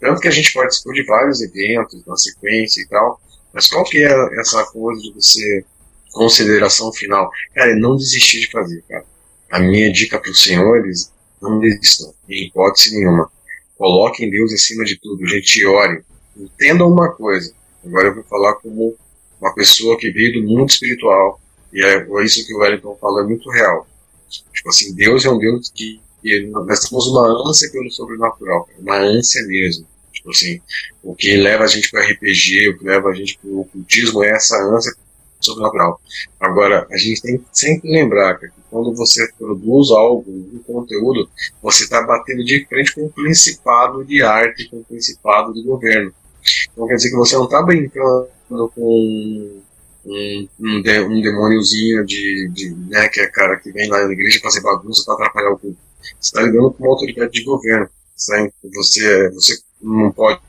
Tanto que a gente participou de vários eventos na sequência e tal. Mas qual que é essa coisa de você, consideração final? Cara, não desistir de fazer, cara. A minha dica para os senhores, não desistam, em hipótese nenhuma. Coloquem Deus acima de tudo, gente, ore. Entendam uma coisa. Agora eu vou falar como uma pessoa que veio do mundo espiritual. E é isso que o Wellington fala é muito real. Tipo assim, Deus é um Deus que, que nós temos uma ânsia pelo sobrenatural, uma ânsia mesmo. Tipo assim, o que leva a gente para RPG, o que leva a gente para o ocultismo é essa ânsia sobrenatural. Agora, a gente tem que sempre lembrar que quando você produz algo, um conteúdo, você está batendo de frente com o principado de arte, com o principado de governo. Então quer dizer que você não está brincando com um, um, um, demôniozinho de, de, né, que é cara que vem lá na igreja fazer bagunça para atrapalhar o culto. Você está lidando com uma autoridade de governo. Você, você, você não pode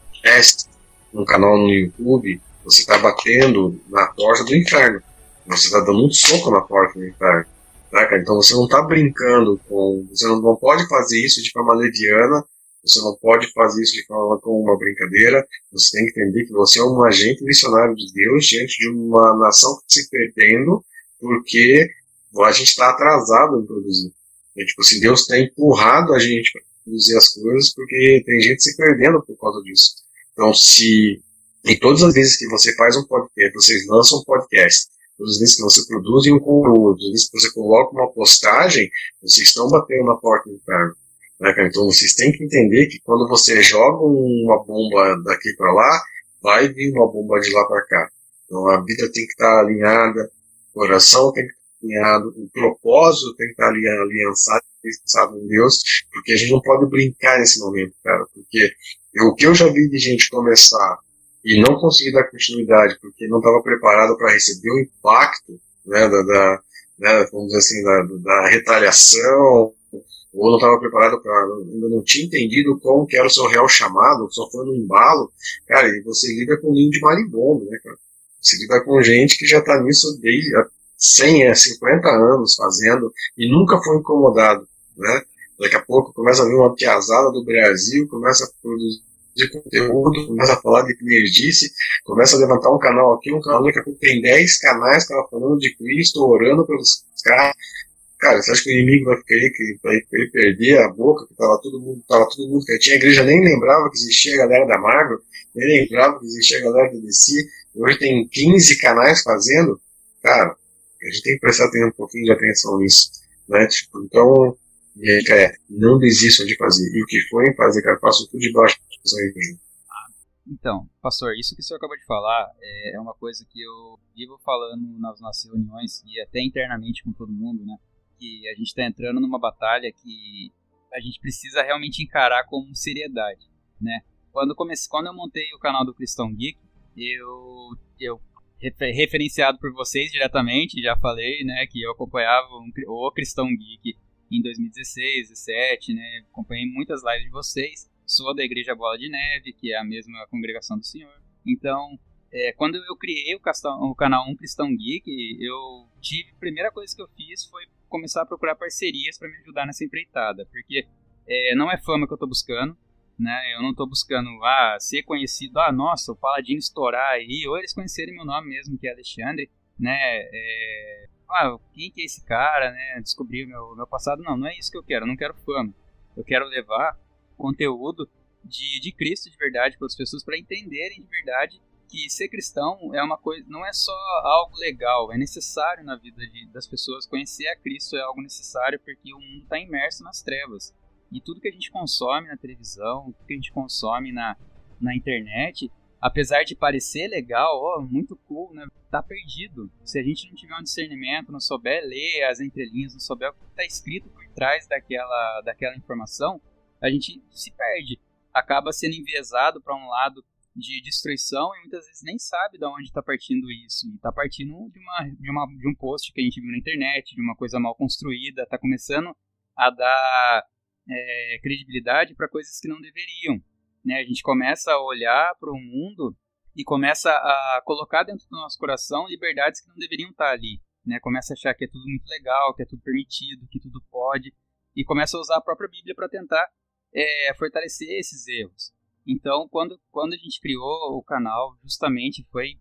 um canal no YouTube, você está batendo na porta do inferno. Você está dando um soco na porta do inferno. Tá, então você não está brincando com. Você não, não pode fazer isso de forma leviana você não pode fazer isso de forma como uma brincadeira. Você tem que entender que você é um agente missionário de Deus diante de uma nação que se perdendo, porque a gente está atrasado em produzir. É, tipo assim, Deus tem empurrado a gente para produzir as coisas porque tem gente se perdendo por causa disso. Então, se em todas as vezes que você faz um podcast, vocês lançam um podcast, todas as vezes que você produz um conteúdo, todas as vezes que você coloca uma postagem, vocês estão batendo na porta do inferno. Né, então vocês têm que entender que quando você joga uma bomba daqui para lá, vai vir uma bomba de lá para cá. Então a vida tem que estar alinhada, o coração tem que alinhado, o propósito tem que estar aliançado, aliançado em Deus, porque a gente não pode brincar nesse momento, cara, porque o que eu já vi de gente começar e não conseguir dar continuidade porque não estava preparado para receber o impacto né, da, da né, vamos dizer assim, da, da retaliação, ou não estava preparado para, ainda não tinha entendido como que era o seu real chamado, só foi no embalo, cara, e você lida com um ninho de marimbondo, né, cara? Você lida com gente que já está nisso desde 100, 50 anos fazendo e nunca foi incomodado, né? Daqui a pouco começa a vir uma piazada do Brasil, começa a produzir conteúdo, começa a falar de nerdice, começa a levantar um canal aqui, um canal, daqui a pouco tem 10 canais que falando de Cristo, orando pelos caras. Cara, você acha que o inimigo vai querer que vai querer perder a boca, que tava todo mundo, tava todo mundo quietinho, a igreja nem lembrava que existia a galera da Marvel, nem lembrava que existia a galera do DC, hoje tem 15 canais fazendo, cara, a gente tem que prestar um pouquinho de atenção nisso, né, tipo, então, é, não desistam de fazer, e o que forem fazer, cara, façam tudo de baixo então, pastor, isso que o senhor acabou de falar é, é uma coisa que eu vivo falando nas nossas reuniões e até internamente com todo mundo, né? Que a gente está entrando numa batalha que a gente precisa realmente encarar com seriedade, né? Quando, comecei, quando eu montei o canal do Cristão Geek, eu, eu referenciado por vocês diretamente, já falei, né, que eu acompanhava o Cristão Geek em 2016, 2017, né, acompanhei muitas lives de vocês, sou da Igreja Bola de Neve, que é a mesma congregação do Senhor. Então, é, quando eu criei o, castão, o, canal Um Cristão Geek, eu tive, a primeira coisa que eu fiz foi começar a procurar parcerias para me ajudar nessa empreitada, porque é, não é fama que eu estou buscando, né? Eu não estou buscando ah, ser conhecido, ah, nossa, o Paladino estourar aí, ou eles conhecerem meu nome mesmo, que é Alexandre, né? É, ah, quem que é esse cara, né? Descobrir meu, meu passado. Não, não é isso que eu quero, eu não quero fama. Eu quero levar conteúdo de, de Cristo de verdade para as pessoas para entenderem de verdade que ser cristão é uma coisa, não é só algo legal, é necessário na vida de, das pessoas. Conhecer a Cristo é algo necessário porque o mundo está imerso nas trevas. E tudo que a gente consome na televisão, tudo que a gente consome na, na internet, apesar de parecer legal, oh, muito cool, né? Tá perdido. Se a gente não tiver um discernimento, não souber ler as entrelinhas, não souber o que está escrito por trás daquela, daquela informação, a gente se perde, acaba sendo enviesado para um lado de destruição e muitas vezes nem sabe de onde está partindo isso. Está partindo de, uma, de, uma, de um post que a gente viu na internet, de uma coisa mal construída, está começando a dar é, credibilidade para coisas que não deveriam. Né? A gente começa a olhar para o mundo e começa a colocar dentro do nosso coração liberdades que não deveriam estar tá ali. Né? Começa a achar que é tudo muito legal, que é tudo permitido, que tudo pode, e começa a usar a própria Bíblia para tentar é, fortalecer esses erros. Então, quando, quando a gente criou o canal, justamente foi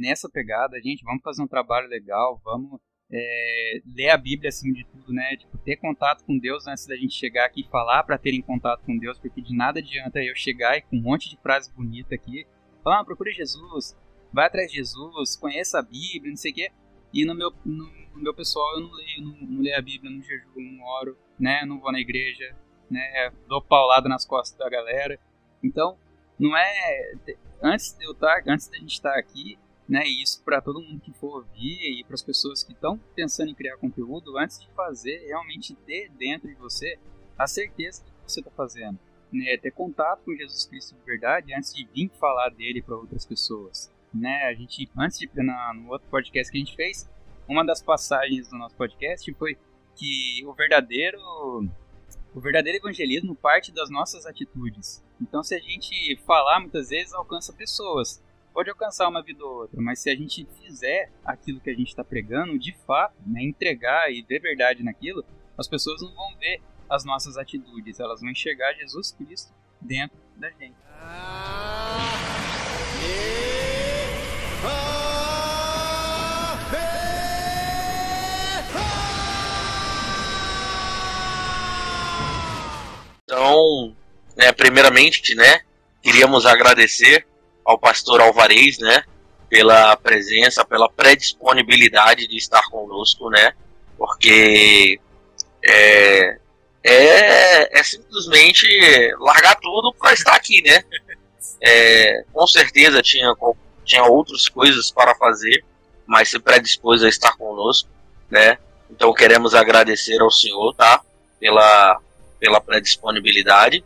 nessa pegada, gente, vamos fazer um trabalho legal, vamos é, ler a Bíblia acima de tudo, né? Tipo, ter contato com Deus antes da gente chegar aqui e falar para terem contato com Deus, porque de nada adianta eu chegar e com um monte de frase bonita aqui, falar, ah, Jesus, vai atrás de Jesus, conheça a Bíblia, não sei o quê, e no meu, no, no meu pessoal eu não leio, não, não leio a Bíblia, não jejum, não oro, né? Não vou na igreja, né? Dou paulada nas costas da galera. Então, não é antes de eu estar, tá, antes da gente estar tá aqui, né? E isso para todo mundo que for ouvir e para as pessoas que estão pensando em criar conteúdo, antes de fazer, realmente ter dentro de você a certeza do que você está fazendo, né? Ter contato com Jesus Cristo de verdade antes de vir falar dele para outras pessoas, né? A gente antes de na, no outro podcast que a gente fez, uma das passagens do nosso podcast foi que o verdadeiro o verdadeiro evangelismo parte das nossas atitudes. Então, se a gente falar, muitas vezes alcança pessoas pode alcançar uma vida ou outra, mas se a gente fizer aquilo que a gente está pregando, de fato, né, entregar e ver verdade naquilo, as pessoas não vão ver as nossas atitudes, elas vão enxergar Jesus Cristo dentro da gente. Então, né, primeiramente, né, queríamos agradecer ao pastor Alvarez, né, pela presença, pela predisponibilidade de estar conosco, né, porque é, é, é simplesmente largar tudo para estar aqui, né. É, com certeza tinha, tinha outras coisas para fazer, mas se predispôs a estar conosco, né. Então queremos agradecer ao Senhor, tá, pela, pela predisponibilidade.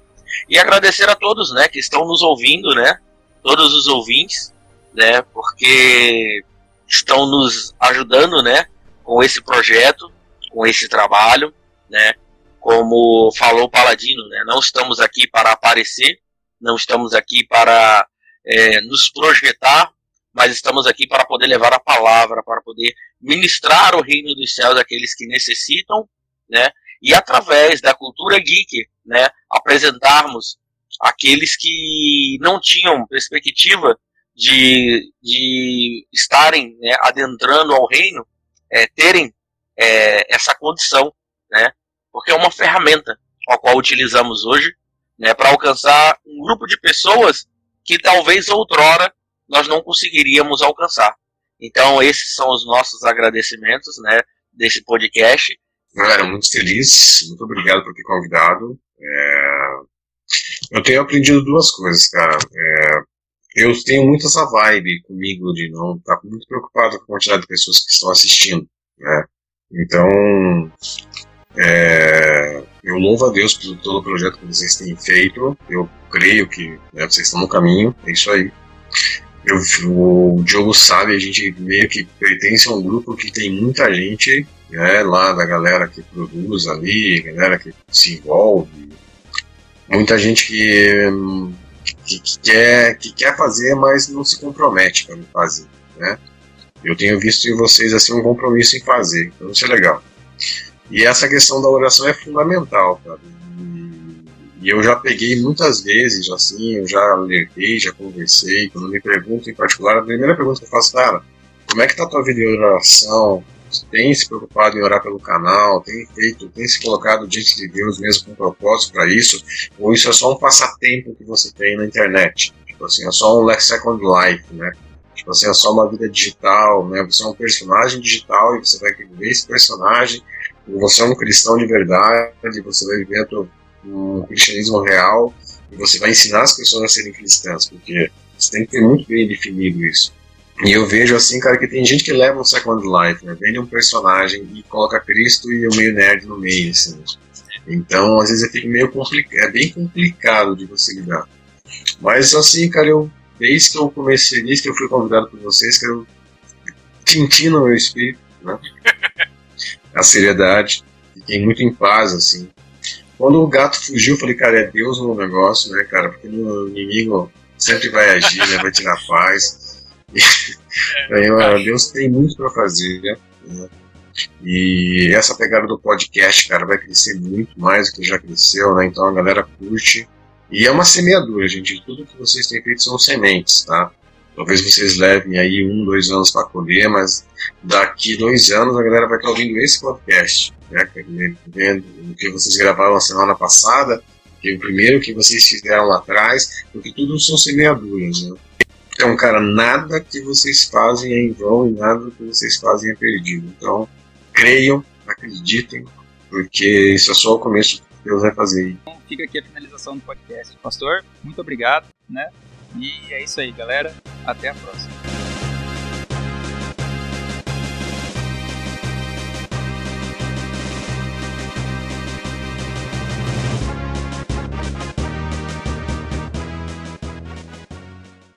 E agradecer a todos, né, que estão nos ouvindo, né, todos os ouvintes, né, porque estão nos ajudando, né, com esse projeto, com esse trabalho, né, como falou o Paladino, né, não estamos aqui para aparecer, não estamos aqui para é, nos projetar, mas estamos aqui para poder levar a palavra, para poder ministrar o reino dos céus àqueles que necessitam, né, e através da cultura geek, né, apresentarmos aqueles que não tinham perspectiva de, de estarem né, adentrando ao reino, é, terem é, essa condição, né, porque é uma ferramenta a qual utilizamos hoje né, para alcançar um grupo de pessoas que talvez outrora nós não conseguiríamos alcançar. Então, esses são os nossos agradecimentos né, desse podcast. Galera, muito feliz, muito obrigado por ter convidado. É... Eu tenho aprendido duas coisas, cara. É... Eu tenho muito essa vibe comigo de não estar tá muito preocupado com a quantidade de pessoas que estão assistindo, né? Então, é... eu louvo a Deus por todo o projeto que vocês têm feito. Eu creio que né, vocês estão no caminho, é isso aí. Eu, o Diogo sabe, a gente meio que pertence a um grupo que tem muita gente né, lá da galera que produz ali, galera que se envolve, muita gente que, que, que quer, que quer fazer, mas não se compromete para fazer, né? Eu tenho visto em vocês assim um compromisso em fazer, então isso é legal. E essa questão da oração é fundamental, cara. E eu já peguei muitas vezes, assim, eu já alertei, já conversei. Quando me perguntam em particular, a primeira pergunta que eu faço, cara, como é que tá a tua vida de oração? Tem se preocupado em orar pelo canal? Tem feito, tem se colocado diante de Deus mesmo com propósito para isso? Ou isso é só um passatempo que você tem na internet? Tipo assim, é só um second life, né? Tipo assim, é só uma vida digital, né? Você é um personagem digital e você vai viver esse personagem. Você é um cristão de verdade, você vai viver um cristianismo real e você vai ensinar as pessoas a serem cristãs, porque você tem que ter muito bem definido isso. E eu vejo assim, cara, que tem gente que leva um Second Life, né? Vende um personagem e coloca Cristo e o meio nerd no meio, assim. Então, às vezes é meio complicado, é bem complicado de você lidar. Mas assim, cara, eu desde que eu comecei, desde que eu fui convidado por vocês, que eu senti no meu espírito, né? *laughs* A seriedade, fiquei muito em paz, assim. Quando o gato fugiu, eu falei, cara, é Deus no negócio, né, cara? Porque o inimigo sempre vai agir, né? Vai tirar paz. E, aí, Deus tem muito para fazer, né? E essa pegada do podcast, cara, vai crescer muito mais do que já cresceu, né? Então a galera curte. E é uma semeadura, gente. Tudo que vocês têm feito são sementes, tá? Talvez vocês levem aí um, dois anos para colher, mas daqui dois anos a galera vai estar ouvindo esse podcast né, vendo o que vocês gravaram a semana passada, que o primeiro que vocês fizeram lá atrás, porque tudo são semeaduras, né? Então, cara, nada que vocês fazem é em vão e nada que vocês fazem é perdido. Então, creiam, acreditem, porque isso é só o começo que Deus vai fazer. Então, fica aqui a finalização do podcast. Pastor, muito obrigado, né? E é isso aí, galera. Até a próxima.